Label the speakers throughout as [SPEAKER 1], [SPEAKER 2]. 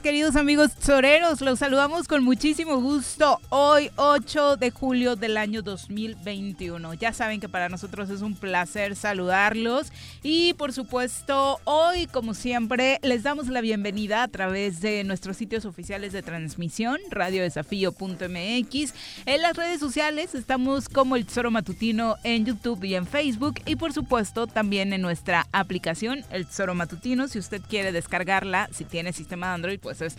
[SPEAKER 1] queridos amigos toreros. Los saludamos con muchísimo gusto hoy, 8 de julio del año 2021. Ya saben que para nosotros es un placer saludarlos y por supuesto hoy, como siempre, les damos la bienvenida a través de nuestros sitios oficiales de transmisión, radiodesafío.mx. En las redes sociales estamos como el Tesoro Matutino en YouTube y en Facebook y por supuesto también en nuestra aplicación, el Tesoro Matutino. Si usted quiere descargarla, si tiene sistema de Android, pues es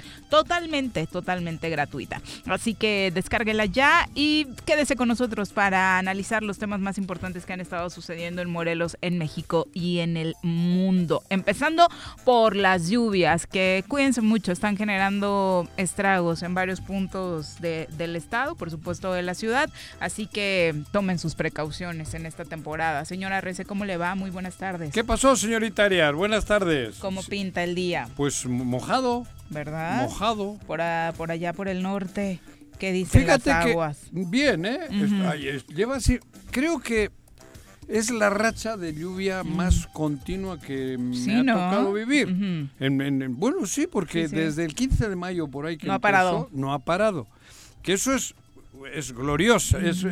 [SPEAKER 1] totalmente, totalmente gratuita. Así que descárguela ya y quédese con nosotros para analizar los temas más importantes que han estado sucediendo en Morelos, en México y en el mundo. Empezando por las lluvias, que cuídense mucho, están generando estragos en varios puntos del estado, por supuesto de la ciudad, así que tomen sus precauciones en esta temporada. Señora Rece, ¿cómo le va? Muy buenas tardes.
[SPEAKER 2] ¿Qué pasó, señorita Arias? Buenas tardes.
[SPEAKER 1] ¿Cómo pinta el día?
[SPEAKER 2] Pues mojado.
[SPEAKER 1] ¿Verdad?
[SPEAKER 2] Mojado.
[SPEAKER 1] Por, por allá, por el norte. ¿Qué dicen las aguas?
[SPEAKER 2] bien, ¿eh? lleva así. Creo que es la racha de lluvia más continua que me ha tocado vivir. en, bueno, sí, porque desde el 15 de mayo por ahí que
[SPEAKER 1] no ha parado.
[SPEAKER 2] No ha parado. Que eso es es glorioso, es,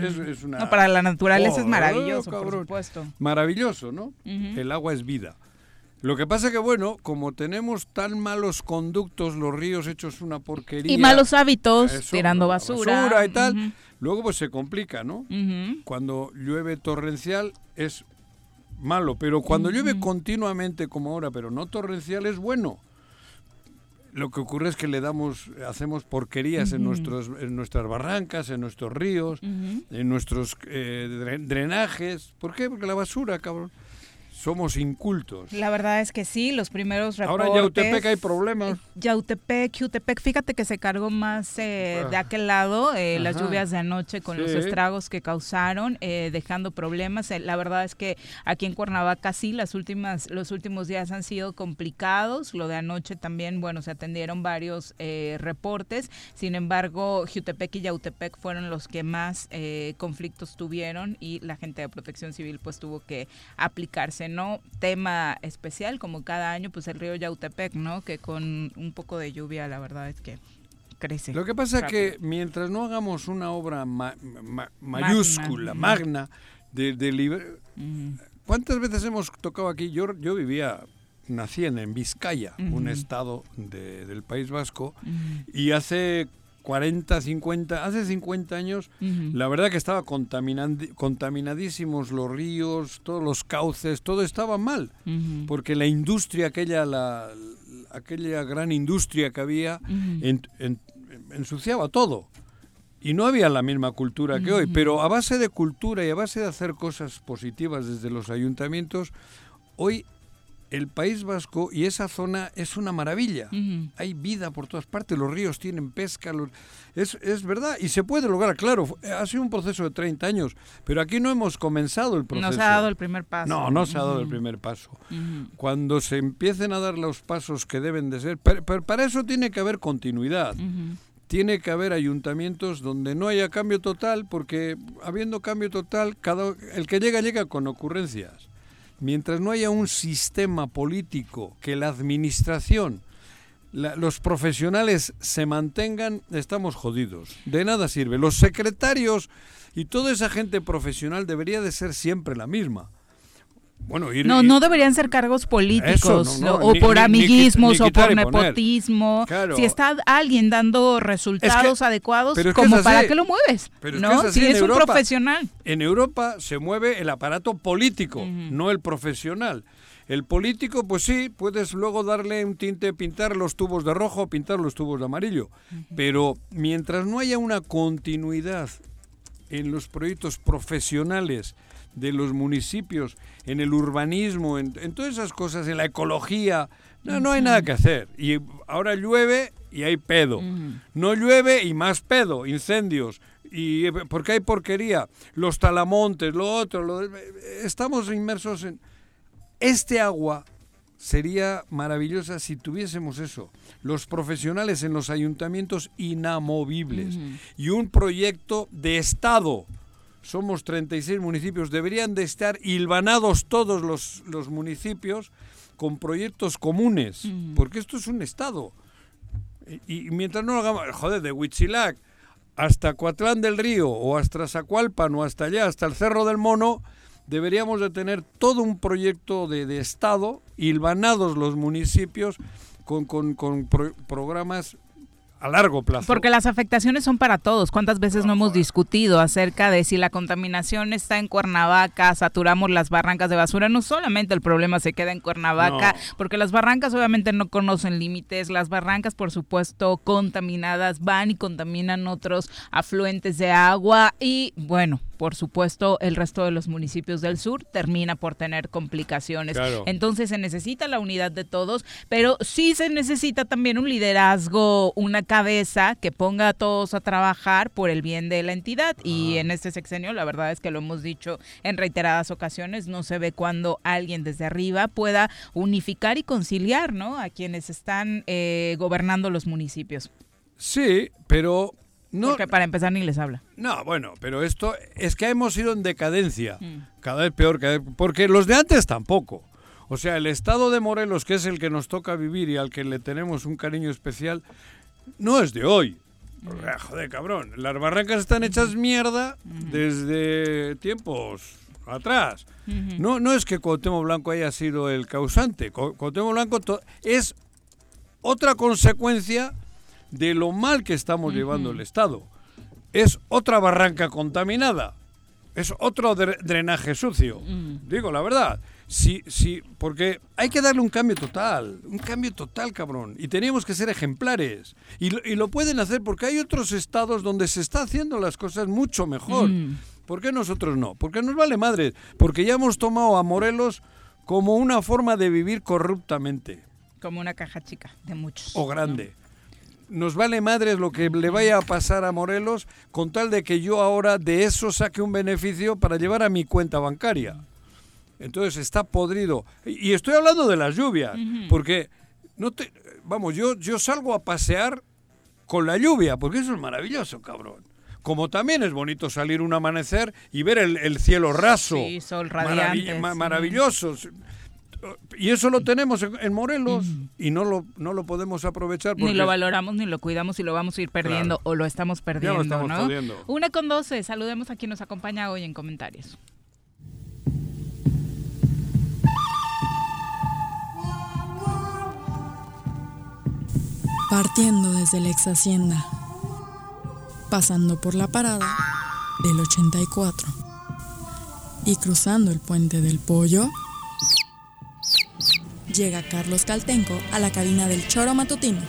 [SPEAKER 2] una...
[SPEAKER 1] No, para la naturaleza es maravilloso, por supuesto.
[SPEAKER 2] Maravilloso, ¿no? El agua es vida. Lo que pasa que, bueno, como tenemos tan malos conductos, los ríos hechos una porquería.
[SPEAKER 1] Y malos hábitos, tirando basura.
[SPEAKER 2] basura y tal. Luego pues se complica, ¿no? Cuando llueve torrencial es malo, pero cuando llueve continuamente como ahora, pero no torrencial, es bueno. Lo que ocurre es que le damos, hacemos porquerías en, nuestros, en nuestras barrancas, en nuestros ríos, en nuestros eh, drenajes. ¿Por qué? Porque la basura, cabrón. Somos incultos.
[SPEAKER 1] La verdad es que sí, los primeros reportes.
[SPEAKER 2] Ahora Yautepec hay problemas.
[SPEAKER 1] Yautepec, Yautepec, fíjate que se cargó más eh, de aquel lado, eh, las lluvias de anoche con los estragos que causaron, eh, dejando problemas. la verdad es que aquí en Cuernavaca sí, las últimas, los últimos días han sido complicados. Lo de anoche también, bueno, se atendieron varios reportes. Sin embargo, Jutepec y Yautepec fueron los que más conflictos tuvieron y la gente de Protección Civil pues tuvo que aplicarse no tema especial como cada año, pues el río Yautepec, ¿no? Que con un poco de lluvia, la verdad es que crece.
[SPEAKER 2] Lo que pasa es que mientras no hagamos una obra mayúscula, magna, de, de ¿Cuántas veces hemos tocado aquí? Yo, yo vivía nací en, Vizcaya, un estado del País Vasco, y hace 40, 50, hace 50 años, la verdad que estaba contaminadísimos los ríos, todos los cauces, todo estaba mal, porque la industria, aquella, la, aquella gran industria que había, ensuciaba todo. Y no había la misma cultura que hoy, pero a base de cultura y a base de hacer cosas positivas desde los ayuntamientos, hoy el País Vasco y esa zona es una maravilla. Hay vida por todas partes, los ríos tienen pesca, es, es, verdad, y se puede lograr, claro, ha sido un proceso de 30 años, pero aquí no hemos comenzado el proceso.
[SPEAKER 1] No se ha dado el primer paso.
[SPEAKER 2] No, no se ha dado el primer paso. Cuando se empiecen a dar los pasos que deben de ser, pero, para eso tiene que haber continuidad. Tiene que haber ayuntamientos donde no haya cambio total, porque habiendo cambio total, cada, el que llega llega con ocurrencias mientras no haya un sistema político que la administración, los profesionales se mantengan, estamos jodidos. De nada sirve. Los secretarios y toda esa gente profesional debería de ser siempre la misma
[SPEAKER 1] no, no deberían ser cargos políticos o por amiguismos o por nepotismo. Si está alguien dando resultados adecuados, como para qué lo mueves? ¿no? si es un profesional.
[SPEAKER 2] En Europa se mueve el aparato político, no el profesional. El político, pues sí, puedes luego darle un tinte, pintar los tubos de rojo, pintar los tubos de amarillo. Pero mientras no haya una continuidad en los proyectos profesionales de los municipios, en el urbanismo, en, todas esas cosas, en la ecología. No, no hay nada que hacer. Y ahora llueve y hay pedo. No llueve y más pedo, incendios. Y porque hay porquería, los talamontes, lo otro, estamos inmersos en este agua sería maravillosa si tuviésemos eso, los profesionales en los ayuntamientos inamovibles y un proyecto de Estado somos 36 municipios, deberían de estar hilvanados todos los, los municipios con proyectos comunes, porque esto es un Estado. Y, mientras no lo hagamos, joder, de Huitzilac hasta Coatlán del Río o hasta Zacualpan o hasta allá, hasta el Cerro del Mono, deberíamos de tener todo un proyecto de, de Estado, hilvanados los municipios con, con, con programas a largo plazo.
[SPEAKER 1] Porque las afectaciones son para todos. ¿Cuántas veces no, hemos discutido acerca de si la contaminación está en Cuernavaca, saturamos las barrancas de basura? No solamente el problema se queda en Cuernavaca, porque las barrancas obviamente no conocen límites, las barrancas por supuesto contaminadas van y contaminan otros afluentes de agua y bueno, por supuesto, el resto de los municipios del sur termina por tener complicaciones. Entonces se necesita la unidad de todos, pero sí se necesita también un liderazgo, una cabeza que ponga a todos a trabajar por el bien de la entidad. Y en este sexenio, la verdad es que lo hemos dicho en reiteradas ocasiones, no se ve cuando alguien desde arriba pueda unificar y conciliar ¿no? a quienes están eh, gobernando los municipios.
[SPEAKER 2] Sí, pero
[SPEAKER 1] no, Porque para empezar ni les habla.
[SPEAKER 2] No, bueno, pero esto es que hemos ido en decadencia. Mm. Cada vez peor, porque los de antes tampoco. O sea, el estado de Morelos, que es el que nos toca vivir y al que le tenemos un cariño especial, no es de hoy. Mm. joder, cabrón. Las barrancas están hechas mierda mm. desde tiempos atrás. No, no es que Cuauhtémoc Blanco haya sido el causante. Cuauhtémoc Blanco es otra consecuencia de lo mal que estamos llevando el Estado. Es otra barranca contaminada, es otro drenaje sucio. Digo la verdad. Sí, sí, porque hay que darle un cambio total, un cambio total, cabrón. Y teníamos que ser ejemplares. Y lo, y lo pueden hacer porque hay otros estados donde se está haciendo las cosas mucho mejor. ¿Por qué nosotros no? Porque nos vale madre. Porque ya hemos tomado a Morelos como una forma de vivir corruptamente.
[SPEAKER 1] Como una caja chica de muchos.
[SPEAKER 2] O grande nos vale madres lo que le vaya a pasar a Morelos con tal de que yo ahora de eso saque un beneficio para llevar a mi cuenta bancaria. Entonces está podrido. Y estoy hablando de las lluvias, porque no te, vamos, yo, yo salgo a pasear con la lluvia, porque eso es maravilloso, cabrón. Como también es bonito salir un amanecer y ver el, cielo raso.
[SPEAKER 1] Sí, sol radiante.
[SPEAKER 2] maravilloso y eso lo tenemos en Morelos y no lo, no lo podemos aprovechar.
[SPEAKER 1] Ni lo valoramos, ni lo cuidamos y lo vamos a ir perdiendo o lo estamos perdiendo. estamos perdiendo. Una con doce, saludemos a quien nos acompaña hoy en comentarios.
[SPEAKER 3] Partiendo desde la ex hacienda, pasando por la parada del 84 y cruzando el puente del pollo llega Carlos Caltenco a la cabina del Choro Matutino.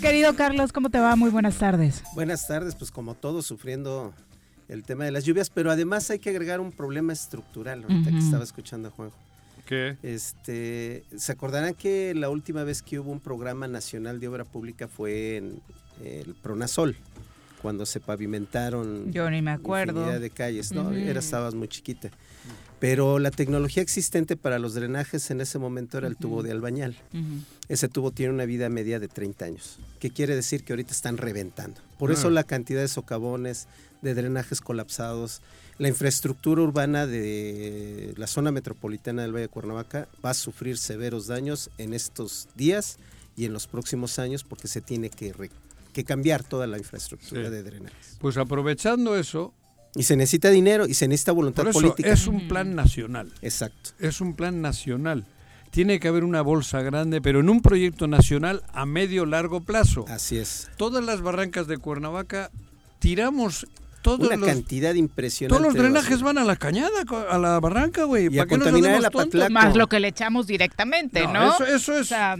[SPEAKER 1] Querido Carlos, ¿cómo te va? Muy buenas tardes.
[SPEAKER 4] Buenas tardes, pues como todos sufriendo el tema de las lluvias, pero además hay que agregar un problema estructural, ahorita que estaba escuchando a Juanjo.
[SPEAKER 2] ¿Qué?
[SPEAKER 4] Este, ¿Se acordarán que la última vez que hubo un programa nacional de obra pública fue en el Pronasol? Cuando se pavimentaron
[SPEAKER 1] Yo ni me acuerdo.
[SPEAKER 4] infinidad de calles, ¿no? Era, estabas muy chiquita. Pero la tecnología existente para los drenajes en ese momento era el tubo de albañal. Ese tubo tiene una vida media de 30 años. ¿Qué quiere decir? Que ahorita están reventando. Por eso la cantidad de socavones, de drenajes colapsados, la infraestructura urbana de la zona metropolitana del Valle de Cuernavaca va a sufrir severos daños en estos días y en los próximos años porque se tiene que, que cambiar toda la infraestructura
[SPEAKER 2] Sí.
[SPEAKER 4] de drenajes.
[SPEAKER 2] Pues aprovechando eso,
[SPEAKER 4] Y se necesita dinero y se necesita voluntad
[SPEAKER 2] por eso
[SPEAKER 4] política.
[SPEAKER 2] es un plan nacional.
[SPEAKER 4] Exacto.
[SPEAKER 2] Es un plan nacional. Tiene que haber una bolsa grande, pero en un proyecto nacional a medio largo plazo.
[SPEAKER 4] Así es.
[SPEAKER 2] Todas las barrancas de Cuernavaca tiramos todos
[SPEAKER 4] Una
[SPEAKER 2] los
[SPEAKER 4] cantidad impresionante.
[SPEAKER 2] todos los drenajes van a la cañada, a la barranca, güey.
[SPEAKER 4] Y a
[SPEAKER 2] ¿Para qué nos
[SPEAKER 4] contaminar? Apatlaco.
[SPEAKER 1] Más lo que le echamos directamente, ¿no?
[SPEAKER 2] No, eso- eso es-
[SPEAKER 1] O sea,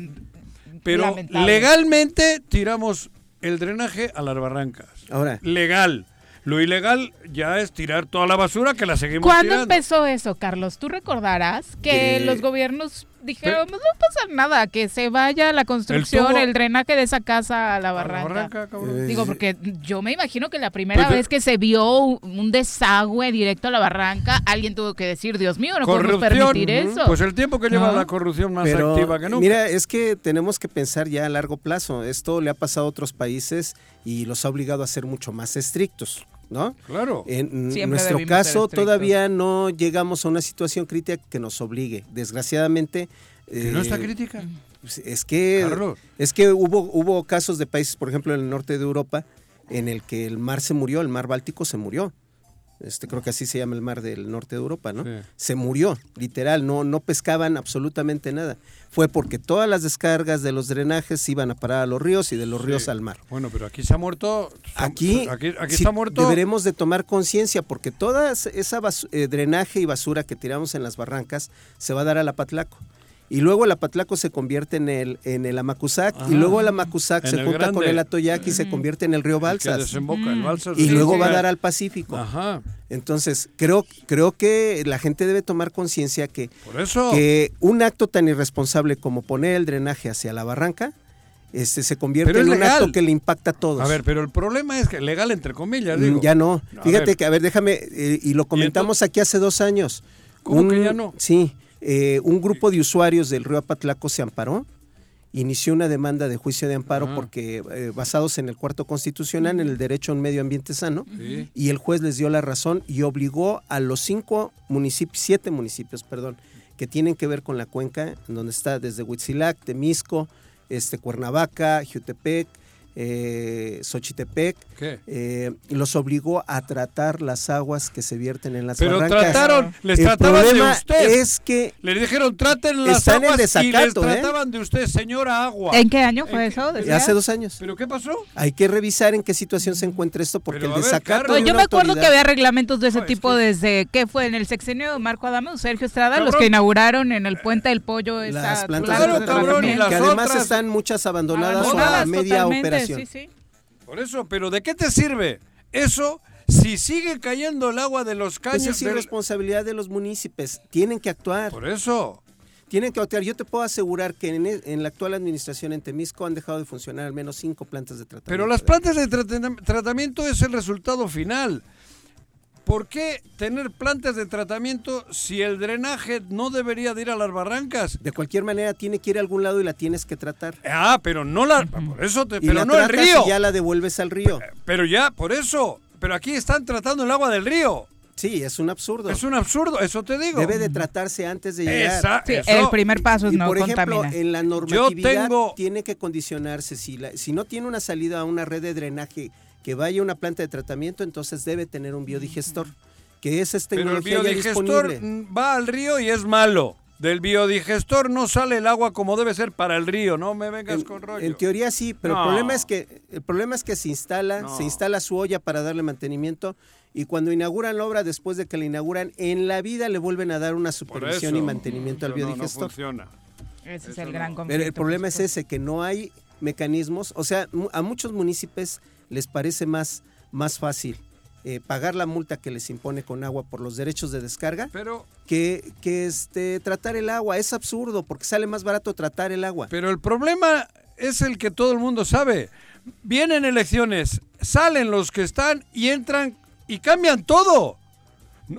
[SPEAKER 2] Pero
[SPEAKER 1] lamentable.
[SPEAKER 2] legalmente tiramos el drenaje a las barrancas.
[SPEAKER 4] Ahora,
[SPEAKER 2] Legal. Lo ilegal ya es tirar toda la basura que la seguimos
[SPEAKER 1] ¿Cuándo
[SPEAKER 2] tirando.
[SPEAKER 1] empezó eso, Carlos? ¿Tú recordarás que
[SPEAKER 4] Eh,
[SPEAKER 1] los gobiernos dijeron, no va a pasar nada, que se vaya la construcción, el, drenaje de esa casa a la
[SPEAKER 2] A la
[SPEAKER 1] barranca?
[SPEAKER 4] Eh,
[SPEAKER 1] Digo, porque yo me imagino que la primera
[SPEAKER 2] Pues,
[SPEAKER 1] vez que se vio un- desagüe directo a la barranca, alguien tuvo que decir, Dios mío, no podemos permitir eso.
[SPEAKER 2] Pues el tiempo que lleva
[SPEAKER 1] ¿No?
[SPEAKER 2] la corrupción más
[SPEAKER 4] pero
[SPEAKER 2] activa que nunca.
[SPEAKER 4] mira, es que tenemos que pensar ya a largo plazo. Esto le ha pasado a otros países y los ha obligado a ser mucho más estrictos, ¿no?
[SPEAKER 2] claro.
[SPEAKER 4] En
[SPEAKER 1] Siempre
[SPEAKER 4] nuestro caso todavía no llegamos a una situación crítica que nos obligue. Desgraciadamente...
[SPEAKER 2] que no está
[SPEAKER 4] eh,
[SPEAKER 2] crítica.
[SPEAKER 4] pues, Es que,
[SPEAKER 2] Carlos.
[SPEAKER 4] es que hubo, hubo casos de países, por ejemplo, en el norte de Europa, en el que el mar se murió, el mar Báltico se murió. Este, creo que así se llama el mar del norte de Europa, ¿no?
[SPEAKER 2] Sí.
[SPEAKER 4] Se murió, literal, no, no pescaban absolutamente nada. Fue porque todas las descargas de los drenajes iban a parar a los ríos y de los ríos al mar.
[SPEAKER 2] Bueno, pero aquí se ha muerto.
[SPEAKER 4] Aquí,
[SPEAKER 2] aquí, aquí
[SPEAKER 4] sí
[SPEAKER 2] está muerto.
[SPEAKER 4] deberemos de tomar conciencia porque toda esa eh, drenaje y basura que tiramos en las barrancas se va a dar al Apatlaco. Y luego el Apatlaco se convierte en el, en el Amacuzac y
[SPEAKER 2] Ajá.
[SPEAKER 4] luego el Amacuzac se
[SPEAKER 2] el
[SPEAKER 4] junta con el Atoyac y se convierte en el río
[SPEAKER 2] el que
[SPEAKER 4] Balsas.
[SPEAKER 2] desemboca, el Balsas
[SPEAKER 4] Y luego va a dar al Pacífico.
[SPEAKER 2] Ajá.
[SPEAKER 4] Entonces, creo, creo que la gente debe tomar conciencia que,
[SPEAKER 2] Por eso.
[SPEAKER 4] que un acto tan irresponsable como poner el drenaje hacia la barranca este, se convierte
[SPEAKER 2] Pero
[SPEAKER 4] en un
[SPEAKER 2] legal.
[SPEAKER 4] acto que le impacta a todos.
[SPEAKER 2] A ver, pero el problema es que legal entre comillas,
[SPEAKER 4] Mm,
[SPEAKER 2] digo.
[SPEAKER 4] Ya no.
[SPEAKER 2] A
[SPEAKER 4] Fíjate
[SPEAKER 2] ver.
[SPEAKER 4] que, a ver, déjame, eh, y lo comentamos aquí hace dos años.
[SPEAKER 2] ¿Cómo que ya no?
[SPEAKER 4] Sí, eh, un grupo de usuarios del río Apatlaco se amparó, inició una demanda de juicio de amparo porque eh, basados en el cuarto constitucional, en el derecho a un medio ambiente sano,
[SPEAKER 2] Sí.
[SPEAKER 4] y el juez les dio la razón y obligó a los cinco municipios, siete municipios, perdón, que tienen que ver con la cuenca, en donde está desde Huitzilac, Temisco, este, Cuernavaca, Jutepec, eh, Xochitepec,
[SPEAKER 2] ¿Qué?
[SPEAKER 4] eh, los obligó a tratar las aguas que se vierten en las
[SPEAKER 2] Pero
[SPEAKER 4] barrancas.
[SPEAKER 2] trataron, les
[SPEAKER 4] el
[SPEAKER 2] trataban de
[SPEAKER 4] problema
[SPEAKER 2] usted.
[SPEAKER 4] es que
[SPEAKER 2] Le dijeron, traten las
[SPEAKER 4] Está en
[SPEAKER 2] aguas y les
[SPEAKER 4] desacato, ¿eh?
[SPEAKER 2] trataban de usted, señora agua.
[SPEAKER 1] ¿En qué año fue
[SPEAKER 2] ¿En
[SPEAKER 1] eso?
[SPEAKER 4] hace dos años
[SPEAKER 2] ¿Pero qué pasó?
[SPEAKER 4] hay que revisar en qué situación se encuentra esto porque
[SPEAKER 2] Pero,
[SPEAKER 4] el
[SPEAKER 2] a ver,
[SPEAKER 4] desacato
[SPEAKER 2] Carlos,
[SPEAKER 4] de
[SPEAKER 1] yo me acuerdo que había reglamentos de ese
[SPEAKER 2] No, es
[SPEAKER 1] tipo
[SPEAKER 2] que-
[SPEAKER 1] desde, ¿qué fue? En el sexenio de Marco Adame, Sergio Estrada, los que inauguraron en el Puente del Pollo esa
[SPEAKER 4] las plantas
[SPEAKER 1] planta
[SPEAKER 4] de
[SPEAKER 2] cabrón, y
[SPEAKER 4] tratamiento,
[SPEAKER 2] las
[SPEAKER 4] que además
[SPEAKER 2] otras-
[SPEAKER 4] están muchas abandonadas, o a media
[SPEAKER 1] totalmente,
[SPEAKER 4] operación
[SPEAKER 1] sí, sí.
[SPEAKER 2] Por eso, pero ¿de qué te sirve? Eso, si sigue cayendo el agua de los
[SPEAKER 4] Pues
[SPEAKER 2] caños.
[SPEAKER 4] es
[SPEAKER 2] del-
[SPEAKER 4] irresponsabilidad de los municipios. Tienen que actuar.
[SPEAKER 2] Por eso.
[SPEAKER 4] Tienen que actuar. Yo te puedo asegurar que en, e- en la actual administración en Temisco han dejado de funcionar al menos cinco plantas de tratamiento.
[SPEAKER 2] Pero las plantas de trata- tratamiento es el resultado final. ¿Por qué tener plantas de tratamiento si el drenaje no debería de ir a las barrancas?
[SPEAKER 4] De cualquier manera, tiene que ir a algún lado y la tienes que tratar.
[SPEAKER 2] Ah, pero no la, por eso te,
[SPEAKER 4] Y
[SPEAKER 2] pero
[SPEAKER 4] la
[SPEAKER 2] no el río.
[SPEAKER 4] y ya la devuelves al río.
[SPEAKER 2] Pero ya, por eso. Pero aquí están tratando el agua del río.
[SPEAKER 4] Sí, es un absurdo.
[SPEAKER 2] Es un absurdo, eso te digo.
[SPEAKER 4] Debe de tratarse antes de llegar.
[SPEAKER 2] Esa-
[SPEAKER 1] Sí,
[SPEAKER 2] eso-
[SPEAKER 1] el primer paso es
[SPEAKER 4] Y
[SPEAKER 1] no
[SPEAKER 4] por ejemplo,
[SPEAKER 1] contaminar.
[SPEAKER 4] en la normatividad
[SPEAKER 2] tengo-
[SPEAKER 4] tiene que condicionarse. Si, la- si no tiene una salida a una red de drenaje que vaya a una planta de tratamiento, entonces debe tener un biodigestor. Que es
[SPEAKER 2] Pero el
[SPEAKER 4] tecnología ya
[SPEAKER 2] biodigestor
[SPEAKER 4] disponible.
[SPEAKER 2] mm, va al río y es malo. Del biodigestor no sale el agua como debe ser para el río, no me vengas
[SPEAKER 4] En,
[SPEAKER 2] con rollo.
[SPEAKER 4] en teoría sí, pero
[SPEAKER 2] No.
[SPEAKER 4] el problema es que el problema es que se instala,
[SPEAKER 2] No.
[SPEAKER 4] se instala su olla para darle mantenimiento y cuando inauguran la obra, después de que la inauguran, en la vida le vuelven a dar una supervisión
[SPEAKER 2] eso.
[SPEAKER 4] y mantenimiento al
[SPEAKER 2] Eso no- no
[SPEAKER 4] biodigestor.
[SPEAKER 2] funciona.
[SPEAKER 1] Ese es el
[SPEAKER 2] no.
[SPEAKER 1] gran conflicto.
[SPEAKER 4] pero el problema es ese, que no hay mecanismos. O sea, a muchos municipios les parece más, más fácil eh, pagar la multa que les impone con agua por los derechos de descarga
[SPEAKER 2] Pero,
[SPEAKER 4] que, que este, tratar el agua. Es absurdo porque sale más barato tratar el agua.
[SPEAKER 2] pero el problema es el que todo el mundo sabe. Vienen elecciones, salen los que están y entran y cambian todo.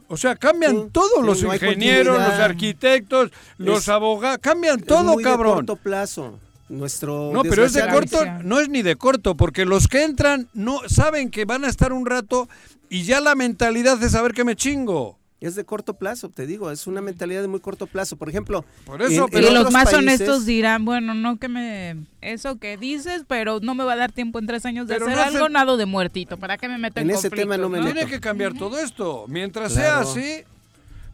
[SPEAKER 2] O sea, cambian
[SPEAKER 4] Sí,
[SPEAKER 2] todos
[SPEAKER 4] sí,
[SPEAKER 2] los
[SPEAKER 4] no
[SPEAKER 2] ingenieros, los arquitectos, los
[SPEAKER 4] Es-
[SPEAKER 2] abogados, cambian
[SPEAKER 4] Es
[SPEAKER 2] todo,
[SPEAKER 4] muy de
[SPEAKER 2] cabrón.
[SPEAKER 4] corto plazo. Nuestro
[SPEAKER 2] No, pero es de corto, no es ni de corto, porque los que entran no saben que van a estar un rato y ya la mentalidad es saber que me chingo.
[SPEAKER 4] Es de corto plazo, te digo, es una mentalidad de muy corto plazo. Por ejemplo,
[SPEAKER 2] Por eso,
[SPEAKER 4] en-
[SPEAKER 2] pero-
[SPEAKER 4] en
[SPEAKER 1] y los más
[SPEAKER 4] países-
[SPEAKER 1] honestos dirán, bueno, no que me... Eso que dices, pero no me va a dar tiempo en tres años de hacer
[SPEAKER 2] no hace-
[SPEAKER 1] algo, nado de muertito. ¿Para qué me meto en,
[SPEAKER 4] En ese tema no me meto.
[SPEAKER 2] Tiene que cambiar todo esto. Mientras
[SPEAKER 4] Claro.
[SPEAKER 2] sea así,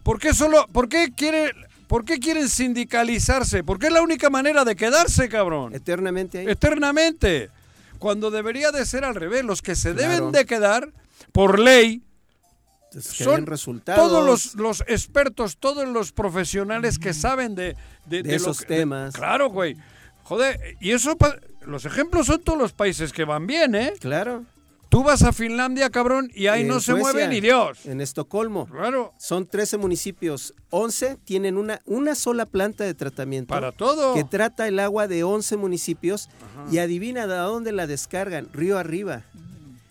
[SPEAKER 2] ¿por qué solo, por qué quiere, por qué quieren sindicalizarse? Porque es la única manera de quedarse, cabrón.
[SPEAKER 4] eternamente ahí.
[SPEAKER 2] Eternamente. Cuando debería de ser al revés, los que se
[SPEAKER 4] Claro.
[SPEAKER 2] deben de quedar por ley
[SPEAKER 4] que
[SPEAKER 2] son
[SPEAKER 4] resultados
[SPEAKER 2] todos los, los expertos, todos los profesionales que saben de, de,
[SPEAKER 4] esos
[SPEAKER 2] que-
[SPEAKER 4] temas.
[SPEAKER 2] claro, güey. Joder, y eso, los ejemplos son todos los países que van bien, ¿eh?
[SPEAKER 4] Claro.
[SPEAKER 2] Tú vas a Finlandia, cabrón, y ahí
[SPEAKER 4] En
[SPEAKER 2] no se
[SPEAKER 4] Suecia,
[SPEAKER 2] mueve ni Dios.
[SPEAKER 4] En Estocolmo.
[SPEAKER 2] Claro,
[SPEAKER 4] Son 13 municipios. 11 tienen una, una sola planta de tratamiento
[SPEAKER 2] para todo.
[SPEAKER 4] que trata el agua de 11 municipios y adivina de dónde la descargan, río arriba.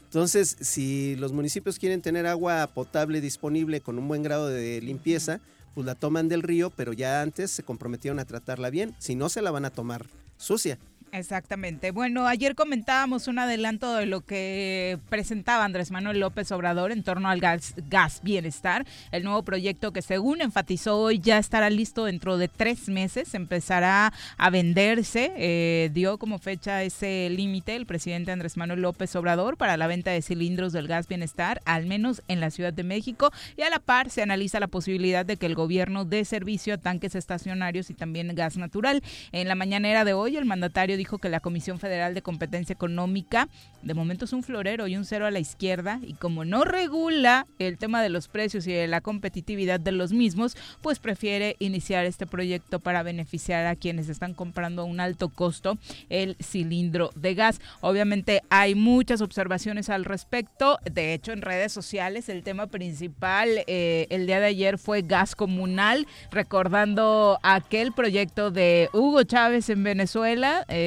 [SPEAKER 4] Entonces, si los municipios quieren tener agua potable disponible con un buen grado de limpieza, pues la toman del río, pero ya antes se comprometieron a tratarla bien, si no se la van a tomar sucia.
[SPEAKER 1] Exactamente. Bueno, ayer comentábamos un adelanto de lo que presentaba Andrés Manuel López Obrador en torno al gas, gas bienestar, el nuevo proyecto que según enfatizó hoy ya estará listo dentro de tres meses, empezará a venderse, eh, dio como fecha ese límite el presidente Andrés Manuel López Obrador para la venta de cilindros del gas bienestar, al menos en la Ciudad de México, y a la par se analiza la posibilidad de que el gobierno dé servicio a tanques estacionarios y también gas natural. En la mañanera de hoy, el mandatario dijo que la Comisión Federal de Competencia Económica de momento es un florero y un cero a la izquierda y como no regula el tema de los precios y de la competitividad de los mismos, pues prefiere iniciar este proyecto para beneficiar a quienes están comprando a un alto costo el cilindro de gas. Obviamente hay muchas observaciones al respecto. De hecho, en redes sociales el tema principal eh, el día de ayer fue gas comunal, recordando aquel proyecto de Hugo Chávez en Venezuela. eh,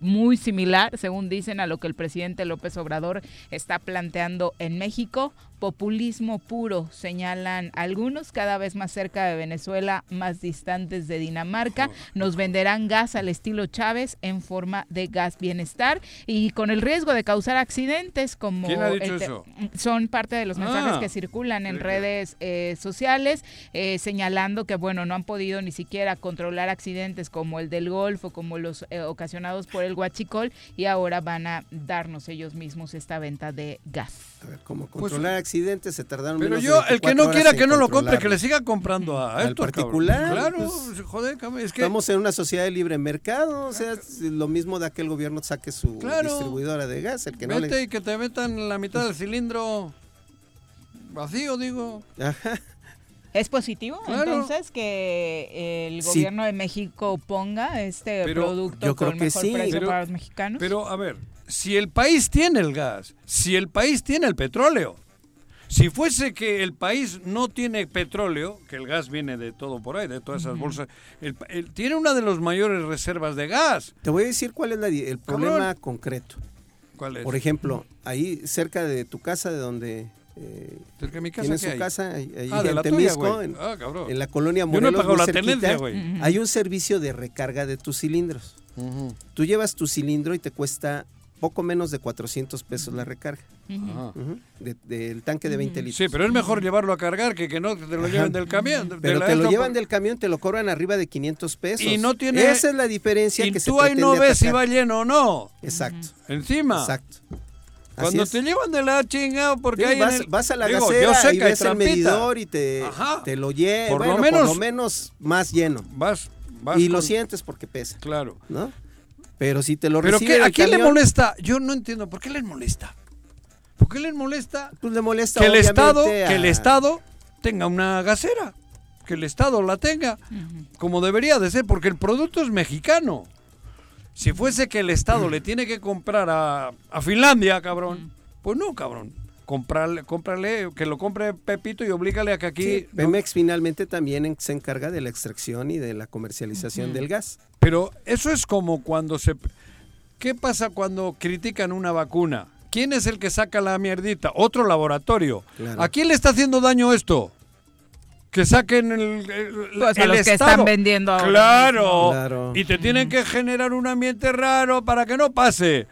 [SPEAKER 1] muy similar, según dicen, a lo que el presidente López Obrador está planteando en México. Populismo puro, señalan algunos, cada vez más cerca de Venezuela, más distantes de Dinamarca. Nos venderán gas al estilo Chávez en forma de gas bienestar y con el riesgo de causar accidentes como...
[SPEAKER 2] ¿Quién ha dicho
[SPEAKER 1] el te-
[SPEAKER 2] eso?
[SPEAKER 1] Son parte de los mensajes
[SPEAKER 2] Ah.
[SPEAKER 1] que circulan en redes eh, sociales, eh, señalando que, bueno, no han podido ni siquiera controlar accidentes como el del Golfo, como los eh, ocasionados por el Huachicol, y ahora van a darnos ellos mismos esta venta de gas.
[SPEAKER 4] A ver, como
[SPEAKER 2] Pues,
[SPEAKER 4] se tardaron
[SPEAKER 2] Pero
[SPEAKER 4] menos de
[SPEAKER 2] yo, el que
[SPEAKER 4] 24
[SPEAKER 2] no quiera que no lo compre, que le siga comprando a
[SPEAKER 4] Al
[SPEAKER 2] estos, cabrón.
[SPEAKER 4] particular,
[SPEAKER 2] Claro,
[SPEAKER 4] pues,
[SPEAKER 2] joder, cabrón, es que...
[SPEAKER 4] Estamos en una sociedad de libre mercado, o sea, es lo mismo da que el gobierno saque su
[SPEAKER 2] Claro.
[SPEAKER 4] distribuidora de gas, el que no
[SPEAKER 2] Vete
[SPEAKER 4] le...
[SPEAKER 2] y que te metan la mitad del cilindro vacío, digo.
[SPEAKER 4] Ajá.
[SPEAKER 1] ¿Es positivo
[SPEAKER 2] Claro.
[SPEAKER 1] entonces que el
[SPEAKER 4] Sí.
[SPEAKER 1] gobierno de México ponga este
[SPEAKER 2] Pero
[SPEAKER 1] producto
[SPEAKER 4] yo creo
[SPEAKER 1] con
[SPEAKER 4] que
[SPEAKER 1] mejor
[SPEAKER 4] sí.
[SPEAKER 1] precio
[SPEAKER 2] Pero-
[SPEAKER 1] para los mexicanos?
[SPEAKER 2] Pero, a ver, si el país tiene el gas, si el país tiene el petróleo, si fuese que el país no tiene petróleo, que el gas viene de todo por ahí, de todas esas bolsas, el el- tiene una de las mayores reservas de gas.
[SPEAKER 4] Te voy a decir cuál es la el problema concreto.
[SPEAKER 2] ¿Cuál es?
[SPEAKER 4] Por ejemplo, ahí cerca de tu casa, de donde eh,
[SPEAKER 2] Cerca de mi casa,
[SPEAKER 4] tienes
[SPEAKER 2] ¿qué
[SPEAKER 4] su
[SPEAKER 2] hay?
[SPEAKER 4] casa, ahí,
[SPEAKER 2] Ah,
[SPEAKER 4] en
[SPEAKER 2] la tuya,
[SPEAKER 4] Temisco,
[SPEAKER 2] güey.
[SPEAKER 4] en,
[SPEAKER 2] Ah,
[SPEAKER 4] en la colonia
[SPEAKER 2] Yo no he
[SPEAKER 4] Morelos,
[SPEAKER 2] pagado
[SPEAKER 4] muy
[SPEAKER 2] la
[SPEAKER 4] cerquita,
[SPEAKER 2] tenencia,
[SPEAKER 4] hay un servicio de recarga de tus cilindros.
[SPEAKER 2] Ujú.
[SPEAKER 4] Tú llevas tu cilindro y te cuesta poco menos de 400 pesos la recarga.
[SPEAKER 2] Ajá.
[SPEAKER 4] ujú, de- del tanque de 20 litros.
[SPEAKER 2] Sí, pero es mejor llevarlo a cargar que que no te lo lleven del camión. de- de
[SPEAKER 4] Pero
[SPEAKER 2] la
[SPEAKER 4] te lo llevan del camión, te lo cobran arriba de 500 pesos.
[SPEAKER 2] Y no tiene-
[SPEAKER 4] Esa es la diferencia
[SPEAKER 2] Y
[SPEAKER 4] que se
[SPEAKER 2] tú ahí no ves si va lleno o no.
[SPEAKER 4] Exacto,
[SPEAKER 2] Encima.
[SPEAKER 4] exacto. Así
[SPEAKER 2] Cuando
[SPEAKER 4] es.
[SPEAKER 2] te llevan de la chingada porque
[SPEAKER 4] Sí,
[SPEAKER 2] hay
[SPEAKER 4] vas,
[SPEAKER 2] el-
[SPEAKER 4] vas a la
[SPEAKER 2] Digo, sé
[SPEAKER 4] y ves el medidor y te, te lo lleva.
[SPEAKER 2] Por lo
[SPEAKER 4] bueno,
[SPEAKER 2] menos-
[SPEAKER 4] por lo menos más lleno.
[SPEAKER 2] Vas, vas
[SPEAKER 4] Y lo sientes porque pesa,
[SPEAKER 2] Claro.
[SPEAKER 4] ¿no? Pero si te lo
[SPEAKER 2] Pero
[SPEAKER 4] recibe
[SPEAKER 2] ¿qué- ¿a quién le molesta? Yo no entiendo. ¿Por qué les molesta? ¿Por qué les molesta
[SPEAKER 4] pues le molesta
[SPEAKER 2] que el Estado,
[SPEAKER 4] a-
[SPEAKER 2] que el Estado tenga una gasera? Que el Estado la tenga como debería de ser, porque el producto es mexicano. Si fuese que el Estado le tiene que comprar a, a Finlandia, cabrón, pues no, cabrón. Comprarle, cómprale, que lo compre Pepito y oblígale a que aquí...
[SPEAKER 4] Sí,
[SPEAKER 2] no-
[SPEAKER 4] Pemex finalmente también en- se encarga de la extracción y de la comercialización del gas.
[SPEAKER 2] Pero eso es como cuando se... ¿Qué pasa cuando critican una vacuna? ¿Quién es el que saca la mierdita? Otro laboratorio.
[SPEAKER 4] Claro.
[SPEAKER 2] ¿A quién le está haciendo daño esto? Que saquen el, el,
[SPEAKER 1] Pues a
[SPEAKER 2] el
[SPEAKER 1] los que están vendiendo ahora
[SPEAKER 2] Claro.
[SPEAKER 4] Claro.
[SPEAKER 2] Y te tienen que generar un ambiente raro para que no pase.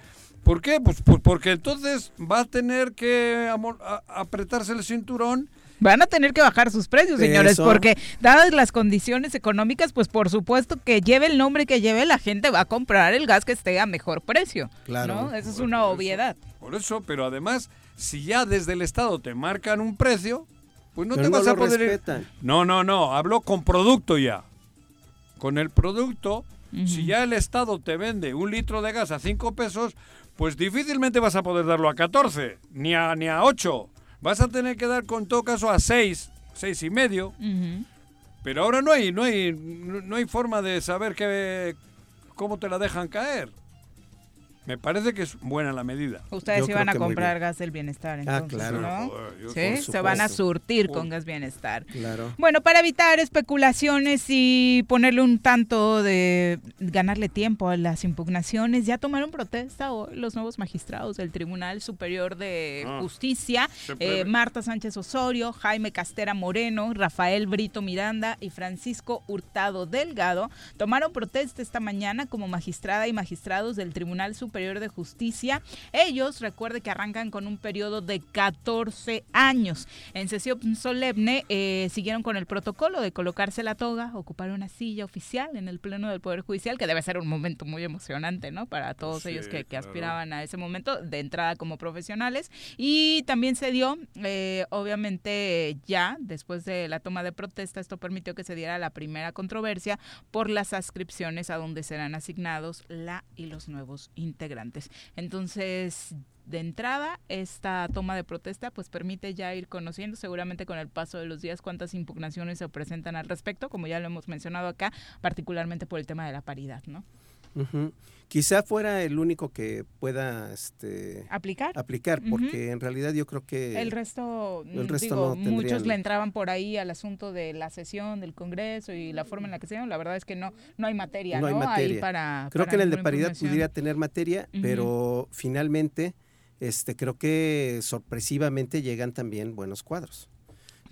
[SPEAKER 2] ¿Por qué? Pues, pues porque entonces va a tener que amor- a- apretarse el cinturón.
[SPEAKER 1] Van a tener que bajar sus precios, señores,
[SPEAKER 4] Eso.
[SPEAKER 1] porque dadas las condiciones económicas, pues por supuesto que lleve el nombre que lleve, la gente va a comprar el gas que esté a mejor precio.
[SPEAKER 4] Claro.
[SPEAKER 1] ¿no? Esa es una obviedad.
[SPEAKER 2] Por eso, pero además, si ya desde el Estado te marcan un precio, pues no
[SPEAKER 4] Pero
[SPEAKER 2] te
[SPEAKER 4] no
[SPEAKER 2] vas
[SPEAKER 4] lo
[SPEAKER 2] a poder
[SPEAKER 4] respetan.
[SPEAKER 2] No, no, no, hablo con producto ya. Con el producto, si ya el Estado te vende un litro de gas a 5 pesos, pues difícilmente vas a poder darlo a 14, ni a, ni a 8. Vas a tener que dar con todo caso a 6, 6 y medio. Pero ahora no hay, no hay, no hay forma de saber qué, cómo te la dejan caer. Me parece que es buena la medida.
[SPEAKER 1] Ustedes
[SPEAKER 4] creo
[SPEAKER 1] a comprar gas del bienestar, entonces,
[SPEAKER 4] claro.
[SPEAKER 1] ¿no?
[SPEAKER 2] Yo-
[SPEAKER 1] Sí, se van a surtir con gas bienestar.
[SPEAKER 4] Claro.
[SPEAKER 1] Bueno, para evitar especulaciones y ponerle un tanto de ganarle tiempo a las impugnaciones, ya tomaron protesta hoy los nuevos magistrados del Tribunal Superior de
[SPEAKER 2] Ah,
[SPEAKER 1] Justicia, eh, Marta Sánchez Osorio, Jaime Castera Moreno, Rafael Brito Miranda y Francisco Hurtado Delgado, tomaron protesta esta mañana como magistrada y magistrados del Tribunal Superior de Justicia. Ellos, recuerde que arrancan con un periodo de 14 años. En sesión solemne eh, siguieron con el protocolo de colocarse la toga, ocupar una silla oficial en el Pleno del Poder Judicial, que debe ser un momento muy emocionante, ¿no? Para todos
[SPEAKER 2] Sí,
[SPEAKER 1] ellos que, que
[SPEAKER 2] claro.
[SPEAKER 1] aspiraban a ese momento de entrada como profesionales. Y también se dio, eh, obviamente, ya después de la toma de protesta, esto permitió que se diera la primera controversia por las adscripciones a donde serán asignados la y los nuevos integrantes. Entonces, de entrada, esta toma de protesta pues permite ya ir conociendo seguramente con el paso de los días cuántas impugnaciones se presentan al respecto, como ya lo hemos mencionado acá, particularmente por el tema de la paridad, ¿no?
[SPEAKER 4] Quizá fuera el único que pueda este,
[SPEAKER 1] Aplicar.
[SPEAKER 4] aplicar, porque en realidad yo creo que
[SPEAKER 1] El resto,
[SPEAKER 4] el
[SPEAKER 1] mm,
[SPEAKER 4] resto
[SPEAKER 1] digo,
[SPEAKER 4] no tendrían-
[SPEAKER 1] muchos le entraban por ahí al asunto de la sesión del Congreso y la forma en la que se dieron. La verdad es que no, no hay materia,
[SPEAKER 4] No
[SPEAKER 1] ¿no?
[SPEAKER 4] hay
[SPEAKER 1] Ahí para,
[SPEAKER 4] creo
[SPEAKER 1] para
[SPEAKER 4] que en el de paridad pudiera tener materia, pero finalmente este creo que sorpresivamente llegan también buenos cuadros.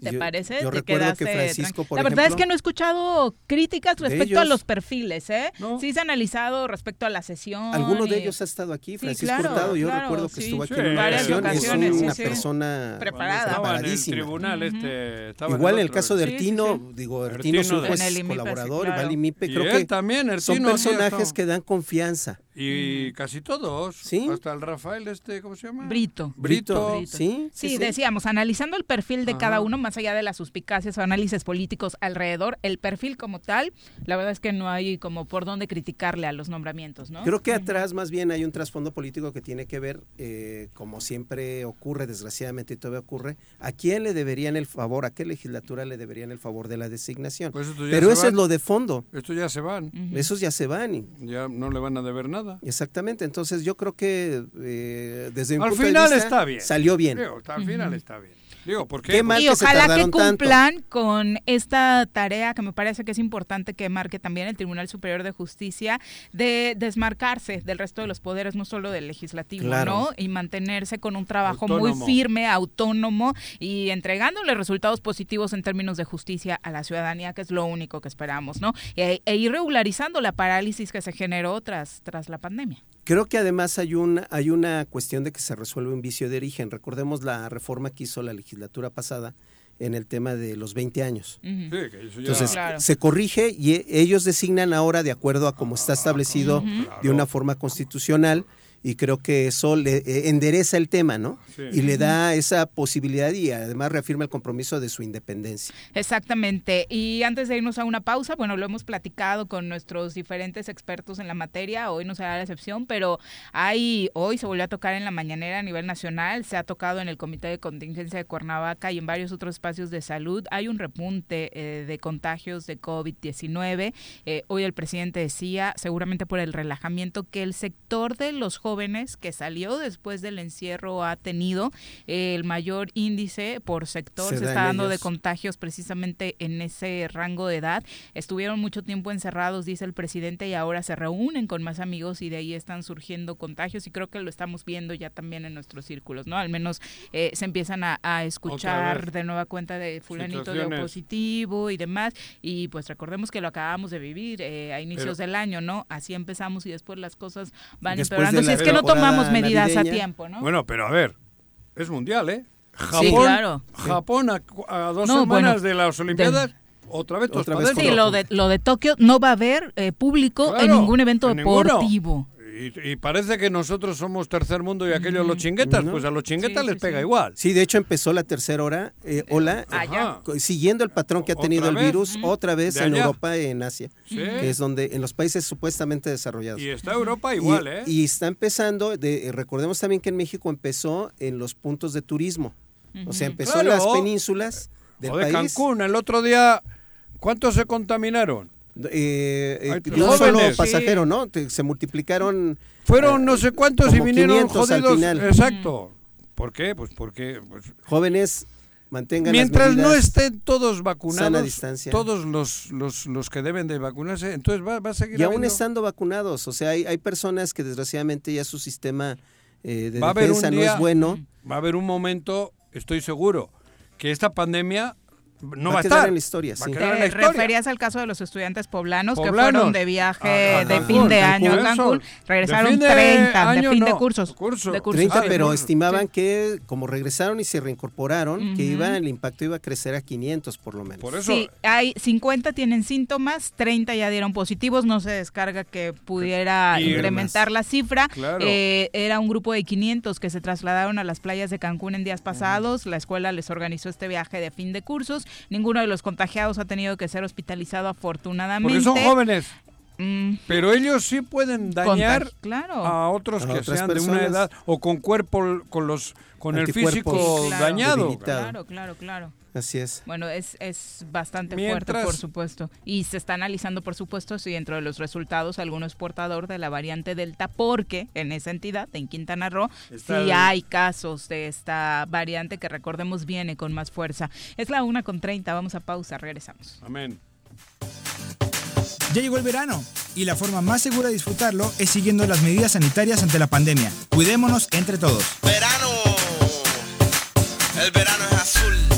[SPEAKER 1] ¿Te
[SPEAKER 4] Yo-
[SPEAKER 1] parece?
[SPEAKER 4] Yo
[SPEAKER 1] ¿Te
[SPEAKER 4] recuerdo que Francisco, por
[SPEAKER 1] La verdad es que no he escuchado críticas respecto a los perfiles, ¿eh?
[SPEAKER 2] No.
[SPEAKER 1] Sí se ha analizado respecto a la sesión.
[SPEAKER 4] Alguno de ellos ha estado aquí,
[SPEAKER 1] Sí,
[SPEAKER 4] Francisco
[SPEAKER 1] claro,
[SPEAKER 4] Hurtado, yo
[SPEAKER 1] claro,
[SPEAKER 4] recuerdo que
[SPEAKER 1] sí.
[SPEAKER 4] estuvo aquí
[SPEAKER 2] Sí,
[SPEAKER 4] en una
[SPEAKER 2] varias
[SPEAKER 4] ocasión,
[SPEAKER 1] ocasiones,
[SPEAKER 4] es
[SPEAKER 1] sí,
[SPEAKER 4] una
[SPEAKER 1] sí.
[SPEAKER 4] persona
[SPEAKER 1] Preparada.
[SPEAKER 2] En el tribunal este. en
[SPEAKER 4] Igual
[SPEAKER 2] el
[SPEAKER 4] en el caso de
[SPEAKER 1] Sí, sí,
[SPEAKER 4] Ertino,
[SPEAKER 1] sí.
[SPEAKER 4] digo,
[SPEAKER 2] Ertino
[SPEAKER 4] Ertino es un juez
[SPEAKER 1] sí,
[SPEAKER 4] colaborador,
[SPEAKER 1] claro.
[SPEAKER 4] Imipe,
[SPEAKER 2] Y
[SPEAKER 4] creo
[SPEAKER 2] él
[SPEAKER 4] que
[SPEAKER 2] también,
[SPEAKER 4] son
[SPEAKER 2] sí,
[SPEAKER 4] personajes que dan confianza.
[SPEAKER 2] Y casi todos.
[SPEAKER 4] Sí.
[SPEAKER 2] Hasta el Rafael este, ¿cómo se llama?
[SPEAKER 1] Brito.
[SPEAKER 2] Brito.
[SPEAKER 1] Brito.
[SPEAKER 4] Sí,
[SPEAKER 1] Sí, decíamos, analizando el perfil de cada uno, más allá de las suspicacias o análisis políticos alrededor, el perfil como tal, la verdad es que no hay como por dónde criticarle a los nombramientos, ¿no?
[SPEAKER 4] Creo que atrás más bien hay un trasfondo político que tiene que ver, eh, como siempre ocurre, desgraciadamente y todavía ocurre, a quién le deberían el favor, a qué legislatura le deberían el favor de la designación.
[SPEAKER 2] Pues
[SPEAKER 4] Pero eso
[SPEAKER 2] van.
[SPEAKER 4] es lo de fondo,
[SPEAKER 2] Estos ya se van.
[SPEAKER 4] Esos ya se van. y-
[SPEAKER 2] Ya no le van a deber nada.
[SPEAKER 4] exactamente, entonces yo creo que eh, desde mi
[SPEAKER 2] Al
[SPEAKER 4] punto de
[SPEAKER 2] final
[SPEAKER 4] vista,
[SPEAKER 2] está bien.
[SPEAKER 4] salió bien.
[SPEAKER 2] Digo, al final está bien. Digo, ¿por qué?
[SPEAKER 4] Qué mal
[SPEAKER 1] y
[SPEAKER 4] que se
[SPEAKER 1] ojalá que
[SPEAKER 4] tanto.
[SPEAKER 1] cumplan con esta tarea que me parece que es importante que marque también el Tribunal Superior de Justicia de desmarcarse del resto de los poderes, no solo del legislativo,
[SPEAKER 4] Claro.
[SPEAKER 1] ¿no? Y mantenerse con un trabajo
[SPEAKER 2] Autónomo.
[SPEAKER 1] muy firme, autónomo y entregándole resultados positivos en términos de justicia a la ciudadanía, que es lo único que esperamos, ¿no? E, e ir regularizando la parálisis que se generó tras, tras la pandemia.
[SPEAKER 4] Creo que además hay una, hay una cuestión de que se resuelve un vicio de origen. Recordemos la reforma que hizo la legislatura pasada en el tema de los 20 años.
[SPEAKER 1] Ujú.
[SPEAKER 2] Sí, que eso ya-
[SPEAKER 4] Entonces,
[SPEAKER 1] Claro.
[SPEAKER 4] se corrige y ellos designan ahora de acuerdo a como está establecido de una forma constitucional y creo que eso le eh, endereza el tema, ¿no? Y le da esa posibilidad y además reafirma el compromiso de su independencia.
[SPEAKER 1] Exactamente. Y antes de irnos a una pausa, bueno, lo hemos platicado con nuestros diferentes expertos en la materia, hoy no será la excepción, pero hay, hoy se volvió a tocar en la mañanera a nivel nacional, se ha tocado en el Comité de Contingencia de Cuernavaca y en varios otros espacios de salud. Hay un repunte eh, de contagios de COVID-19. Eh, hoy el presidente decía, seguramente por el relajamiento, que el sector de los jóvenes que salió después del encierro ha tenido el mayor índice por sector, se, está dando de contagios precisamente en ese rango de edad. Estuvieron mucho tiempo encerrados, dice el presidente, y ahora se reúnen con más amigos y de ahí están surgiendo contagios y creo que lo estamos viendo ya también en nuestros círculos, ¿no? Al menos eh, se empiezan a, escuchar de nueva cuenta de fulanito de positivo y demás y pues recordemos que lo acabamos de vivir eh, a inicios del año, ¿no? Así empezamos y después las cosas van empeorando es que no tomamos medidas a tiempo, ¿no?
[SPEAKER 2] Bueno, pero a ver, es mundial, ¿eh? Japón, Japón a, dos semanas de las Olimpiadas. otra vez, otra vez
[SPEAKER 1] sí, lo de, lo de Tokio no va a haber eh, público en ningún evento deportivo.
[SPEAKER 2] Y, parece que nosotros somos tercer mundo y aquellos los chinguetas, pues a los chinguetas les pega igual.
[SPEAKER 4] Sí, de hecho empezó la tercera hora, eh, ola, siguiendo el patrón que ha tenido el virus, otra vez en Europa y en Asia, que es donde, en los países supuestamente desarrollados.
[SPEAKER 2] Y está Europa igual, ¿eh?
[SPEAKER 4] Y está empezando, de, recordemos también que en México empezó en los puntos de turismo, o sea, empezó en las penínsulas del
[SPEAKER 2] o
[SPEAKER 4] de
[SPEAKER 2] Cancún, el otro día, ¿cuántos se contaminaron?
[SPEAKER 4] Eh, eh no solo pasajero, ¿no? Se multiplicaron.
[SPEAKER 2] Fueron no sé cuántos y vinieron jodidos. Exacto. ¿Por qué? Pues porque. Pues,
[SPEAKER 4] Jóvenes mantengan
[SPEAKER 2] Mientras no estén todos vacunados, distancia. todos los, los, los, que deben de vacunarse, entonces va, va a seguir.
[SPEAKER 4] Y aún estando vacunados, o sea, hay, hay personas que desgraciadamente ya su sistema eh, de defensa no es bueno.
[SPEAKER 2] Va a haber un momento, estoy seguro, que esta pandemia no va,
[SPEAKER 4] a
[SPEAKER 2] estar.
[SPEAKER 4] en la historia. Sí.
[SPEAKER 1] Te referías al caso de los estudiantes poblanos, que fueron de viaje de fin de año a Cancún, regresaron 30 de fin de cursos.
[SPEAKER 4] 30, pero estimaban que como regresaron y se reincorporaron, que iba el impacto iba a crecer a 500 por lo menos.
[SPEAKER 1] Por eso, sí, hay 50 tienen síntomas, 30 ya dieron positivos, no se descarga que pudiera incrementar la cifra. Eh, era un grupo de 500 que se trasladaron a las playas de Cancún en días pasados, la escuela les organizó este viaje de fin de cursos Ninguno de los contagiados ha tenido que ser hospitalizado afortunadamente.
[SPEAKER 2] Porque son jóvenes. Pero ellos sí pueden dañar a otros que sean de una edad o con cuerpo, con los, con el físico dañado.
[SPEAKER 1] Claro, claro, claro.
[SPEAKER 4] Así es.
[SPEAKER 1] Bueno, es, es bastante fuerte, por supuesto. Y se está analizando, por supuesto, si dentro de los resultados alguno es portador de la variante Delta, porque en esa entidad, en Quintana Roo, sí hay casos de esta variante que recordemos viene con más fuerza. Es la una con 30, vamos a pausa, regresamos.
[SPEAKER 2] Amén.
[SPEAKER 5] Ya llegó el verano y la forma más segura de disfrutarlo es siguiendo las medidas sanitarias ante la pandemia. Cuidémonos entre todos.
[SPEAKER 6] Verano. El verano es azul.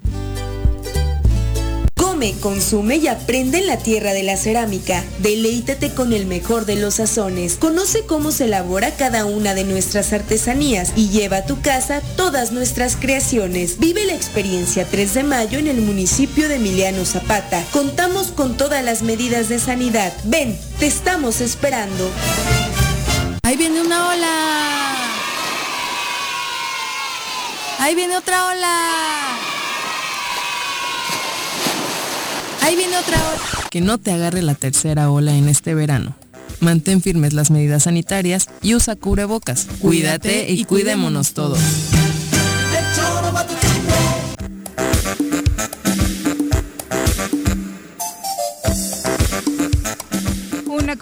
[SPEAKER 7] Come, consume y aprende en la tierra de la cerámica. Deleítate con el mejor de los sazones. Conoce cómo se elabora cada una de nuestras artesanías y lleva a tu casa todas nuestras creaciones. Vive la experiencia 3 de mayo en el municipio de Emiliano Zapata. Contamos con todas las medidas de sanidad. Ven, te estamos esperando.
[SPEAKER 3] Ahí viene una ola. Ahí viene otra ola. Ahí viene otra ola.
[SPEAKER 8] Que no te agarre la tercera ola en este verano. Mantén firmes las medidas sanitarias y usa cubrebocas. Cuídate y cuidémonos todos.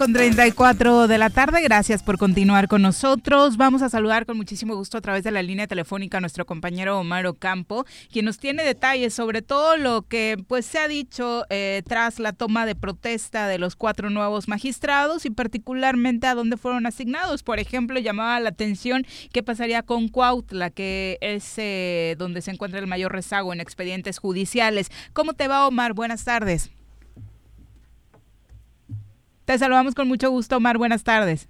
[SPEAKER 1] Con 34 de la tarde, gracias por continuar con nosotros. Vamos a saludar con muchísimo gusto a través de la línea telefónica a nuestro compañero Omar Ocampo, quien nos tiene detalles sobre todo lo que pues se ha dicho eh, tras la toma de protesta de los cuatro nuevos magistrados y particularmente a dónde fueron asignados. Por ejemplo, llamaba la atención qué pasaría con Cuautla, que es eh, donde se encuentra el mayor rezago en expedientes judiciales. ¿Cómo te va, Omar? Buenas tardes. Te saludamos con mucho gusto, Omar. Buenas tardes.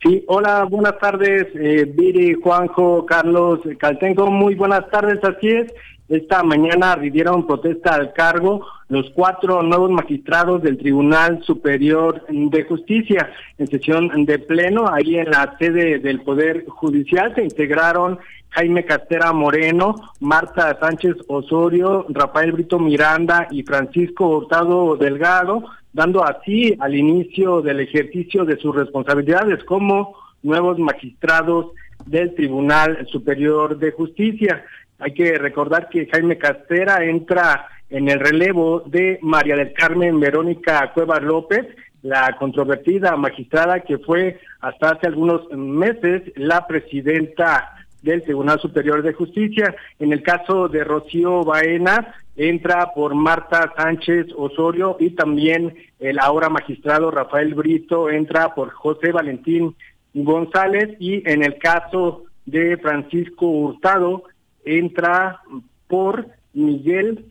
[SPEAKER 9] Sí, hola, buenas tardes, eh, Viri, Juanjo, Carlos, Caltenco, muy buenas tardes, así es. Esta mañana rindieron protesta al cargo los cuatro nuevos magistrados del Tribunal Superior de Justicia. En sesión de pleno, ahí en la sede del Poder Judicial, se integraron Jaime Castera Moreno, Marta Sánchez Osorio, Rafael Brito Miranda y Francisco Hurtado Delgado, dando así al inicio del ejercicio de sus responsabilidades como nuevos magistrados del Tribunal Superior de Justicia. Hay que recordar que Jaime Castera entra en el relevo de María del Carmen Verónica Cuevas López, la controvertida magistrada que fue hasta hace algunos meses la presidenta del Tribunal Superior de Justicia. En el caso de Rocío Baena, entra por Marta Sánchez Osorio y también el ahora magistrado Rafael Brito entra por José Valentín González y en el caso de Francisco Hurtado entra por Miguel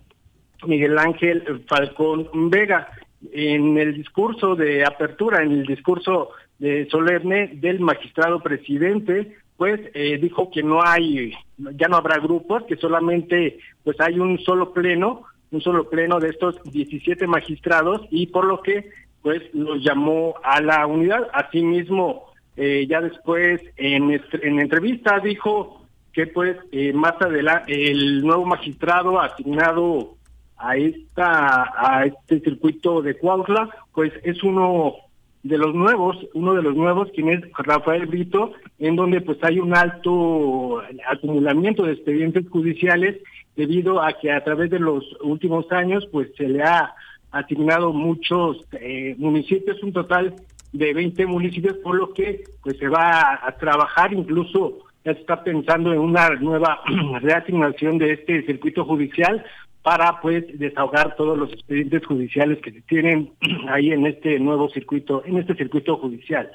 [SPEAKER 9] Miguel Ángel Falcón Vega. En el discurso de apertura, en el discurso de solemne del magistrado presidente, pues eh, dijo que no hay, ya no habrá grupos, que solamente pues hay un solo pleno, un solo pleno de estos 17 magistrados y por lo que pues los llamó a la unidad. Asimismo, eh, ya después en, en entrevista dijo que pues eh, más adelante el nuevo magistrado asignado a esta a este circuito de Cuautla pues es uno de los nuevos, uno de los nuevos, quien es Rafael Brito, en donde pues hay un alto acumulamiento de expedientes judiciales debido a que a través de los últimos años pues se le ha asignado muchos eh, municipios, un total de 20 municipios, por lo que pues se va a, trabajar, incluso ya se está pensando en una nueva reasignación de este circuito judicial para pues desahogar todos los expedientes judiciales que se tienen ahí en este nuevo circuito, en este circuito judicial.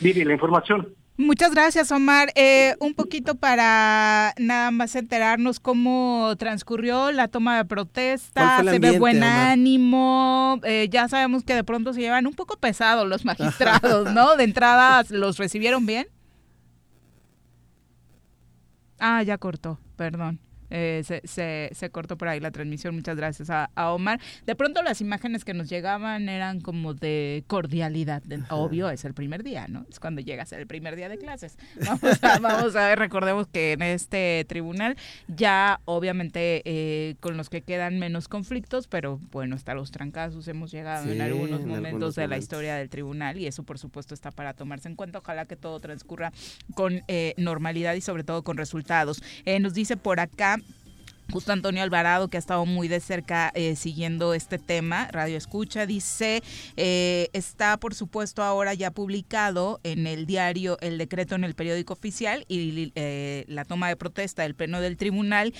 [SPEAKER 9] Vivi, la información.
[SPEAKER 1] Muchas gracias, Omar. Eh, un poquito para nada más enterarnos cómo transcurrió la toma de protesta, se ve buen ánimo, eh, ya sabemos que de pronto se llevan un poco pesados los magistrados, ¿no? De entrada, ¿los recibieron bien? Ah, ya cortó, perdón. Eh, se, se, se, cortó por ahí la transmisión, muchas gracias a, Omar. De pronto las imágenes que nos llegaban eran como de cordialidad, obvio, es el primer día, ¿no? Es cuando llegas el primer día de clases. Vamos a, vamos a ver, recordemos que en este tribunal ya obviamente eh, con los que quedan menos conflictos, pero bueno, hasta los trancazos hemos llegado en algunos momentos de la historia del tribunal y eso por supuesto está para tomarse en cuenta. Ojalá que todo transcurra con eh, normalidad y sobre todo con resultados. nos dice por acá Justo Antonio Alvarado, que ha estado muy de cerca eh, siguiendo este tema, Radio Escucha, dice, eh, está por supuesto ahora ya publicado en el diario el decreto en el periódico oficial y eh, la toma de protesta del Pleno del Tribunal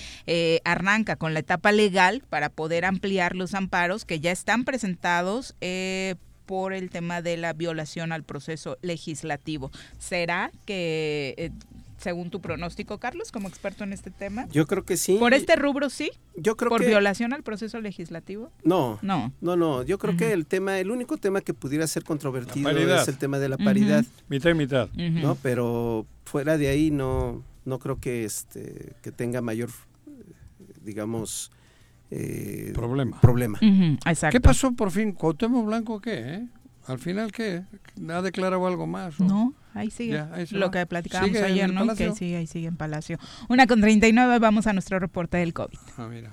[SPEAKER 1] arranca con la etapa legal para poder ampliar los amparos que ya están presentados por el tema de la violación al proceso legislativo. ¿Será que según tu pronóstico, Carlos, como experto en este tema?
[SPEAKER 4] Yo creo que sí.
[SPEAKER 1] ¿Por este rubro sí?
[SPEAKER 4] Yo creo
[SPEAKER 1] ¿Por violación al proceso legislativo?
[SPEAKER 4] No. No. No, no. Yo creo que el tema, el único tema que pudiera ser controvertido es el tema de la paridad.
[SPEAKER 2] Mitad y mitad.
[SPEAKER 4] ¿No? Pero fuera de ahí no, no creo que este que tenga mayor digamos eh,
[SPEAKER 2] problema.
[SPEAKER 4] Problema.
[SPEAKER 2] ¿Qué pasó por fin? ¿Cuauhtémoc Blanco qué? Eh? ¿Al final qué? ¿Ha declarado algo más?
[SPEAKER 1] No, ahí sigue. Lo que platicábamos ayer, ¿no? Que sigue, ahí sigue en Palacio. Una con 39, vamos a nuestro reporte del COVID.
[SPEAKER 2] Ah, mira.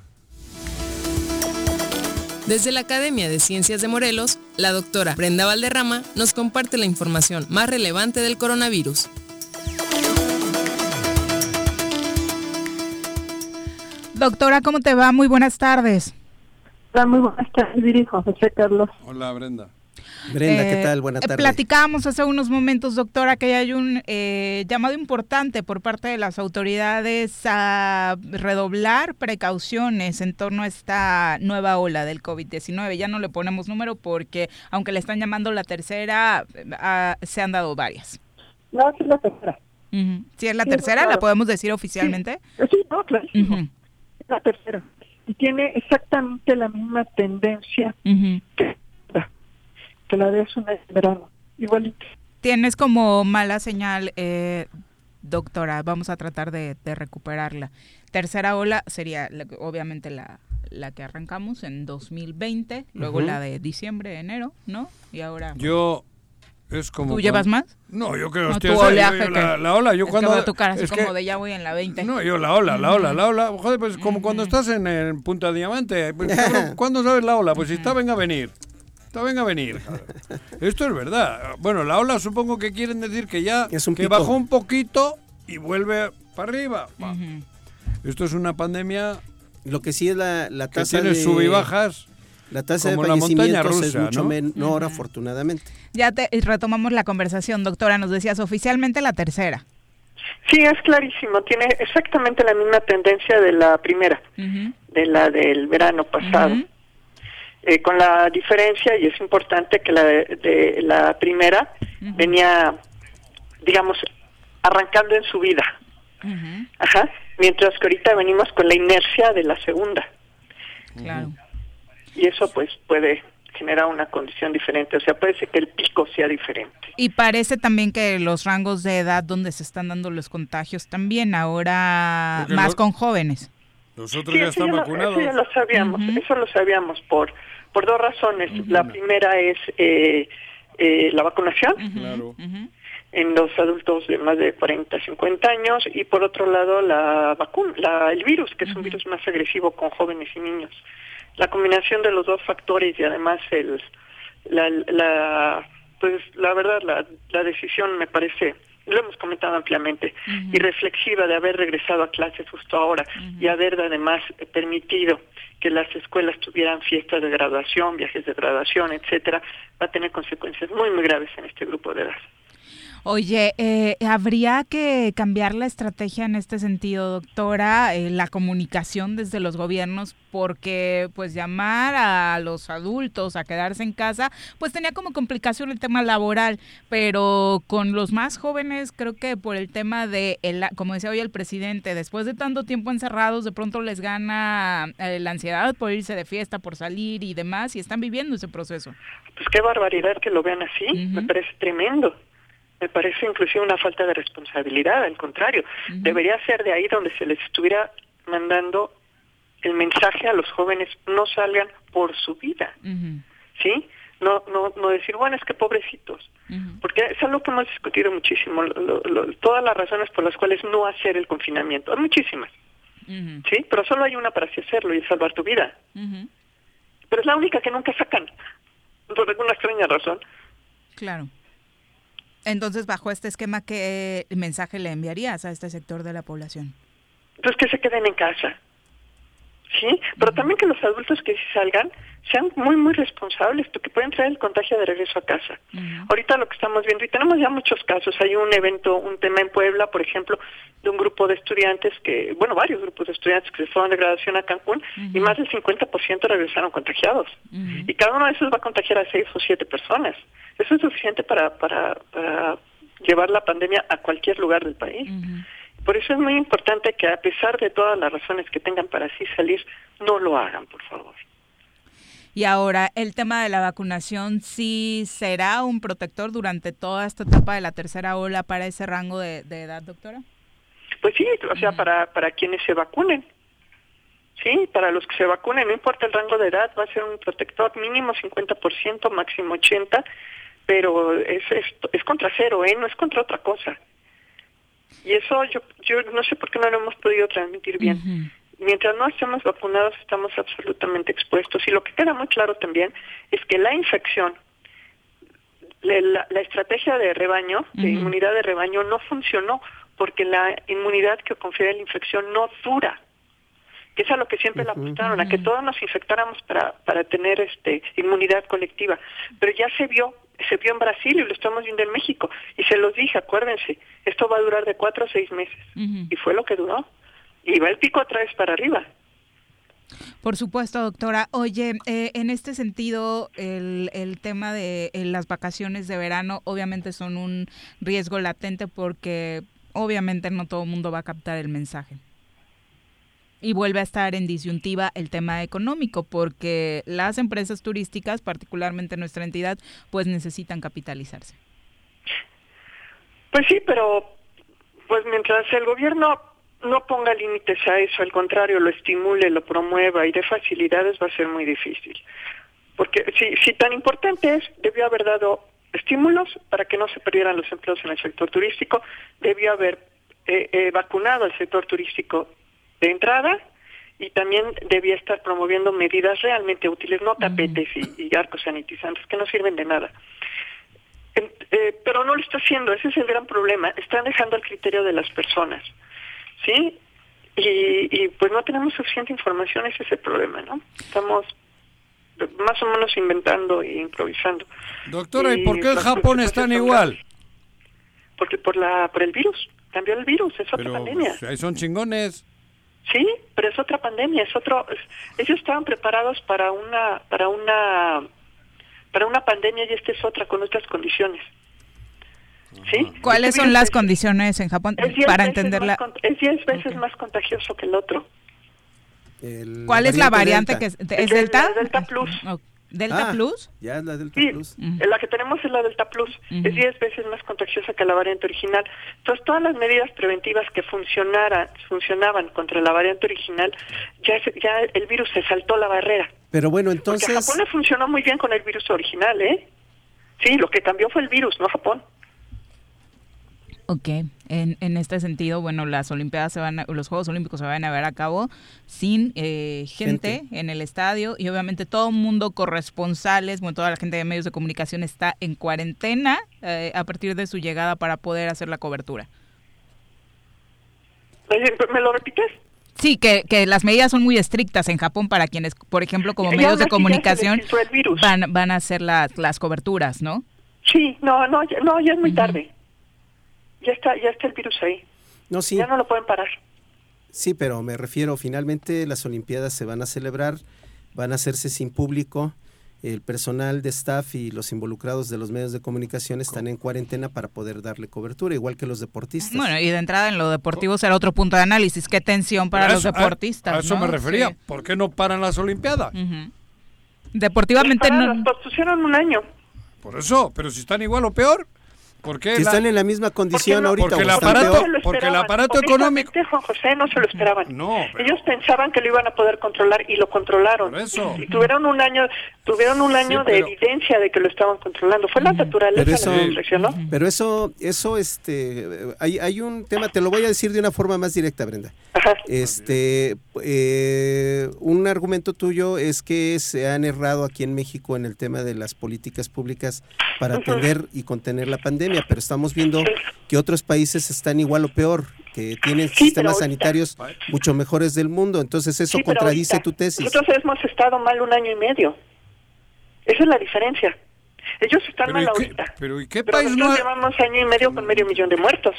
[SPEAKER 8] Desde la Academia de Ciencias de Morelos, la doctora Brenda Valderrama nos comparte la información más relevante del coronavirus.
[SPEAKER 1] Doctora, ¿cómo te va? Muy buenas tardes.
[SPEAKER 10] Hola, muy buenas tardes, dirijo José Carlos.
[SPEAKER 2] Hola, Brenda.
[SPEAKER 4] Brenda, ¿qué eh, tal? Buenas tardes.
[SPEAKER 1] Platicábamos hace unos momentos, doctora, que hay un eh, llamado importante por parte de las autoridades a redoblar precauciones en torno a esta nueva ola del COVID-19. Ya no le ponemos número porque, aunque le están llamando la tercera, ah, se han dado varias.
[SPEAKER 10] No, sí es la tercera.
[SPEAKER 1] ¿Sí es la tercera? ¿La podemos decir oficialmente?
[SPEAKER 10] Sí, no, claro. La tercera. Y tiene exactamente la misma tendencia que que la de una verano, igualito.
[SPEAKER 1] Tienes como mala señal, eh, doctora, vamos a tratar de, recuperarla. Tercera ola sería obviamente la, la que arrancamos en 2020, luego la de diciembre, enero, ¿no? Y ahora...
[SPEAKER 2] Yo es como
[SPEAKER 1] ¿Tú llevas más?
[SPEAKER 2] No, yo creo que la, la, ola, yo cuando
[SPEAKER 1] tu cara es como de ya voy en la 20.
[SPEAKER 2] No, yo la ola, la ola, la ola, joder, pues como cuando estás en, en Punta Diamante, pues, ¿cuándo sabes la ola? Pues si está venga a venir venga a venir. Esto es verdad. Bueno, la ola supongo que quieren decir que ya que bajó un poquito y vuelve para arriba. Esto es una pandemia.
[SPEAKER 4] Lo que sí es la, la tasa
[SPEAKER 2] que tiene
[SPEAKER 4] de
[SPEAKER 2] sub y bajas.
[SPEAKER 4] La tasa de fallecimientos es mucho ¿no? menor, afortunadamente.
[SPEAKER 1] Ya te, retomamos la conversación, doctora. Nos decías oficialmente la tercera.
[SPEAKER 10] Sí, es clarísimo. Tiene exactamente la misma tendencia de la primera, de la del verano pasado. Eh, con la diferencia, y es importante que la de, la primera venía, digamos, arrancando en su vida. Ajá. Mientras que ahorita venimos con la inercia de la segunda.
[SPEAKER 1] Claro.
[SPEAKER 10] Y eso pues puede generar una condición diferente, o sea, puede ser que el pico sea diferente.
[SPEAKER 1] Y parece también que los rangos de edad donde se están dando los contagios también, ahora más con jóvenes.
[SPEAKER 2] Nosotros ya estamos vacunados.
[SPEAKER 10] eso ya lo sabíamos, eso lo sabíamos por por dos razones. La primera es eh, eh, la vacunación en los adultos de más de 40, 50 años y por otro lado la vacuna, la, el virus, que es un virus más agresivo con jóvenes y niños. La combinación de los dos factores y además el la, la pues la verdad la, la decisión me parece lo hemos comentado ampliamente, y reflexiva de haber regresado a clases justo ahora y haber además permitido que las escuelas tuvieran fiestas de graduación, viajes de graduación, etcétera, va a tener consecuencias muy muy graves en este grupo de edad.
[SPEAKER 1] Oye, eh, ¿habría que cambiar la estrategia en este sentido, doctora? Eh, la comunicación desde los gobiernos, porque pues llamar a los adultos a quedarse en casa, pues tenía como complicación el tema laboral, pero con los más jóvenes creo que por el tema de, el, como decía hoy el presidente, después de tanto tiempo encerrados, de pronto les gana eh, la ansiedad por irse de fiesta, por salir y demás, y están viviendo ese proceso.
[SPEAKER 10] Pues qué barbaridad que lo vean así, me parece tremendo me parece inclusive una falta de responsabilidad, al contrario, debería ser de ahí donde se les estuviera mandando el mensaje a los jóvenes, no salgan por su vida, ¿sí? No, no, no decir, bueno, es que pobrecitos, porque es algo que hemos discutido muchísimo, todas las razones por las cuales no hacer el confinamiento, hay muchísimas, ¿sí? Pero solo hay una para así hacerlo y es salvar tu vida. Pero es la única que nunca sacan, por alguna extraña razón.
[SPEAKER 1] Claro. Entonces, bajo este esquema, ¿qué mensaje le enviarías a este sector de la población?
[SPEAKER 10] Pues que se queden en casa. ¿Sí? Pero también que los adultos que salgan sean muy, muy responsables, porque pueden traer el contagio de regreso a casa. Ahorita lo que estamos viendo, y tenemos ya muchos casos, hay un evento, un tema en Puebla, por ejemplo, de un grupo de estudiantes que, bueno, varios grupos de estudiantes que se fueron de graduación a Cancún y más del 50% regresaron contagiados. Y cada uno de esos va a contagiar a seis o siete personas. Eso es suficiente para, para, para llevar la pandemia a cualquier lugar del país. Por eso es muy importante que a pesar de todas las razones que tengan para así salir, no lo hagan, por favor.
[SPEAKER 1] Y ahora, el tema de la vacunación, ¿sí será un protector durante toda esta etapa de la tercera ola para ese rango de, edad, doctora?
[SPEAKER 10] Pues sí, o sea, para, para quienes se vacunen. Sí, para los que se vacunen, no importa el rango de edad, va a ser un protector mínimo 50%, máximo 80%, pero es, es, es contra cero, ¿eh? no es contra otra cosa. Y eso yo, yo no sé por qué no lo hemos podido transmitir bien mientras no estemos vacunados estamos absolutamente expuestos. Y lo que queda muy claro también es que la infección, la, estrategia de rebaño, de inmunidad de rebaño, no funcionó porque la inmunidad que confiere la infección no dura. Que es a lo que siempre le apuntaron, a que todos nos infectáramos para, para tener este inmunidad colectiva. Pero ya se vio se vio en Brasil y lo estamos viendo en México. Y se los dije, acuérdense, esto va a durar de cuatro a seis meses. Y fue lo que duró y va el pico otra vez para arriba.
[SPEAKER 1] Por supuesto, doctora. Oye, eh, en este sentido, el, el tema de las vacaciones de verano obviamente son un riesgo latente porque obviamente no todo el mundo va a captar el mensaje. Y vuelve a estar en disyuntiva el tema económico porque las empresas turísticas, particularmente nuestra entidad, pues necesitan capitalizarse.
[SPEAKER 10] Pues sí, pero pues mientras el gobierno no ponga límites a eso, al contrario, lo estimule, lo promueva y dé facilidades va a ser muy difícil. Porque si, si tan importante es, debió haber dado estímulos para que no se perdieran los empleos en el sector turístico, debió haber eh, eh, vacunado al sector turístico de entrada y también debía estar promoviendo medidas realmente útiles, no tapetes y, arcos sanitizantes que no sirven de nada. Eh, pero no lo está haciendo, ese es el gran problema. Están dejando al criterio de las personas. ¿sí? Y, pues no tenemos suficiente información, ese es el problema, ¿no? Estamos más o menos inventando e improvisando.
[SPEAKER 2] Doctora, ¿y, por qué en Japón están igual?
[SPEAKER 10] Porque por la por el virus, cambió el virus, es otra pandemia.
[SPEAKER 2] Pues, ahí son chingones.
[SPEAKER 10] Sí, pero es otra pandemia, es otro ellos estaban preparados para una para una para una pandemia y esta es otra con otras condiciones.
[SPEAKER 1] ¿Cuáles son las condiciones en Japón para entenderla?
[SPEAKER 10] Es 10 veces más contagioso que el otro.
[SPEAKER 1] ¿Cuál es la variante que es, Delta?
[SPEAKER 10] Delta Plus.
[SPEAKER 1] ¿Delta
[SPEAKER 4] ah,
[SPEAKER 1] Plus?
[SPEAKER 4] Ya es la Delta Plus.
[SPEAKER 10] La que tenemos es la Delta Plus. Es 10 veces más contagiosa que la variante original. Entonces, todas las medidas preventivas que funcionaran, funcionaban contra la variante original, ya, ya el virus se saltó la barrera.
[SPEAKER 4] Pero bueno, entonces...
[SPEAKER 10] Porque Japón le funcionó muy bien con el virus original, ¿eh? Sí, lo que cambió fue el virus, no Japón.
[SPEAKER 1] Ok, en, en este sentido, bueno, las Olimpiadas se van, los Juegos Olímpicos se van a ver a cabo sin eh, gente, en el estadio y obviamente todo el mundo corresponsales, bueno, toda la gente de medios de comunicación está en cuarentena eh, a partir de su llegada para poder hacer la cobertura.
[SPEAKER 10] ¿Me lo repites?
[SPEAKER 1] Sí, que, que las medidas son muy estrictas en Japón para quienes, por ejemplo, como medios de comunicación van, van a hacer las, las coberturas, ¿no?
[SPEAKER 10] Sí, no, no, no, ya es muy tarde. Ya está, ya está el virus ahí.
[SPEAKER 4] No, sí.
[SPEAKER 10] Ya no lo pueden parar.
[SPEAKER 4] Sí, pero me refiero, finalmente las Olimpiadas se van a celebrar, van a hacerse sin público, el personal de staff y los involucrados de los medios de comunicación están en cuarentena para poder darle cobertura, igual que los deportistas.
[SPEAKER 1] Bueno, y de entrada en lo deportivo será otro punto de análisis. Qué tensión para los deportistas.
[SPEAKER 2] A, eso me refería. ¿Por qué no paran las Olimpiadas?
[SPEAKER 1] Deportivamente
[SPEAKER 10] no. Las pusieron un año.
[SPEAKER 2] Por eso, pero si están igual o peor. Porque
[SPEAKER 4] si están en la misma condición ahorita.
[SPEAKER 2] Porque el aparato, porque el aparato económico.
[SPEAKER 10] Juan José no se lo esperaban.
[SPEAKER 2] No,
[SPEAKER 10] Ellos pensaban que lo iban a poder controlar y lo controlaron.
[SPEAKER 2] eso.
[SPEAKER 10] Y tuvieron un año, tuvieron un año de evidencia de que lo estaban controlando. Fue la naturaleza
[SPEAKER 4] pero
[SPEAKER 10] la que
[SPEAKER 4] Pero eso, eso, este, hay, hay un tema, te lo voy a decir de una forma más directa, Brenda. Este, eh, un argumento tuyo es que se han errado aquí en México en el tema de las políticas públicas para atender y contener la pandemia, pero estamos viendo que otros países están igual o peor, que tienen sistemas sanitarios mucho mejores del mundo, entonces eso contradice tu tesis.
[SPEAKER 10] Nosotros hemos estado mal un año y medio. Esa es la diferencia. Ellos están mal ahorita.
[SPEAKER 2] pero ¿y qué
[SPEAKER 10] pero
[SPEAKER 2] país
[SPEAKER 10] nosotros
[SPEAKER 2] no?
[SPEAKER 10] llevamos año y medio con medio millón de muertos.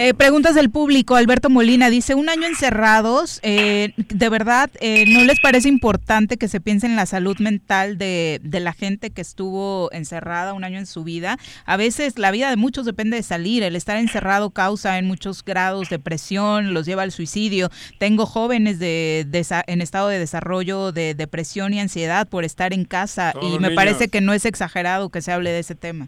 [SPEAKER 1] Eh, preguntas del público. Alberto Molina dice, un año encerrados, eh, ¿de verdad eh, no les parece importante que se piense en la salud mental de, de, la gente que estuvo encerrada un año en su vida? A veces la vida de muchos depende de salir. El estar encerrado causa en muchos grados depresión, los lleva al suicidio. Tengo jóvenes de, de en estado de desarrollo de depresión y ansiedad por estar en casa
[SPEAKER 2] Todos
[SPEAKER 1] y me
[SPEAKER 2] niños.
[SPEAKER 1] parece que no es exagerado que se hable de ese tema.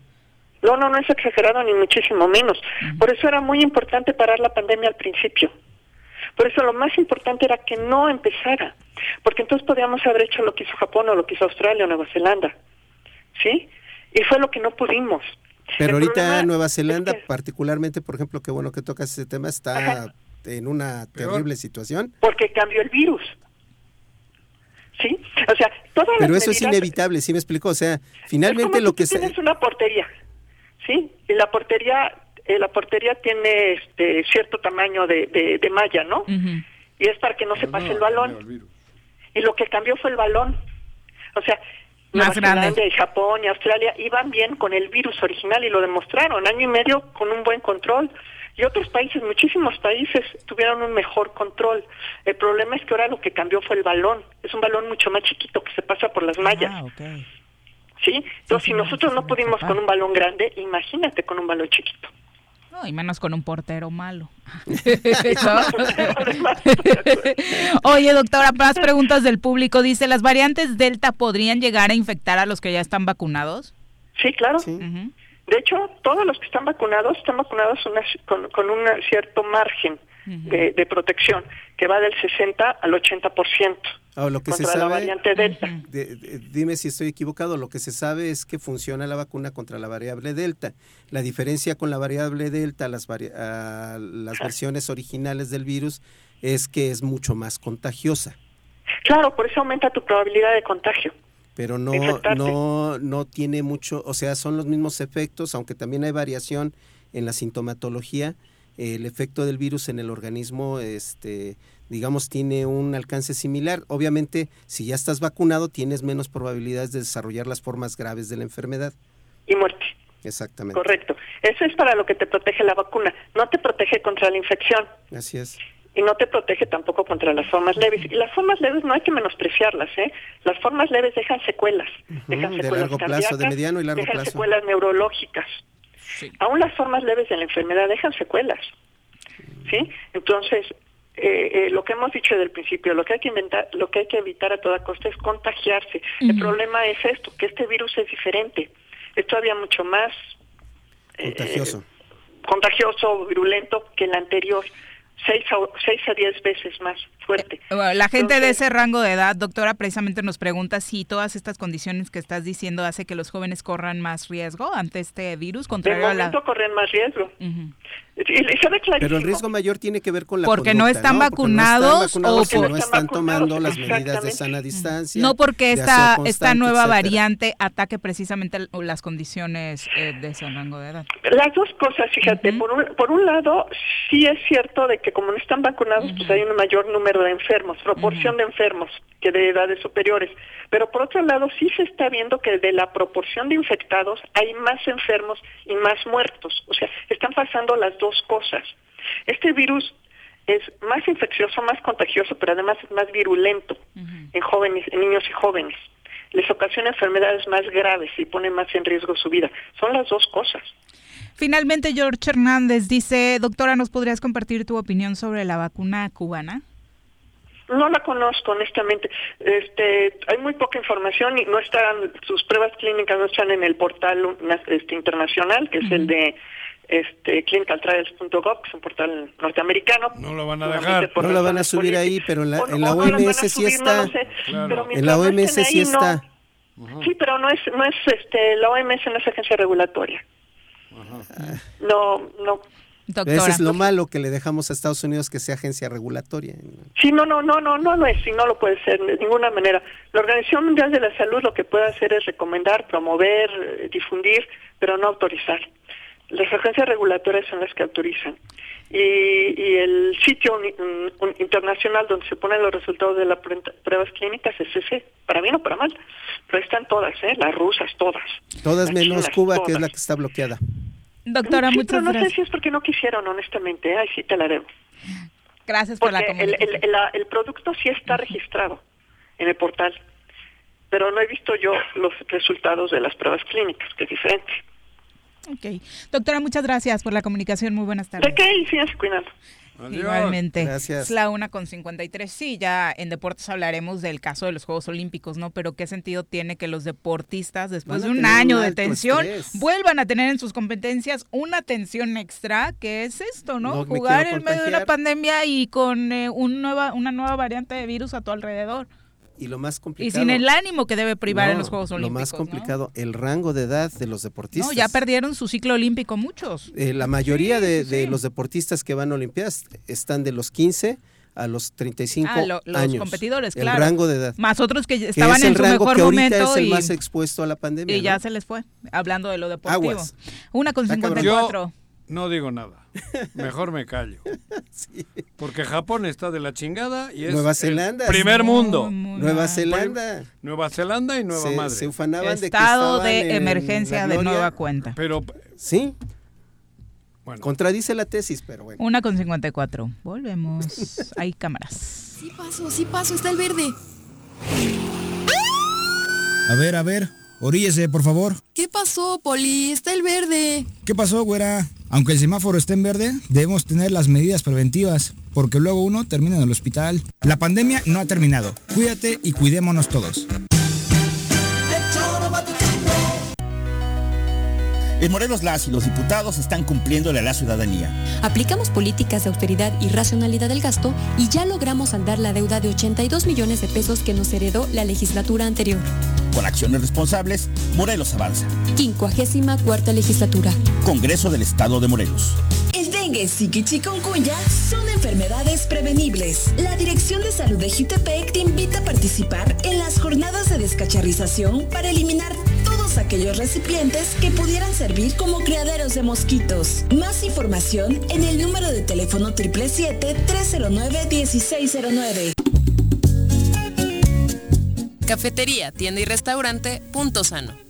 [SPEAKER 10] No, no, no es exagerado ni muchísimo menos. Por eso era muy importante parar la pandemia al principio. Por eso lo más importante era que no empezara. Porque entonces podíamos haber hecho lo que hizo Japón o lo que hizo Australia o Nueva Zelanda. ¿Sí? Y fue lo que no pudimos.
[SPEAKER 4] Pero
[SPEAKER 10] El
[SPEAKER 4] ahorita Nueva Zelanda, particularmente, por ejemplo, qué bueno que tocas ese tema, está en una terrible situación.
[SPEAKER 10] Porque cambió el virus. ¿Sí? O sea, todas
[SPEAKER 4] Pero
[SPEAKER 10] las
[SPEAKER 4] eso es inevitable, ¿sí me explico? O sea,
[SPEAKER 10] Es
[SPEAKER 4] finalmente
[SPEAKER 10] como
[SPEAKER 4] lo
[SPEAKER 10] si
[SPEAKER 4] que se...
[SPEAKER 10] tienes una portería, ¿sí? Y la portería, eh, la portería tiene este cierto tamaño de, de, de malla, ¿no? Y es para que no se pase el balón. Y lo que cambió fue el balón. O sea,
[SPEAKER 1] Más grande.
[SPEAKER 10] Y Japón y Australia iban bien con el virus original y lo demostraron, año y medio con un buen control. Y otros países, muchísimos países, tuvieron un mejor control. El problema es que ahora lo que cambió fue el balón. Es un balón mucho más chiquito que se pasa por las mallas.
[SPEAKER 1] Ah, ok.
[SPEAKER 10] ¿Sí? Entonces, si nosotros no pudimos con un balón grande, imagínate con un balón chiquito.
[SPEAKER 1] No, y menos con un portero malo. Oye, doctora, más preguntas del público. Dice, ¿las variantes Delta podrían llegar a infectar a los que ya están vacunados?
[SPEAKER 10] Sí, claro. De hecho, todos los que están vacunados están vacunados una- con, con un cierto margen de, de protección, que va del 60 al 80%.
[SPEAKER 4] Ah, lo que se
[SPEAKER 10] contra la
[SPEAKER 4] sabe,
[SPEAKER 10] variante Delta.
[SPEAKER 4] de- de- dime si estoy equivocado, lo que se sabe es que funciona la vacuna contra la variable Delta. La diferencia con la variable Delta, las, vari- a las versiones originales del virus, es que es mucho más contagiosa,
[SPEAKER 10] Claro, por eso aumenta tu probabilidad de contagio.
[SPEAKER 4] pero no, no, no tiene mucho, o sea, son los mismos efectos, aunque también hay variación en la sintomatología. El efecto del virus en el organismo, este, digamos, tiene un alcance similar. Obviamente, si ya estás vacunado, tienes menos probabilidades de desarrollar las formas graves de la enfermedad.
[SPEAKER 10] Y muerte.
[SPEAKER 4] Exactamente.
[SPEAKER 10] Correcto. Eso es para lo que te protege la vacuna. No te protege contra la infección
[SPEAKER 4] Así es.
[SPEAKER 10] y no te protege tampoco contra las formas leves. Y las formas leves no hay que menospreciarlas, ¿eh? Las formas leves dejan secuelas. Dejan
[SPEAKER 4] de
[SPEAKER 10] secuelas
[SPEAKER 4] largo plazo, de mediano y largo
[SPEAKER 10] dejan
[SPEAKER 4] plazo.
[SPEAKER 10] secuelas neurológicas. Aún las formas leves de la enfermedad dejan secuelas. ¿Sí? Entonces, eh, eh, lo que hemos dicho desde el principio, lo que hay que inventar, lo que hay que evitar a toda costa es contagiarse. El problema es esto, que este virus es diferente. Es todavía mucho más eh,
[SPEAKER 4] Contagioso.
[SPEAKER 10] contagioso, virulento que el anterior. Seis a, seis a diez veces más fuerte.
[SPEAKER 1] Bueno, La gente de ese rango de edad, doctora, precisamente nos pregunta si todas estas condiciones que estás diciendo hace que los jóvenes corran más riesgo ante este virus,
[SPEAKER 10] De
[SPEAKER 1] contrario a la...
[SPEAKER 10] momento corren más riesgo.
[SPEAKER 4] Pero el riesgo mayor tiene que ver con la
[SPEAKER 1] Porque no
[SPEAKER 4] conducta,
[SPEAKER 1] están
[SPEAKER 4] Porque
[SPEAKER 1] vacunados
[SPEAKER 4] no están vacunados
[SPEAKER 1] o por-
[SPEAKER 4] no están tomando las medidas de sana distancia.
[SPEAKER 1] No porque esta, esta nueva
[SPEAKER 4] etcétera.
[SPEAKER 1] variante ataque precisamente las condiciones eh, de ese rango de edad.
[SPEAKER 10] Las dos cosas, fíjate, por, un, por un lado, sí es cierto de que como no están vacunados, pues hay un mayor número número de enfermos, proporción de enfermos que de edades superiores. Pero por otro lado, sí se está viendo que de la proporción de infectados hay más enfermos y más muertos. O sea, están pasando las dos cosas. Este virus es más infeccioso, más contagioso, pero además es más virulento en jóvenes, en niños y jóvenes. Les ocasiona enfermedades más graves y pone más en riesgo su vida. Son las dos cosas.
[SPEAKER 1] Finalmente, George Hernández dice, doctora, ¿nos podrías compartir tu opinión sobre la vacuna cubana?
[SPEAKER 10] No la conozco, honestamente. Este, hay muy poca información y no están, sus pruebas clínicas no están en el portal este, internacional, que es el de este, clinicaltrials.gov, que es un portal norteamericano.
[SPEAKER 2] No lo van a dejar.
[SPEAKER 4] No lo van a subir ahí, pero en la, en la OMS sí está. En la OMS sí está.
[SPEAKER 10] Sí, pero no es, no es este, la OMS no es agencia regulatoria. No, no.
[SPEAKER 4] Eso es lo malo que le dejamos a Estados Unidos que sea agencia regulatoria.
[SPEAKER 10] Sí, no, no, no, no, no lo es y no lo puede ser de ninguna manera. La Organización Mundial de la Salud lo que puede hacer es recomendar, promover, eh, difundir, pero no autorizar. Las agencias regulatorias son las que autorizan. Y, y el sitio internacional donde se ponen los resultados de las pruebas clínicas es ese, para bien o para mal. Pero están todas, ¿eh? las rusas, todas.
[SPEAKER 4] Todas menos Cuba, que es la que está bloqueada.
[SPEAKER 1] Doctora,
[SPEAKER 10] sí,
[SPEAKER 1] muchas
[SPEAKER 10] pero no
[SPEAKER 1] gracias.
[SPEAKER 10] sé si es porque no quisieron, honestamente. Ay, sí te la debo.
[SPEAKER 1] Gracias por la
[SPEAKER 10] Porque el, el, el, el producto sí está registrado en el portal, pero no he visto yo los resultados de las pruebas clínicas, que es diferente.
[SPEAKER 1] Ok. Doctora, muchas gracias por la comunicación. Muy buenas tardes.
[SPEAKER 10] ¿De qué? Y síganse cuidando.
[SPEAKER 1] Igualmente.
[SPEAKER 4] Gracias.
[SPEAKER 1] Es la una con 53. Sí, ya en deportes hablaremos del caso de los Juegos Olímpicos, ¿no? Pero ¿qué sentido tiene que los deportistas, después de un año
[SPEAKER 4] un
[SPEAKER 1] de tensión,
[SPEAKER 4] estrés.
[SPEAKER 1] vuelvan a tener en sus competencias una tensión extra? que es esto, no? Jugar en medio de una pandemia y con eh, un nueva, una nueva variante de virus a tu alrededor.
[SPEAKER 4] Y lo más
[SPEAKER 1] Y
[SPEAKER 4] complicado.
[SPEAKER 1] sin el ánimo que debe privar en
[SPEAKER 4] No,
[SPEAKER 1] los Juegos Olímpicos.
[SPEAKER 4] Lo más
[SPEAKER 1] ¿no?
[SPEAKER 4] complicado, el rango de edad de los deportistas.
[SPEAKER 1] No, ya perdieron su ciclo olímpico muchos.
[SPEAKER 4] Eh, la mayoría de, de los deportistas que van a Olimpiadas están de los 15 a los 35
[SPEAKER 1] Ah, lo- los
[SPEAKER 4] años.
[SPEAKER 1] competidores,
[SPEAKER 4] el
[SPEAKER 1] claro.
[SPEAKER 4] rango de edad.
[SPEAKER 1] Más otros que
[SPEAKER 4] Que
[SPEAKER 1] estaban
[SPEAKER 4] es el
[SPEAKER 1] en su
[SPEAKER 4] rango
[SPEAKER 1] mejor
[SPEAKER 4] que ahorita
[SPEAKER 1] momento
[SPEAKER 4] es el
[SPEAKER 1] y-
[SPEAKER 4] más expuesto a la pandemia.
[SPEAKER 1] Y ya
[SPEAKER 4] ¿no?
[SPEAKER 1] se les fue, hablando de lo deportivo.
[SPEAKER 4] Aguas.
[SPEAKER 1] Una con
[SPEAKER 4] Está cabrón.
[SPEAKER 1] 54.
[SPEAKER 2] No digo nada. Mejor me callo. Porque Japón está de la chingada y es
[SPEAKER 4] Nueva
[SPEAKER 2] el primer mundo.
[SPEAKER 4] muy Nueva mal. Zelanda.
[SPEAKER 2] Nueva Zelanda y Nueva
[SPEAKER 4] Se-
[SPEAKER 2] Madre.
[SPEAKER 4] se ufanaban de que
[SPEAKER 1] Estado de
[SPEAKER 4] en
[SPEAKER 1] emergencia de nueva cuenta.
[SPEAKER 2] Pero
[SPEAKER 4] Sí. Contradice la tesis, pero bueno.
[SPEAKER 1] Una con 54. Volvemos. Hay cámaras.
[SPEAKER 3] Sí paso, sí paso, está el verde.
[SPEAKER 5] A ver, a ver, oríllese, por favor.
[SPEAKER 3] ¿Qué pasó, Poli? Está el verde.
[SPEAKER 5] ¿Qué pasó, güera? Aunque el semáforo esté en verde, debemos tener las medidas preventivas, porque luego uno termina en el hospital. La pandemia no ha terminado. Cuídate y cuidémonos todos.
[SPEAKER 11] En Morelos las y los diputados están cumpliéndole a la ciudadanía.
[SPEAKER 12] Aplicamos políticas de austeridad y racionalidad del gasto y ya logramos saldar la deuda de 82 millones de pesos que nos heredó la legislatura anterior.
[SPEAKER 11] Con acciones responsables, Morelos avanza.
[SPEAKER 12] 54 legislatura.
[SPEAKER 11] Congreso del Estado de Morelos.
[SPEAKER 7] El dengue, y chikungunya son enfermedades prevenibles. La Dirección de Salud de Jutepec te invita a participar en las jornadas de descacharrización para eliminar aquellos recipientes que pudieran servir como criaderos de mosquitos. Más información en el número de teléfono 777-309-1609.
[SPEAKER 8] Cafetería, tienda y restaurante Punto Sano.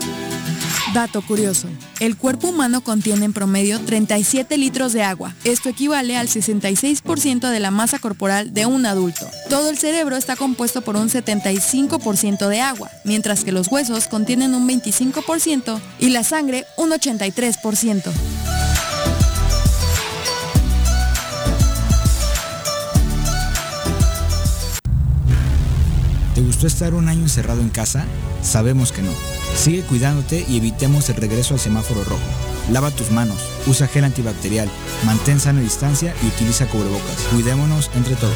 [SPEAKER 3] Dato curioso. El cuerpo humano contiene en promedio 37 litros de agua. Esto equivale al 66% de la masa corporal de un adulto. Todo el cerebro está compuesto por un 75% de agua, mientras que los huesos contienen un 25% y la sangre un 83%.
[SPEAKER 5] ¿Te gustó estar un año encerrado en casa? Sabemos que no. Sigue cuidándote y evitemos el regreso al semáforo rojo. Lava tus manos, usa gel antibacterial, mantén sana distancia y utiliza cubrebocas. Cuidémonos entre todos.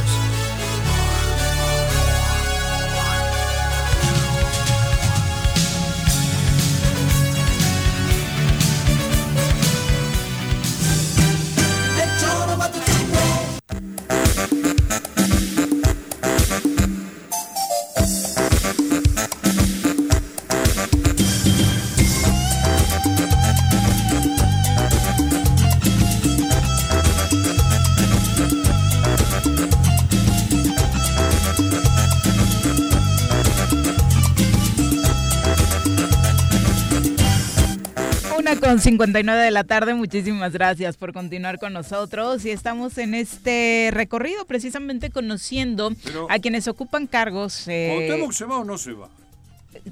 [SPEAKER 1] 59 de la tarde, muchísimas gracias por continuar con nosotros y estamos en este recorrido precisamente conociendo a quienes ocupan cargos.
[SPEAKER 2] Eh... se va o no se va?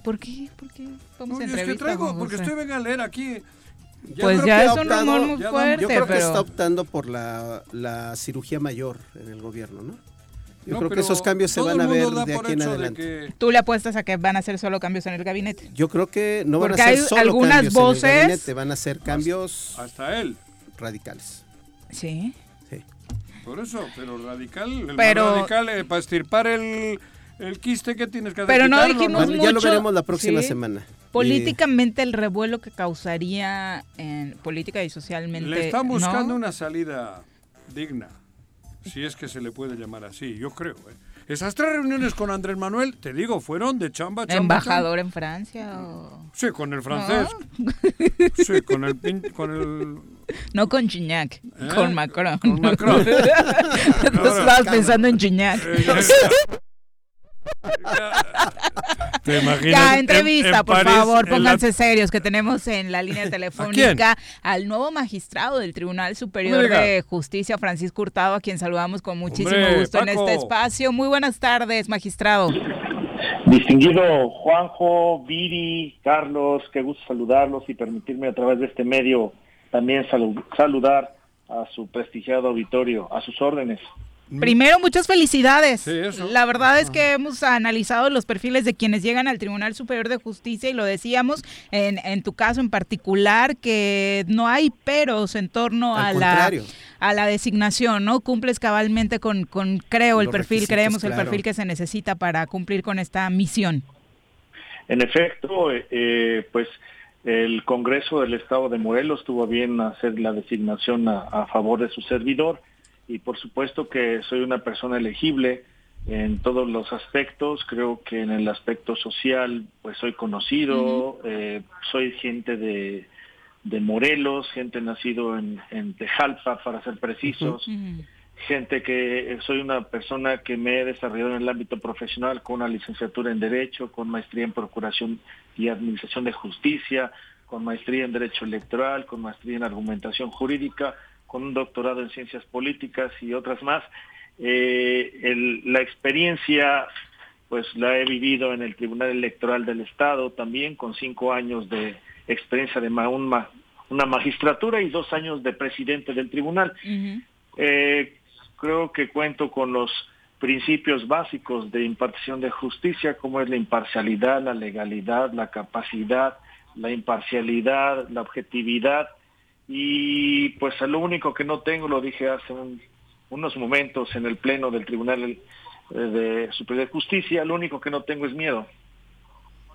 [SPEAKER 1] ¿Por qué? ¿Por qué?
[SPEAKER 2] Vamos no, a es que traigo, porque estoy venga a leer aquí.
[SPEAKER 1] Ya pues ya es un rumor muy fuerte,
[SPEAKER 4] Yo creo
[SPEAKER 1] pero...
[SPEAKER 4] que está optando por la, la cirugía mayor en el gobierno, ¿no? Yo creo que esos cambios se van a ver de aquí en adelante.
[SPEAKER 1] ¿Tú le apuestas a que van a ser solo cambios en el gabinete?
[SPEAKER 4] Yo creo que no van a ser solo
[SPEAKER 1] algunas
[SPEAKER 4] cambios
[SPEAKER 1] voces...
[SPEAKER 4] en el gabinete, van a ser cambios
[SPEAKER 2] hasta él
[SPEAKER 4] radicales.
[SPEAKER 1] Sí.
[SPEAKER 4] Sí.
[SPEAKER 2] Por eso, pero radical, el pero... radical eh, para estirpar el, el quiste que tienes que hacer.
[SPEAKER 1] Pero no dijimos mucho.
[SPEAKER 4] Ya lo veremos la próxima semana.
[SPEAKER 1] Políticamente el revuelo que causaría en política y socialmente.
[SPEAKER 2] Le están buscando una salida digna si es que se le puede llamar así, yo creo. ¿eh? Esas tres reuniones con Andrés Manuel, te digo, fueron de chamba, chamba
[SPEAKER 1] ¿Embajador en Francia o...?
[SPEAKER 2] Sí, con el francés. Sí, con el, con el...
[SPEAKER 1] No con Gignac,
[SPEAKER 2] ¿Eh?
[SPEAKER 1] con Macron.
[SPEAKER 2] Con Macron.
[SPEAKER 1] Tú estabas pensando en Gignac.
[SPEAKER 2] Eh, ¿Te imaginas?
[SPEAKER 1] Ya, entrevista,
[SPEAKER 2] en, en
[SPEAKER 1] por
[SPEAKER 2] París,
[SPEAKER 1] favor, pónganse
[SPEAKER 2] la...
[SPEAKER 1] serios, que tenemos en la línea telefónica al nuevo magistrado del Tribunal Superior de Justicia, Francisco Hurtado, a quien saludamos con muchísimo
[SPEAKER 2] Hombre,
[SPEAKER 1] gusto
[SPEAKER 2] Paco.
[SPEAKER 1] en este espacio. Muy buenas tardes, magistrado.
[SPEAKER 13] Distinguido Juanjo, Viri, Carlos, qué gusto saludarlos y permitirme a través de este medio también salu saludar a su prestigiado auditorio, a sus órdenes.
[SPEAKER 1] Primero, muchas felicidades.
[SPEAKER 2] Sí, eso.
[SPEAKER 1] La verdad es que hemos analizado los perfiles de quienes llegan al Tribunal Superior de Justicia y lo decíamos en, en tu caso en particular, que no hay peros en torno
[SPEAKER 4] Al
[SPEAKER 1] a la, a la designación, ¿no? Cumples cabalmente con, con creo, el
[SPEAKER 4] Los
[SPEAKER 1] perfil, creemos el perfil que se necesita para cumplir con esta misión.
[SPEAKER 13] En efecto, eh, eh, pues el Congreso del Estado de Morelos tuvo bien hacer la designación a, a favor de su servidor y por supuesto que soy una persona elegible en todos los aspectos. Creo que en el aspecto social, pues soy conocido, eh, soy gente de, de Morelos, gente nacido en, en Tejalpa, para ser precisos. gente que soy una persona que me he desarrollado en el ámbito profesional con una licenciatura en Derecho, con maestría en Procuración y Administración de Justicia, con maestría en Derecho Electoral, con maestría en Argumentación Jurídica, con un doctorado en Ciencias Políticas y otras más. Eh, el- la experiencia pues la he vivido en el Tribunal Electoral del Estado también con cinco años de experiencia de ma- un ma- una magistratura y dos años de presidente del tribunal. Eh, creo que cuento con los principios básicos de impartición de justicia, como es la imparcialidad, la legalidad, la capacidad, la imparcialidad, la objetividad, y pues lo único que no tengo, lo dije hace unos momentos en el Pleno del Tribunal eh, de Superior de Justicia, lo único que no tengo es miedo.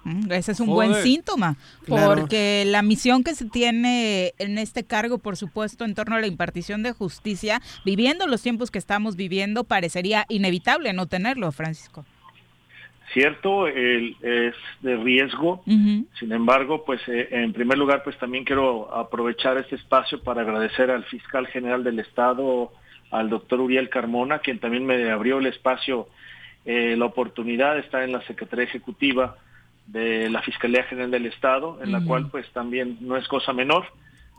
[SPEAKER 1] Mm, ese es un buen síntoma, porque la misión que se tiene en este cargo, por supuesto, en torno a la impartición de justicia, viviendo los tiempos que estamos viviendo, parecería inevitable no tenerlo, Francisco.
[SPEAKER 13] Cierto, es de riesgo. Sin embargo, pues eh, en primer lugar, pues también quiero aprovechar este espacio para agradecer al fiscal general del Estado, al doctor Uriel Carmona, quien también me abrió el espacio, eh, la oportunidad de estar en la Secretaría Ejecutiva de la Fiscalía General del Estado, en la cual pues también no es cosa menor,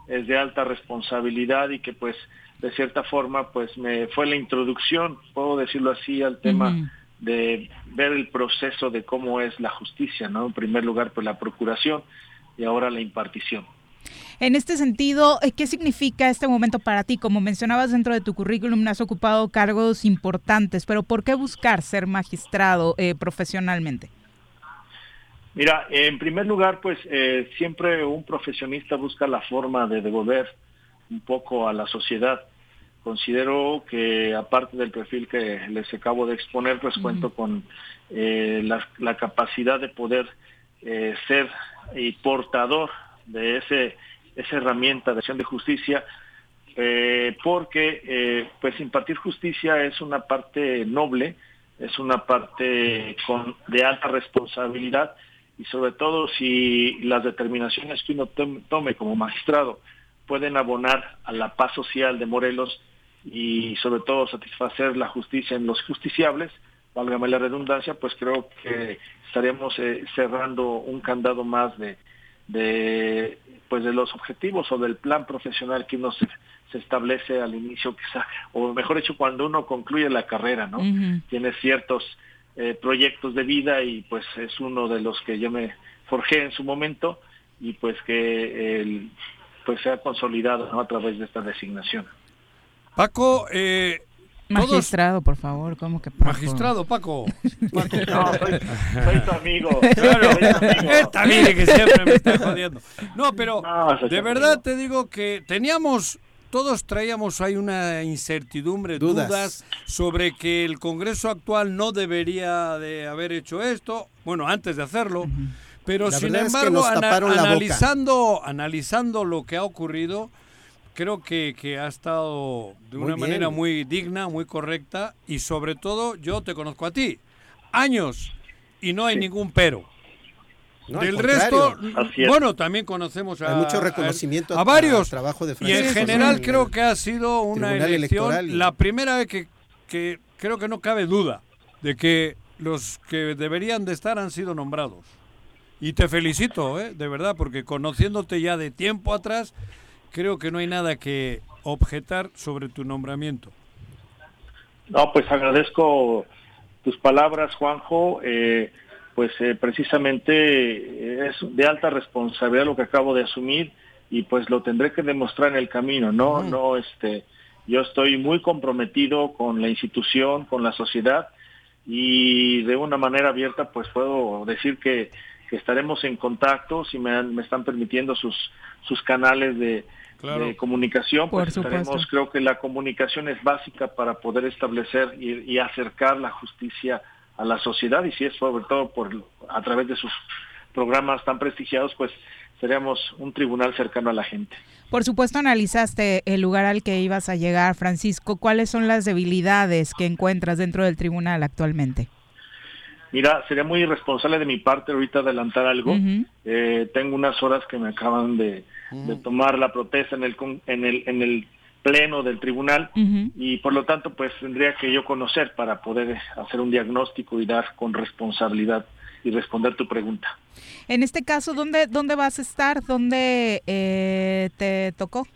[SPEAKER 13] es de alta responsabilidad y que pues de cierta forma pues me fue la introducción, puedo decirlo así, al tema de ver el proceso de cómo es la justicia, ¿no? En primer lugar pues la procuración y ahora la impartición.
[SPEAKER 1] En este sentido, ¿qué significa este momento para ti? Como mencionabas dentro de tu currículum, has ocupado cargos importantes, pero ¿por qué buscar ser magistrado eh, profesionalmente?
[SPEAKER 13] Mira, en primer lugar, pues eh, siempre un profesionista busca la forma de devolver un poco a la sociedad. Considero que aparte del perfil que les acabo de exponer, pues cuento con eh, la, capacidad de poder eh, ser y portador de ese esa herramienta de acción de justicia, porque pues impartir justicia es una parte noble, es una parte con, de alta responsabilidad y sobre todo si las determinaciones que uno tome como magistrado pueden abonar a la paz social de Morelos y sobre todo satisfacer la justicia en los justiciables, válgame la redundancia, pues creo que estaremos eh, cerrando un candado más de, de pues de los objetivos o del plan profesional que uno se, establece al inicio, quizá, o mejor dicho, cuando uno concluye la carrera, ¿no? Tiene ciertos eh, proyectos de vida y pues es uno de los que yo me forjé en su momento y pues que el, pues se ha consolidado a través de esta designación.
[SPEAKER 2] Paco, eh,
[SPEAKER 1] Magistrado, por favor, ¿cómo que
[SPEAKER 2] Magistrado, Paco.
[SPEAKER 13] No, soy, tu amigo.
[SPEAKER 2] Claro, también que siempre me está jodiendo. No, pero de verdad te digo que teníamos todos traíamos ahí una incertidumbre, dudas. sobre que el Congreso actual no debería de haber hecho esto, bueno, antes de hacerlo, pero sin embargo, analizando, analizando lo que ha ocurrido, creo que, que ha estado de una manera muy digna, muy correcta y sobre todo yo te conozco a ti, años y no hay ningún pero. Del resto, bueno, también conocemos a,
[SPEAKER 4] mucho reconocimiento
[SPEAKER 2] a, varios. trabajo de y en general creo que ha sido una elección, la primera vez que, que creo que no cabe duda de que los que deberían de estar han sido nombrados. Y te felicito, ¿eh? de verdad, porque conociéndote ya de tiempo atrás, creo que no hay nada que objetar sobre tu nombramiento.
[SPEAKER 13] No, pues agradezco tus palabras, Juanjo. Eh, pues eh, precisamente eh, es de alta responsabilidad lo que acabo de asumir y pues lo tendré que demostrar en el camino, no, no, este, yo estoy muy comprometido con la institución, con la sociedad y de una manera abierta pues puedo decir que, estaremos en contacto si me, me están permitiendo sus, sus canales de, comunicación, pues estaremos, creo que la comunicación es básica para poder establecer y, y acercar la justicia a la sociedad y si es sobre todo por a través de sus programas tan prestigiados, pues seríamos un tribunal cercano a la gente.
[SPEAKER 1] Por supuesto, analizaste el lugar al que ibas a llegar, Francisco. ¿Cuáles son las debilidades que encuentras dentro del tribunal actualmente?
[SPEAKER 13] Mira, sería muy irresponsable de mi parte ahorita adelantar algo. Eh, tengo unas horas que me acaban de, de tomar la protesta en el, en el, en el pleno del tribunal y por lo tanto pues tendría que yo conocer para poder hacer un diagnóstico y dar con responsabilidad y responder tu pregunta.
[SPEAKER 1] En este caso, ¿dónde, dónde vas a estar? ¿Dónde eh, te tocó?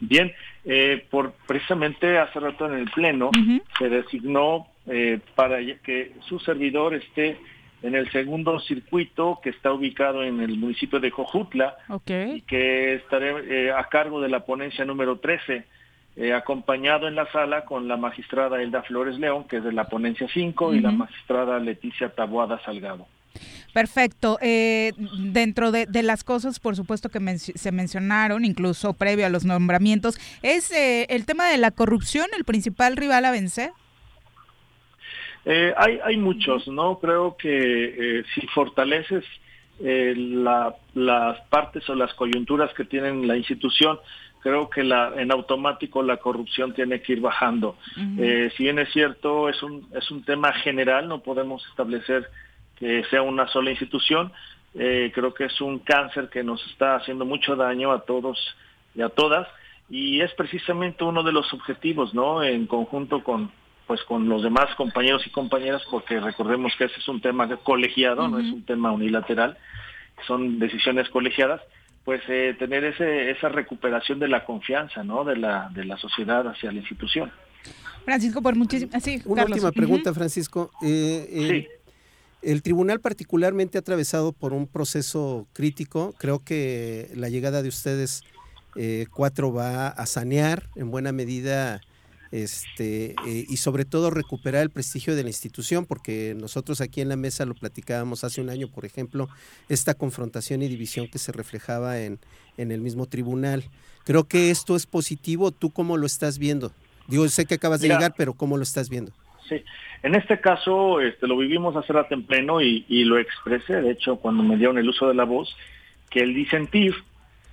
[SPEAKER 13] Bien, eh, por precisamente hace rato en el pleno se designó eh, para que su servidor esté en el segundo circuito que está ubicado en el municipio de Jojutla y que estaré eh, a cargo de la ponencia número 13. eh, acompañado en la sala con la magistrada Elda Flores León, que es de la ponencia 5, y la magistrada Leticia Taboada Salgado.
[SPEAKER 1] Perfecto. Eh, dentro de, las cosas, por supuesto, que se mencionaron, incluso previo a los nombramientos, ¿es eh, el tema de la corrupción el principal rival a vencer?
[SPEAKER 13] Eh, hay, hay muchos, ¿no? Creo que si fortaleces las partes o las coyunturas que tienen la institución, creo que la, en automático la corrupción tiene que ir bajando. si bien es cierto, es un, es un tema general, no podemos establecer que sea una sola institución. Eh, creo que es un cáncer que nos está haciendo mucho daño a todos y a todas y es precisamente uno de los objetivos, ¿no? En conjunto con pues con los demás compañeros y compañeras, porque recordemos que ese es un tema colegiado, no es un tema unilateral, son decisiones colegiadas, pues eh, tener ese, esa recuperación de la confianza, ¿no? De la, de la sociedad hacia la institución.
[SPEAKER 1] Francisco, por muchísimas... Sí,
[SPEAKER 4] Una última pregunta, Francisco. Eh, sí. El tribunal particularmente ha atravesado por un proceso crítico. Creo que la llegada de ustedes eh, cuatro va a sanear en buena medida este, eh, y sobre todo recuperar el prestigio de la institución, porque nosotros aquí en la mesa lo platicábamos hace un año, por ejemplo, esta confrontación y división que se reflejaba en, en el mismo tribunal. Creo que esto es positivo. ¿Tú cómo lo estás viendo? Digo, sé que acabas de llegar, pero ¿cómo lo estás viendo?
[SPEAKER 13] Sí, en este caso este, lo vivimos hace rato en pleno y, lo expresé, de hecho, cuando me dieron el uso de la voz, que el disentir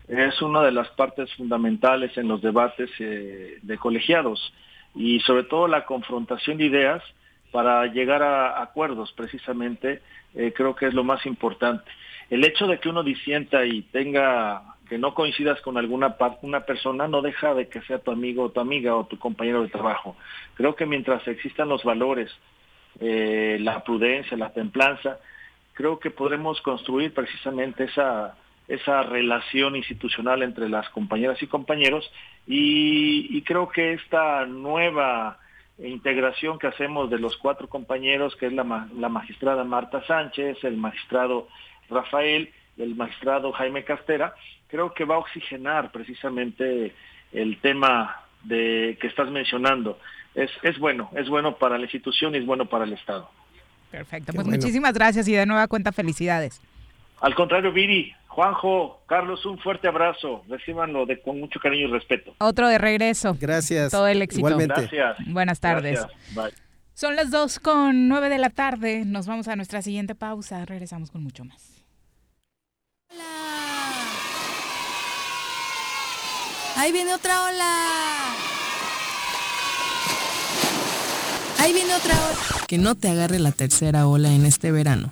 [SPEAKER 13] es una de las partes fundamentales en los debates eh, de colegiados y sobre todo la confrontación de ideas para llegar a acuerdos precisamente eh, creo que es lo más importante. El hecho de que uno disienta y tenga que no coincidas con alguna una persona no deja de que sea tu amigo o tu amiga o tu compañero de trabajo. Creo que mientras existan los valores, eh, la prudencia, la templanza, creo que podremos construir precisamente esa, esa relación institucional entre las compañeras y compañeros y, creo que esta nueva integración que hacemos de los cuatro compañeros, que es la, la magistrada Marta Sánchez, el magistrado Rafael, el magistrado Jaime Castera, creo que va a oxigenar precisamente el tema de que estás mencionando. Es, es bueno, es bueno para la institución y es bueno para el Estado.
[SPEAKER 1] Perfecto, pues muchísimas gracias y de nueva cuenta felicidades.
[SPEAKER 13] Al contrario, Viri, Juanjo, Carlos, un fuerte abrazo. Recíbanlo de, con mucho cariño y respeto.
[SPEAKER 1] Otro de regreso.
[SPEAKER 4] Gracias.
[SPEAKER 1] Todo el éxito.
[SPEAKER 4] Igualmente.
[SPEAKER 13] Gracias.
[SPEAKER 1] Buenas tardes. Son las 2 con 9 de la tarde. Nos vamos a nuestra siguiente pausa. Regresamos con mucho más.
[SPEAKER 3] Ahí viene otra ola. Ahí viene otra ola.
[SPEAKER 8] Que no te agarre la tercera ola en este verano.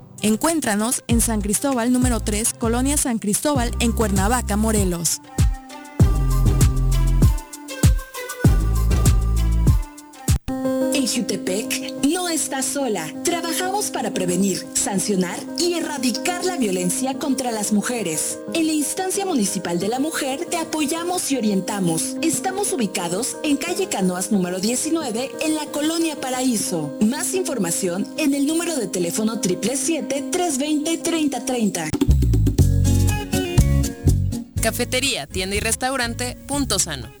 [SPEAKER 3] Encuéntranos en San Cristóbal número 3, Colonia San Cristóbal, en Cuernavaca, Morelos.
[SPEAKER 7] En Jutepec no estás sola. Trabajamos para prevenir, sancionar y erradicar la violencia contra las mujeres. En la instancia municipal de la mujer te apoyamos y orientamos. Estamos ubicados en calle Canoas número 19 en la colonia Paraíso. Más información en el número de teléfono 777-320-3030.
[SPEAKER 8] Cafetería, tienda y restaurante Punto Sano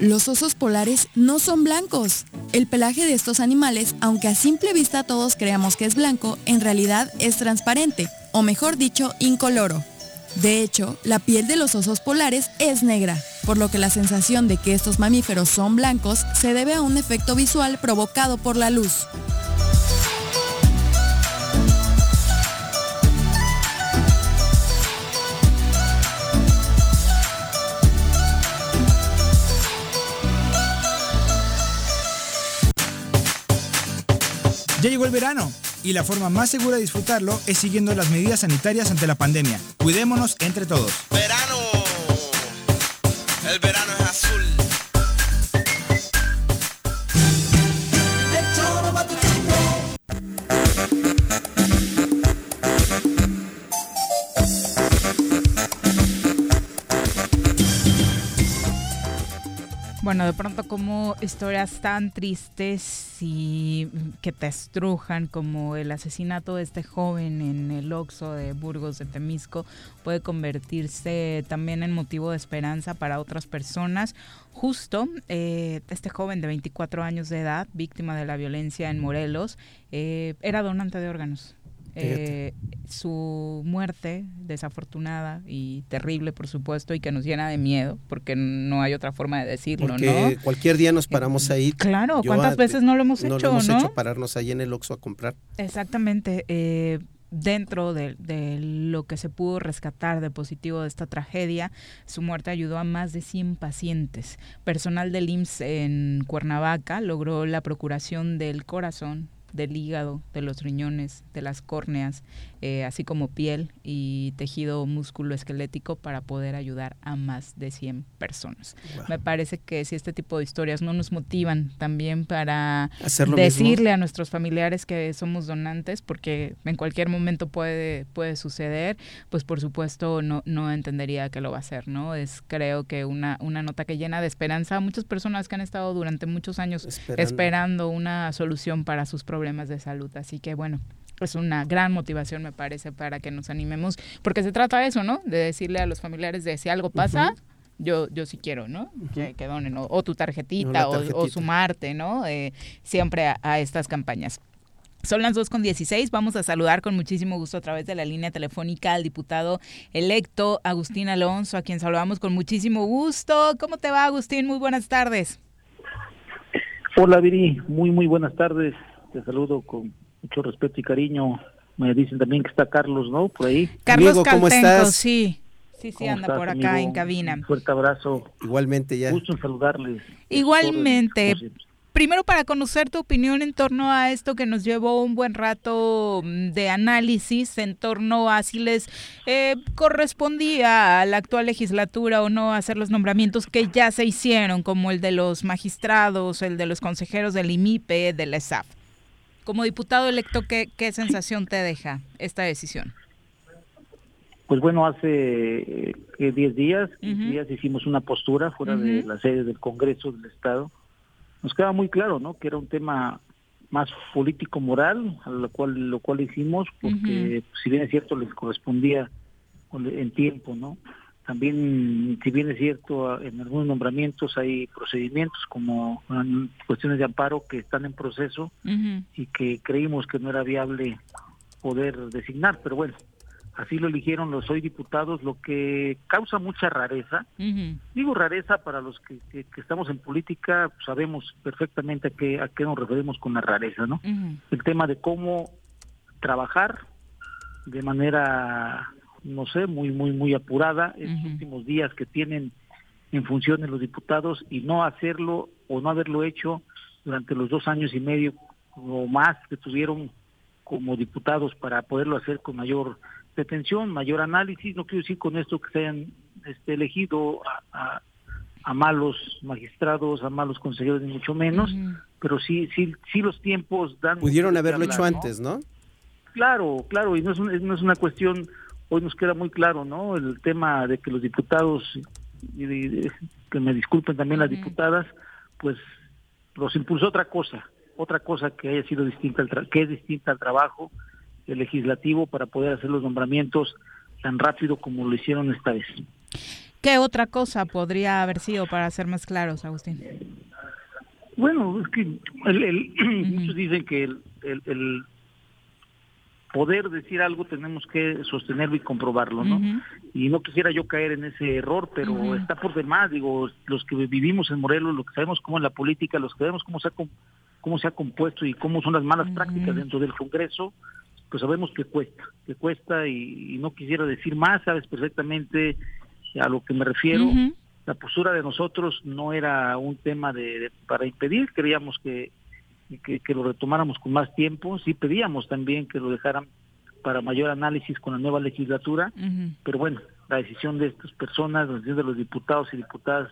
[SPEAKER 3] Los osos polares no son blancos. El pelaje de estos animales, aunque a simple vista todos creamos que es blanco, en realidad es transparente, o mejor dicho, incoloro. De hecho, la piel de los osos polares es negra, por lo que la sensación de que estos mamíferos son blancos se debe a un efecto visual provocado por la luz.
[SPEAKER 5] Ya llegó el verano y la forma más segura de disfrutarlo es siguiendo las medidas sanitarias ante la pandemia. Cuidémonos entre todos.
[SPEAKER 6] Verano. El verano es azul.
[SPEAKER 1] Bueno, de pronto como historias tan tristes y que te estrujan como el asesinato de este joven en el Oxo de Burgos de Temisco puede convertirse también en motivo de esperanza para otras personas. Justo eh, este joven de 24 años de edad, víctima de la violencia en Morelos, eh, era donante de órganos. Eh, su muerte desafortunada y terrible, por supuesto, y que nos llena de miedo, porque no hay otra forma de decirlo,
[SPEAKER 4] porque
[SPEAKER 1] ¿no?
[SPEAKER 4] cualquier día nos paramos ahí.
[SPEAKER 1] Claro, ¿cuántas veces no lo hemos
[SPEAKER 4] no
[SPEAKER 1] hecho,
[SPEAKER 4] lo hemos
[SPEAKER 1] no?
[SPEAKER 4] hecho pararnos ahí en el Oxxo a comprar.
[SPEAKER 1] Exactamente. eh, dentro de, de lo que se pudo rescatar de positivo de esta tragedia, su muerte ayudó a más de 100 pacientes. Personal del IMSS en Cuernavaca logró la procuración del corazón, del hígado, de los riñones, de las córneas, eh, así como piel y tejido músculo esquelético para poder ayudar a más de 100 personas.
[SPEAKER 4] Wow.
[SPEAKER 1] Me parece que si este tipo de historias no nos motivan también para decirle
[SPEAKER 4] mismo.
[SPEAKER 1] a nuestros familiares que somos donantes, porque en cualquier momento puede, puede suceder, pues por supuesto no, no entendería que lo va a hacer, ¿no? Es creo que una, una nota que llena de esperanza a muchas personas que han estado durante muchos años
[SPEAKER 4] Esperando.
[SPEAKER 1] esperando una solución para sus problemas de salud. Así que bueno, es una gran motivación, me parece, para que nos animemos, porque se trata de eso, ¿no? De decirle a los familiares de si algo pasa, yo, yo sí quiero, ¿no? Que, que donen, o, o tu tarjetita,
[SPEAKER 4] O
[SPEAKER 1] sumarte, ¿no? Eh, siempre a, a estas campañas. Son las 2.16, vamos a saludar con muchísimo gusto a través de la línea telefónica al diputado electo Agustín Alonso, a quien saludamos con muchísimo gusto. ¿Cómo te va, Agustín? Muy buenas tardes.
[SPEAKER 14] Hola Viri, muy muy buenas tardes. Te saludo con mucho respeto y cariño. Me dicen también que está Carlos, ¿no? Por ahí.
[SPEAKER 1] Carlos
[SPEAKER 4] Amigo, ¿cómo
[SPEAKER 1] Caltenco,
[SPEAKER 4] estás?
[SPEAKER 1] sí. Sí, sí, anda por acá en cabina.
[SPEAKER 14] Un fuerte abrazo.
[SPEAKER 4] Igualmente ya.
[SPEAKER 14] Gusto en saludarles.
[SPEAKER 1] Igualmente. Primero para conocer tu opinión en torno a esto que nos llevó un buen rato mm, de análisis en torno a si les eh, correspondía a la actual legislatura o no hacer los nombramientos que ya se hicieron, como el de los magistrados, el de los consejeros del IMIPE, del ESAF. Como diputado electo, ¿qué, qué sensación te deja esta decisión?
[SPEAKER 14] Pues bueno, hace 10 eh, días, días hicimos una postura fuera de la sede del Congreso del Estado. Nos queda muy claro, ¿no? Que era un tema más político-moral, a lo cual lo cual hicimos, porque si bien es cierto les correspondía en tiempo, ¿no? También, si bien es cierto, en algunos nombramientos hay procedimientos como cuestiones de amparo que están en proceso y que creímos que no era viable poder designar, pero bueno, así lo eligieron los hoy diputados, lo que causa mucha rareza. Digo rareza para los que, estamos en política, sabemos perfectamente a qué, a qué nos referimos con la rareza, ¿no? El tema de cómo trabajar de manera, no sé, muy, muy, muy apurada en los últimos días que tienen en función de los diputados y no hacerlo o no haberlo hecho durante los dos años y medio o más que tuvieron como diputados para poderlo hacer con mayor detención, mayor análisis. No quiero decir con esto que se hayan este, elegido a, malos magistrados, a malos consejeros, ni mucho menos, pero sí, sí, sí los tiempos dan...
[SPEAKER 4] Pudieron haberlo hecho antes, ¿no?
[SPEAKER 14] Claro, claro, y no es, no es una cuestión, hoy nos queda muy claro, ¿no? El tema de que los diputados, y que me disculpen también las diputadas, pues los impulsó otra cosa, otra cosa que haya sido distinta, al que es distinta al trabajo, legislativo para poder hacer los nombramientos tan rápido como lo hicieron esta vez.
[SPEAKER 1] ¿Qué otra cosa podría haber sido para ser más claros, Agustín?
[SPEAKER 14] Bueno, es que el, muchos dicen que el, el, poder decir algo tenemos que sostenerlo y comprobarlo, ¿no? Y no quisiera yo caer en ese error, pero está por demás, digo, los que vivimos en Morelos, los que sabemos cómo es la política, los que sabemos cómo se ha, cómo se ha compuesto y cómo son las malas prácticas dentro del Congreso, pues sabemos que cuesta, que cuesta y, no quisiera decir más, sabes perfectamente a lo que me refiero. La postura de nosotros no era un tema de, para impedir, creíamos que, que, lo retomáramos con más tiempo, sí pedíamos también que lo dejaran para mayor análisis con la nueva legislatura, pero bueno, la decisión de estas personas, la decisión de los diputados y diputadas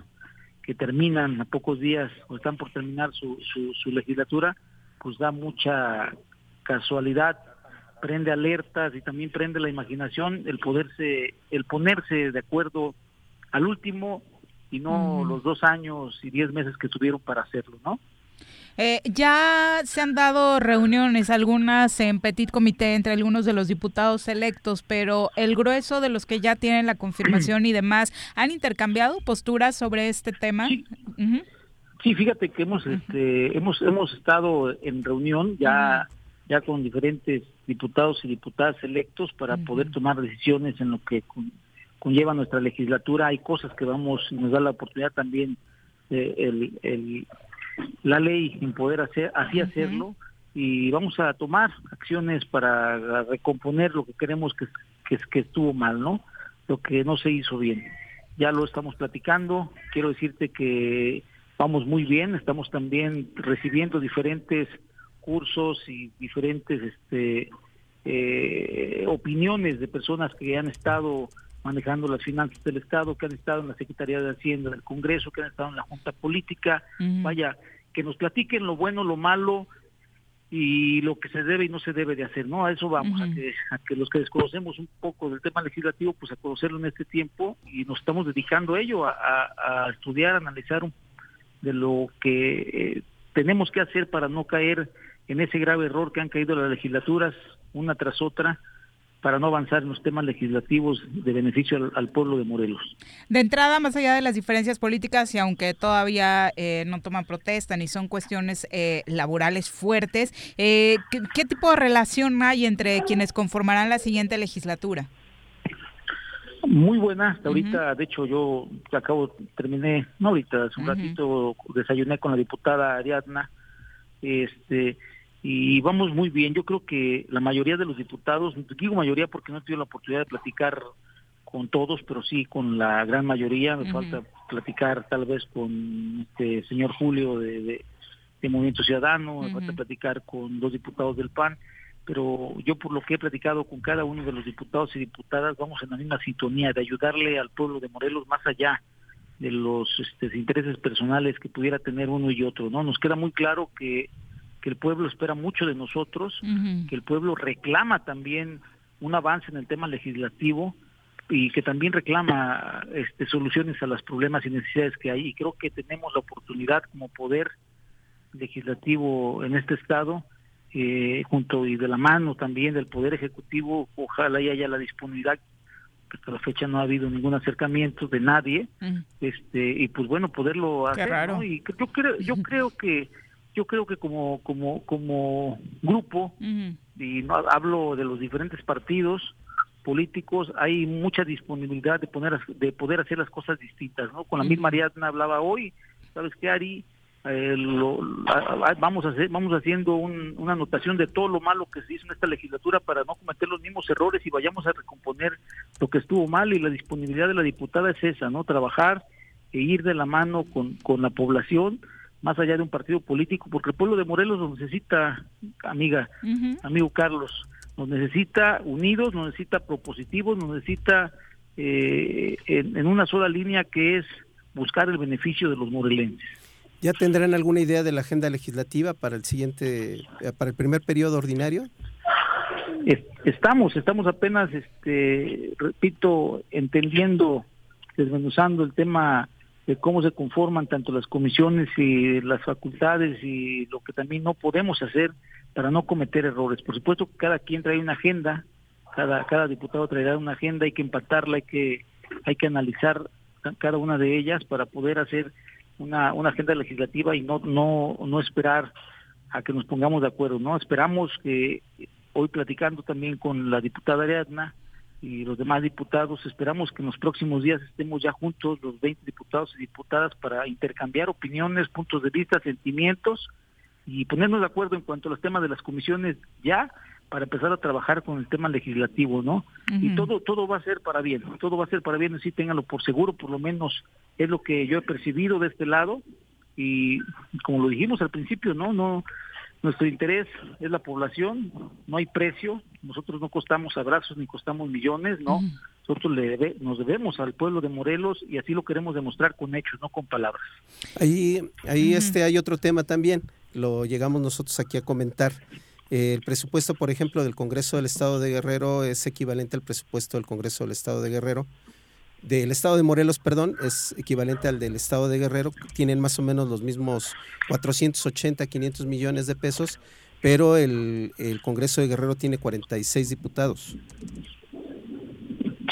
[SPEAKER 14] que terminan a pocos días o están por terminar su, su, su legislatura, pues da mucha casualidad prende alertas y también prende la imaginación el poderse, el ponerse de acuerdo al último y no los dos años y diez meses que tuvieron para hacerlo, ¿no?
[SPEAKER 1] Eh, ya se han dado reuniones, algunas en petit comité entre algunos de los diputados electos, pero el grueso de los que ya tienen la confirmación y demás, ¿han intercambiado posturas sobre este tema?
[SPEAKER 14] Sí, fíjate que hemos, este, hemos, hemos estado en reunión ya ya con diferentes diputados y diputadas electos para poder tomar decisiones en lo que conlleva nuestra legislatura. Hay cosas que vamos, nos da la oportunidad también eh, el, el, la ley en poder hacer, así hacerlo y vamos a tomar acciones para recomponer lo que queremos que, que, que estuvo mal, ¿no? Lo que no se hizo bien. Ya lo estamos platicando. Quiero decirte que vamos muy bien. Estamos también recibiendo diferentes cursos y diferentes este, eh, opiniones de personas que han estado manejando las finanzas del Estado, que han estado en la Secretaría de Hacienda del Congreso, que han estado en la Junta Política, vaya, que nos platiquen lo bueno, lo malo y lo que se debe y no se debe de hacer, ¿no? A eso vamos, a, que, a que los que desconocemos un poco del tema legislativo, pues a conocerlo en este tiempo y nos estamos dedicando a ello, a, a, estudiar, a analizar de lo que eh, tenemos que hacer para no caer en ese grave error que han caído las legislaturas una tras otra para no avanzar en los temas legislativos de beneficio al, pueblo de Morelos.
[SPEAKER 1] De entrada, más allá de las diferencias políticas y aunque todavía eh, no toman protesta ni son cuestiones eh, laborales fuertes, eh, ¿qué, tipo de relación hay entre quienes conformarán la siguiente legislatura?
[SPEAKER 14] Muy buena, hasta ahorita, de hecho yo acabo, terminé, no ahorita, hace un ratito desayuné con la diputada Ariadna, este, y vamos muy bien. Yo creo que la mayoría de los diputados, digo mayoría porque no he tenido la oportunidad de platicar con todos, pero sí con la gran mayoría. Me falta platicar tal vez con este señor Julio de, de, Movimiento Ciudadano, me falta platicar con dos diputados del PAN, pero yo por lo que he platicado con cada uno de los diputados y diputadas, vamos en la misma sintonía de ayudarle al pueblo de Morelos más allá de los este, intereses personales que pudiera tener uno y otro, ¿no? Nos queda muy claro que, que el pueblo espera mucho de nosotros, que el pueblo reclama también un avance en el tema legislativo y que también reclama este, soluciones a los problemas y necesidades que hay. Y creo que tenemos la oportunidad como poder legislativo en este estado, eh, junto y de la mano también del poder ejecutivo, ojalá haya la disponibilidad hasta la fecha no ha habido ningún acercamiento de nadie este y pues bueno poderlo hacer y yo creo yo creo que yo creo que como como como grupo y no hablo de los diferentes partidos políticos hay mucha disponibilidad de poner de poder hacer las cosas distintas no con la misma Ariadna hablaba hoy sabes qué Ari eh, lo, vamos a hacer, vamos haciendo una anotación de todo lo malo que se hizo en esta legislatura para no cometer los mismos errores y vayamos a recomponer lo que estuvo mal y la disponibilidad de la diputada es esa, ¿no? Trabajar e ir de la mano con, con la población más allá de un partido político, porque el pueblo de Morelos nos necesita, amiga, amigo Carlos, nos necesita unidos, nos necesita propositivos, nos necesita eh, en, en una sola línea que es buscar el beneficio de los morelenses.
[SPEAKER 4] ¿Ya tendrán alguna idea de la agenda legislativa para el siguiente, eh, para el primer periodo ordinario?
[SPEAKER 14] Estamos, estamos apenas, este, repito, entendiendo, desmenuzando el tema de cómo se conforman tanto las comisiones y las facultades y lo que también no podemos hacer para no cometer errores. Por supuesto que cada quien trae una agenda, cada, cada diputado traerá una agenda, hay que empatarla, hay que, hay que analizar cada una de ellas para poder hacer una, una agenda legislativa y no, no, no esperar a que nos pongamos de acuerdo, ¿no? Esperamos que hoy platicando también con la diputada Ariadna y los demás diputados, esperamos que en los próximos días estemos ya juntos, los 20 diputados y diputadas, para intercambiar opiniones, puntos de vista, sentimientos y ponernos de acuerdo en cuanto a los temas de las comisiones ya para empezar a trabajar con el tema legislativo, ¿no? Y todo todo va a ser para bien, todo va a ser para bien, así ténganlo por seguro, por lo menos es lo que yo he percibido de este lado y como lo dijimos al principio, no, no, nuestro interés es la población, no hay precio, nosotros no costamos abrazos ni costamos millones, no, nosotros le nos debemos al pueblo de Morelos y así lo queremos demostrar con hechos, no con palabras.
[SPEAKER 4] Ahí, ahí este hay otro tema también, lo llegamos nosotros aquí a comentar. el presupuesto, por ejemplo, del Congreso del Estado de Guerrero es equivalente al presupuesto del Congreso del Estado de Guerrero del estado de Morelos, perdón, es equivalente al del estado de Guerrero, tienen más o menos los mismos 480, 500 millones de pesos, pero el, el Congreso de Guerrero tiene 46 diputados.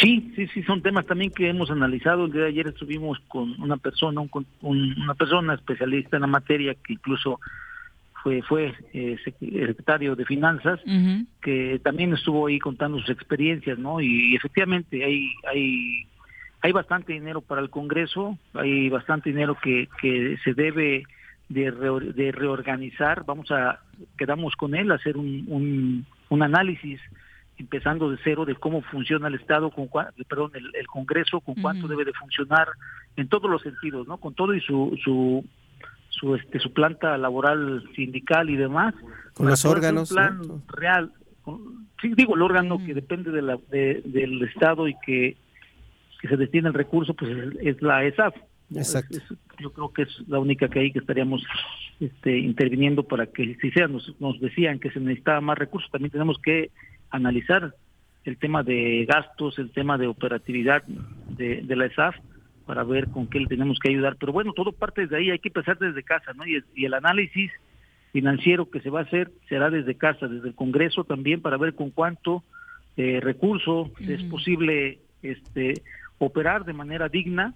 [SPEAKER 14] Sí, sí, sí, son temas también que hemos analizado. El día de ayer estuvimos con una persona, un, una persona especialista en la materia que incluso fue fue eh, secretario de finanzas, que también estuvo ahí contando sus experiencias, ¿no? Y, y efectivamente hay hay hay bastante dinero para el Congreso, hay bastante dinero que, que se debe de, de reorganizar. Vamos a, quedamos con él, a hacer un, un, análisis empezando de cero de cómo funciona el Estado, con perdón, el, Congreso, con cuánto debe de funcionar en todos los sentidos, ¿no? Con todo y su, su su este su planta laboral sindical y demás
[SPEAKER 4] con los órganos
[SPEAKER 14] un plan real sí digo el órgano que depende de la de, del estado y que que se destina el recurso pues es, la ESAF.
[SPEAKER 4] Exacto.
[SPEAKER 14] yo creo que es la única que hay que estaríamos este, interviniendo para que si sea nos, nos decían que se necesitaba más recursos, también tenemos que analizar el tema de gastos, el tema de operatividad de, de la ESAF para ver con qué le tenemos que ayudar. Pero bueno, todo parte desde ahí, hay que empezar desde casa, ¿no? Y, y el análisis financiero que se va a hacer será desde casa, desde el Congreso también, para ver con cuánto eh, recurso es posible este operar de manera digna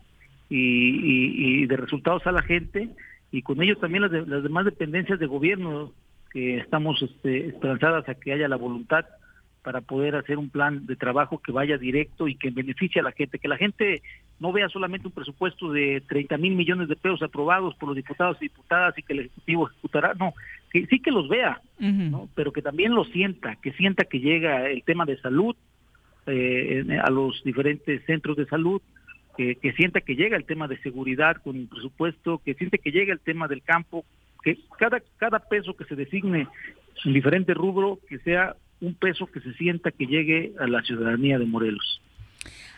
[SPEAKER 14] y, de resultados a la gente y con ello también las, las demás dependencias de gobierno que estamos este, esperanzadas a que haya la voluntad para poder hacer un plan de trabajo que vaya directo y que beneficie a la gente, que la gente no vea solamente un presupuesto de 30 mil millones de pesos aprobados por los diputados y diputadas y que el Ejecutivo ejecutará, no, que sí que los vea, ¿no? pero que también lo sienta, que sienta que llega el tema de salud, eh, a los diferentes centros de salud, que, sienta que llega el tema de seguridad con el presupuesto, que siente que llega el tema del campo, que cada, cada peso que se designe en diferente rubro, que sea un peso que se sienta que llegue a la ciudadanía de Morelos.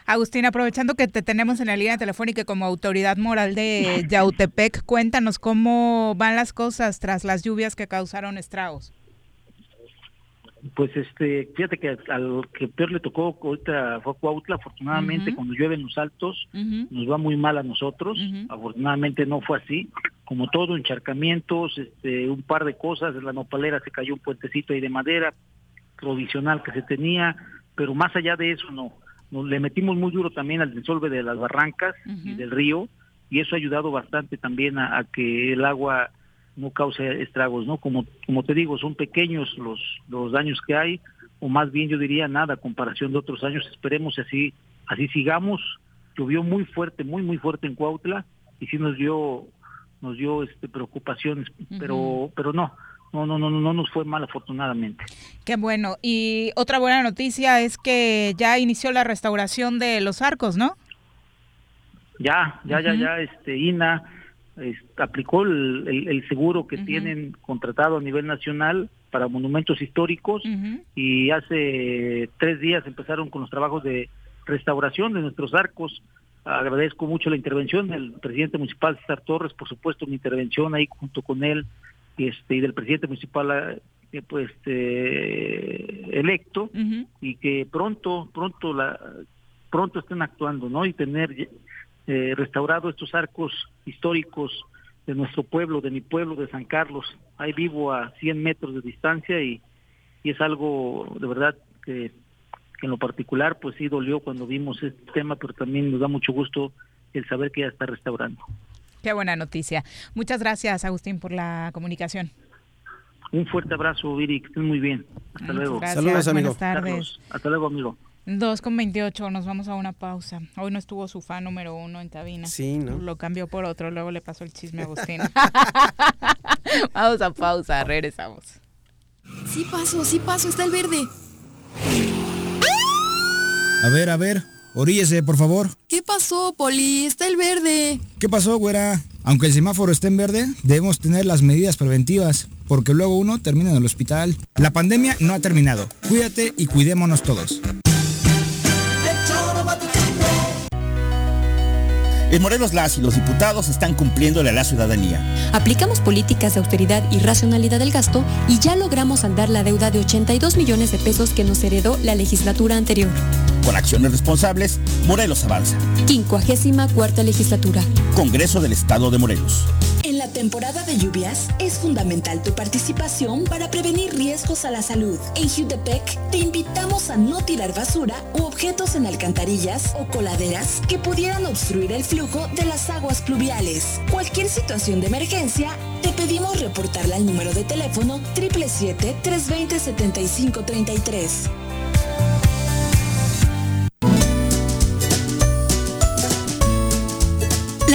[SPEAKER 1] Agustín, aprovechando que te tenemos en la línea telefónica como autoridad moral de Yautepec, cuéntanos cómo van las cosas tras las lluvias que causaron estragos.
[SPEAKER 14] Pues este, fíjate que al que peor le tocó ahorita fue Cuautla, afortunadamente cuando llueven los altos nos va muy mal a nosotros, afortunadamente no fue así, como todo, encharcamientos, este, un par de cosas, en la nopalera se cayó un puentecito ahí de madera provisional que se tenía, pero más allá de eso no, nos le metimos muy duro también al desolve de las barrancas y del río, y eso ha ayudado bastante también a que el agua no cause estragos, ¿no? Como, como te digo, son pequeños los, los daños que hay, o más bien yo diría nada comparación de otros años, esperemos así, así sigamos, llovió muy fuerte, muy, muy fuerte en Cuautla, y sí nos dio, nos dio este preocupaciones, pero, pero no, no, no, no, no nos fue mal afortunadamente.
[SPEAKER 1] Qué bueno. Y otra buena noticia es que ya inició la restauración de los arcos, ¿no?
[SPEAKER 14] Ya, ya, ya, ya, este, INA aplicó el, seguro que tienen contratado a nivel nacional para monumentos históricos y hace tres días empezaron con los trabajos de restauración de nuestros arcos. Agradezco mucho la intervención del presidente municipal César Torres, por supuesto mi intervención ahí junto con él este, y del presidente municipal eh, pues este, electo y que pronto pronto la pronto estén actuando no y tener eh, restaurado estos arcos históricos de nuestro pueblo, de mi pueblo, de San Carlos. Ahí vivo a 100 metros de distancia y, es algo de verdad que, en lo particular pues sí dolió cuando vimos este tema, pero también nos da mucho gusto el saber que ya está restaurando.
[SPEAKER 1] Qué buena noticia. Muchas gracias, Agustín, por la comunicación.
[SPEAKER 14] Un fuerte abrazo, Viri, que estén muy bien. Hasta luego.
[SPEAKER 1] Saludos, amigo. Buenas tardes.
[SPEAKER 14] Hasta luego, amigo.
[SPEAKER 1] 2 con 28, nos vamos a una pausa. Hoy no estuvo su fan número uno en cabina.
[SPEAKER 4] Sí, ¿no?
[SPEAKER 1] Lo cambió por otro, luego le pasó el chisme a Agustín. vamos a pausa, regresamos.
[SPEAKER 3] Sí paso, sí paso, está el verde.
[SPEAKER 5] A ver, a ver, oríllese, por favor.
[SPEAKER 3] ¿Qué pasó, Poli? Está el verde.
[SPEAKER 5] ¿Qué pasó, güera? Aunque el semáforo esté en verde, debemos tener las medidas preventivas, porque luego uno termina en el hospital. La pandemia no ha terminado. Cuídate y cuidémonos todos.
[SPEAKER 11] En Morelos las y los diputados están cumpliéndole a la ciudadanía.
[SPEAKER 12] Aplicamos políticas de austeridad y racionalidad del gasto y ya logramos saldar la deuda de 82 millones de pesos que nos heredó la legislatura anterior.
[SPEAKER 11] Con acciones responsables, Morelos avanza.
[SPEAKER 12] 54 legislatura.
[SPEAKER 11] Congreso del Estado de Morelos.
[SPEAKER 7] En la temporada de lluvias es fundamental tu participación para prevenir riesgos a la salud. En Jutepec te invitamos a no tirar basura u objetos en alcantarillas o coladeras que pudieran obstruir el flujo de las aguas pluviales. Cualquier situación de emergencia, te pedimos reportarla al número de teléfono 777-320-7533.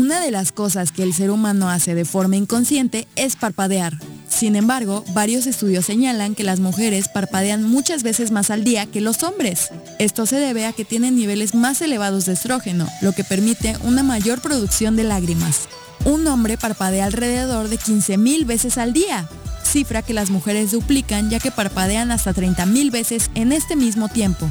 [SPEAKER 3] Una de las cosas que el ser humano hace de forma inconsciente es parpadear. Sin embargo, varios estudios señalan que las mujeres parpadean muchas veces más al día que los hombres. Esto se debe a que tienen niveles más elevados de estrógeno, lo que permite una mayor producción de lágrimas. Un hombre parpadea alrededor de 15.000 veces al día, cifra que las mujeres duplican ya que parpadean hasta 30.000 veces en este mismo tiempo.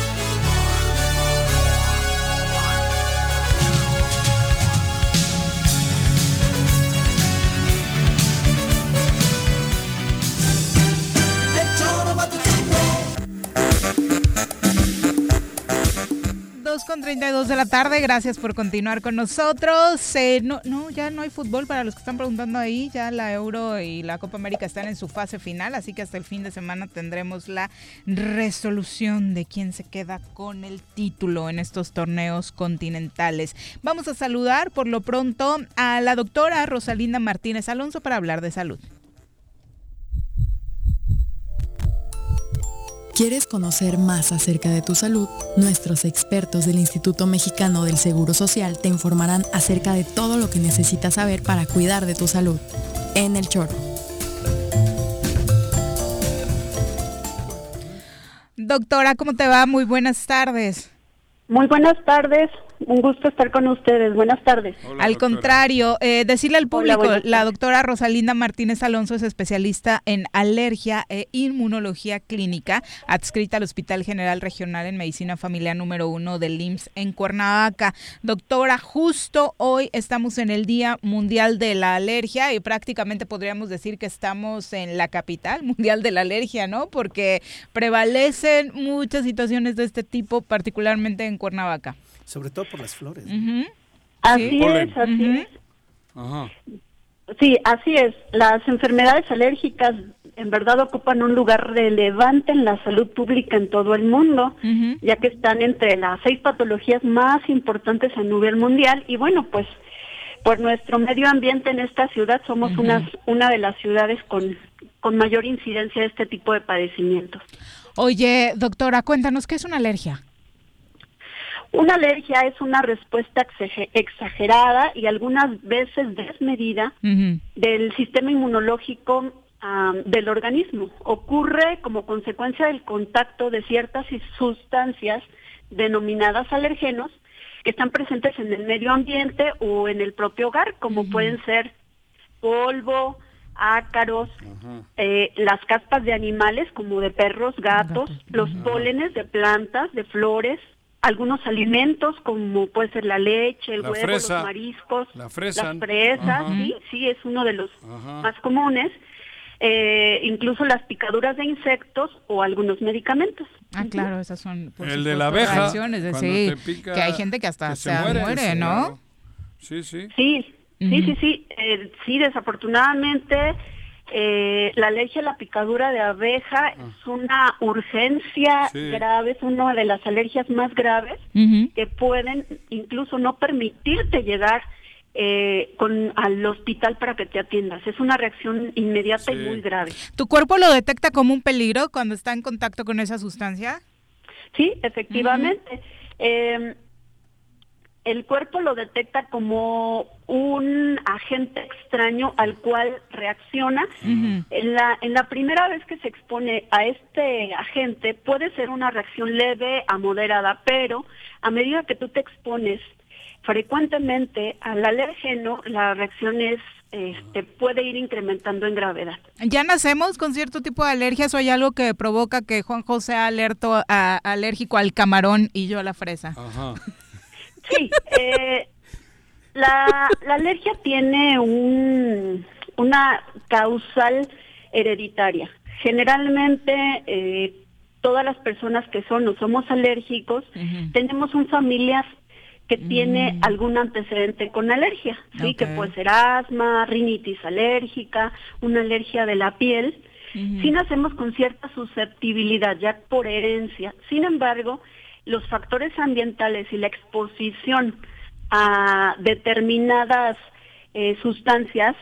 [SPEAKER 1] 32 de la tarde, gracias por continuar con nosotros. Eh, no, no, ya no hay fútbol para los que están preguntando ahí, ya la Euro y la Copa América están en su fase final, así que hasta el fin de semana tendremos la resolución de quién se queda con el título en estos torneos continentales. Vamos a saludar por lo pronto a la doctora Rosalinda Martínez Alonso para hablar de salud.
[SPEAKER 3] ¿Quieres conocer más acerca de tu salud? Nuestros expertos del Instituto Mexicano del Seguro Social te informarán acerca de todo lo que necesitas saber para cuidar de tu salud. En el choro.
[SPEAKER 1] Doctora, ¿cómo te va? Muy buenas tardes.
[SPEAKER 15] Muy buenas tardes. Un gusto estar con ustedes. Buenas tardes.
[SPEAKER 1] al contrario, eh, decirle al público, la doctora Rosalinda Martínez Alonso es especialista en alergia e inmunología clínica, adscrita al Hospital General Regional en Medicina Familiar número uno del IMSS en Cuernavaca. Doctora, justo hoy estamos en el Día Mundial de la Alergia y prácticamente podríamos decir que estamos en la capital mundial de la alergia, ¿no? Porque prevalecen muchas situaciones de este tipo, particularmente en Cuernavaca.
[SPEAKER 4] Sobre todo por las flores.
[SPEAKER 15] Así es, así es. Sí, así es. Las enfermedades alérgicas en verdad ocupan un lugar relevante en la salud pública en todo el mundo, ya que están entre las seis patologías más importantes a nivel mundial. Y bueno, pues por nuestro medio ambiente en esta ciudad somos unas, una de las ciudades con, con mayor incidencia de este tipo de padecimientos.
[SPEAKER 1] Oye, doctora, cuéntanos, ¿qué es una alergia?
[SPEAKER 15] Una alergia es una respuesta exagerada y algunas veces desmedida del sistema inmunológico del organismo. Ocurre como consecuencia del contacto de ciertas sustancias denominadas alergenos que están presentes en el medio ambiente o en el propio hogar, como pueden ser polvo, ácaros, eh, las caspas de animales como de perros, gatos, los pólenes de plantas, de flores, algunos alimentos como puede ser la leche, el huevo, los mariscos,
[SPEAKER 2] la fresa,
[SPEAKER 15] las fresas, sí, sí, es uno de los más comunes. Eh, incluso las picaduras de insectos o algunos medicamentos.
[SPEAKER 1] Ah, claro, esas son
[SPEAKER 2] el de la abeja,
[SPEAKER 1] sí, que hay gente que hasta se, muere, ¿no?
[SPEAKER 2] Sí, sí.
[SPEAKER 15] Sí, sí, sí, sí, eh, sí, desafortunadamente eh, la alergia a la picadura de abeja ah. es una urgencia grave, es una de las alergias más graves que pueden incluso no permitirte llegar eh, con, al hospital para que te atiendas. Es una reacción inmediata y muy grave.
[SPEAKER 1] ¿Tu cuerpo lo detecta como un peligro cuando está en contacto con esa sustancia?
[SPEAKER 15] Sí, efectivamente el cuerpo lo detecta como un agente extraño al cual reacciona. en, la, en la primera vez que se expone a este agente puede ser una reacción leve a moderada, pero a medida que tú te expones frecuentemente al alergeno, la reacción es este, puede ir incrementando en gravedad.
[SPEAKER 1] ¿Ya nacemos con cierto tipo de alergias o hay algo que provoca que Juan José alerto a, alérgico al camarón y yo a la fresa? Ajá.
[SPEAKER 15] Sí, eh, la, alergia tiene un, una causal hereditaria. Generalmente eh, todas las personas que son o somos alérgicos tenemos un familiar que tiene mm. algún antecedente con alergia, sí, que puede ser asma, rinitis alérgica, una alergia de la piel. Si nacemos con cierta susceptibilidad ya por herencia. Sin embargo, los factores ambientales y la exposición a determinadas eh, sustancias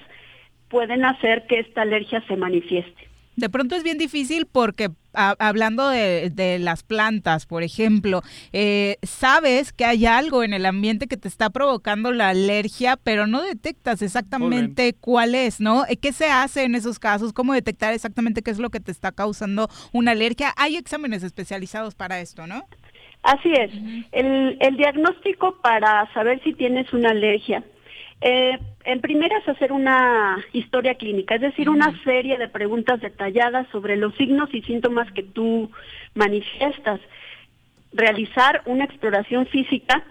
[SPEAKER 15] pueden hacer que esta alergia se manifieste.
[SPEAKER 1] De pronto es bien difícil porque hablando de, las plantas, por ejemplo, eh, sabes que hay algo en el ambiente que te está provocando la alergia, pero no detectas exactamente cuál es, ¿no? Eh, ¿Qué se hace en esos casos? ¿Cómo detectar exactamente qué es lo que te está causando una alergia? Hay exámenes especializados para esto, ¿no?
[SPEAKER 15] Así es. el, el, diagnóstico para saber si tienes una alergia. Eh, en primera es hacer una historia clínica, es decir, una serie de preguntas detalladas sobre los signos y síntomas que tú manifiestas. Realizar una exploración física.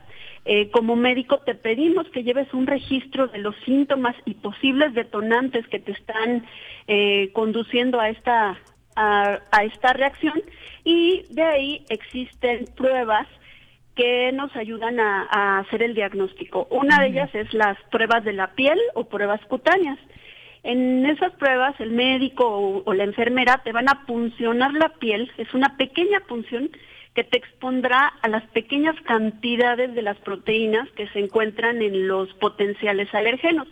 [SPEAKER 15] Eh, como médico te pedimos que lleves un registro de los síntomas y posibles detonantes que te están eh, conduciendo a esta a, esta reacción y de ahí existen pruebas que nos ayudan a, hacer el diagnóstico. Una de ellas es las pruebas de la piel o pruebas cutáneas. En esas pruebas el médico o, la enfermera te van a puncionar la piel, es una pequeña punción que te expondrá a las pequeñas cantidades de las proteínas que se encuentran en los potenciales alergenos.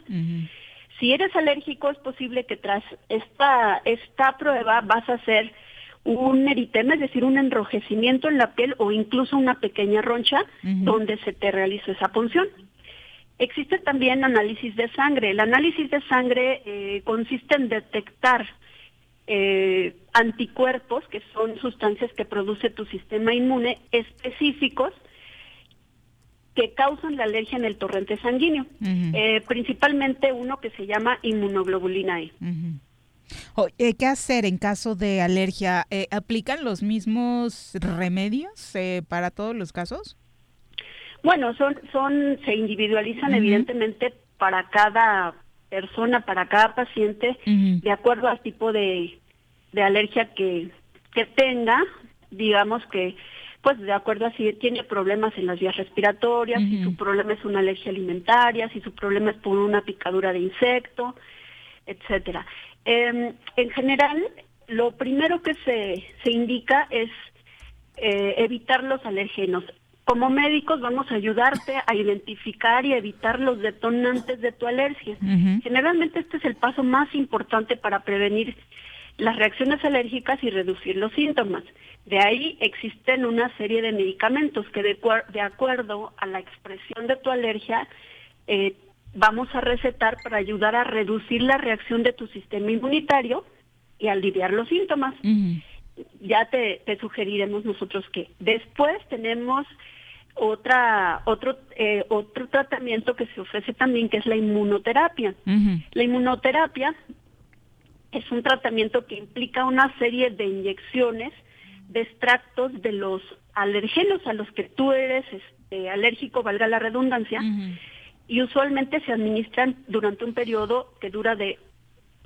[SPEAKER 15] Si eres alérgico, es posible que tras esta, esta prueba vas a hacer un eritema, es decir, un enrojecimiento en la piel o incluso una pequeña roncha donde se te realiza esa punción. Existe también análisis de sangre. El análisis de sangre eh, consiste en detectar eh, anticuerpos, que son sustancias que produce tu sistema inmune, específicos que causan la alergia en el torrente sanguíneo, eh, principalmente uno que se llama inmunoglobulina E.
[SPEAKER 1] ¿Qué hacer en caso de alergia? Eh, ¿Aplican los mismos remedios eh, para todos los casos?
[SPEAKER 15] Bueno, son, son, se individualizan evidentemente para cada persona, para cada paciente, de acuerdo al tipo de, de alergia que, que tenga, digamos que pues de acuerdo a si tiene problemas en las vías respiratorias, si su problema es una alergia alimentaria, si su problema es por una picadura de insecto, etcétera. Em, en general, lo primero que se, se indica es eh, evitar los alérgenos. Como médicos vamos a ayudarte a identificar y evitar los detonantes de tu alergia. Generalmente este es el paso más importante para prevenir las reacciones alérgicas y reducir los síntomas. De ahí existen una serie de medicamentos que de, de acuerdo a la expresión de tu alergia eh, vamos a recetar para ayudar a reducir la reacción de tu sistema inmunitario y aliviar los síntomas. Ya te, sugeriremos nosotros que después tenemos otra otro eh, otro tratamiento que se ofrece también que es la inmunoterapia. La inmunoterapia es un tratamiento que implica una serie de inyecciones de extractos de los alergenos a los que tú eres este, alérgico, valga la redundancia, y usualmente se administran durante un periodo que dura de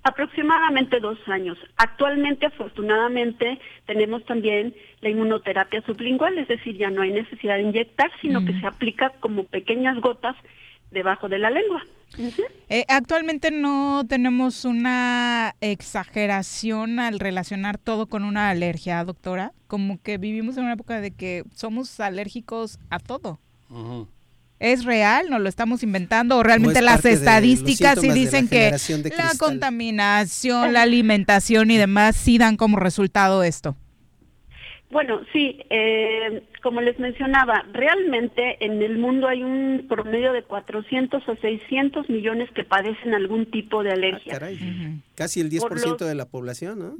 [SPEAKER 15] aproximadamente dos años. Actualmente, afortunadamente, tenemos también la inmunoterapia sublingual, es decir, ya no hay necesidad de inyectar, sino que se aplica como pequeñas gotas debajo de la lengua.
[SPEAKER 1] Eh, actualmente no tenemos una exageración al relacionar todo con una alergia, doctora. Como que vivimos en una época de que somos alérgicos a todo. ¿Es real? ¿Nos lo estamos inventando? ¿O realmente las estadísticas sí dicen que la contaminación, la alimentación y demás sí dan como resultado esto?
[SPEAKER 15] Bueno, sí, eh, como les mencionaba, realmente en el mundo hay un promedio de 400 o 600 millones que padecen algún tipo de alergia.
[SPEAKER 4] Ah, Casi el 10% de la población, ¿no?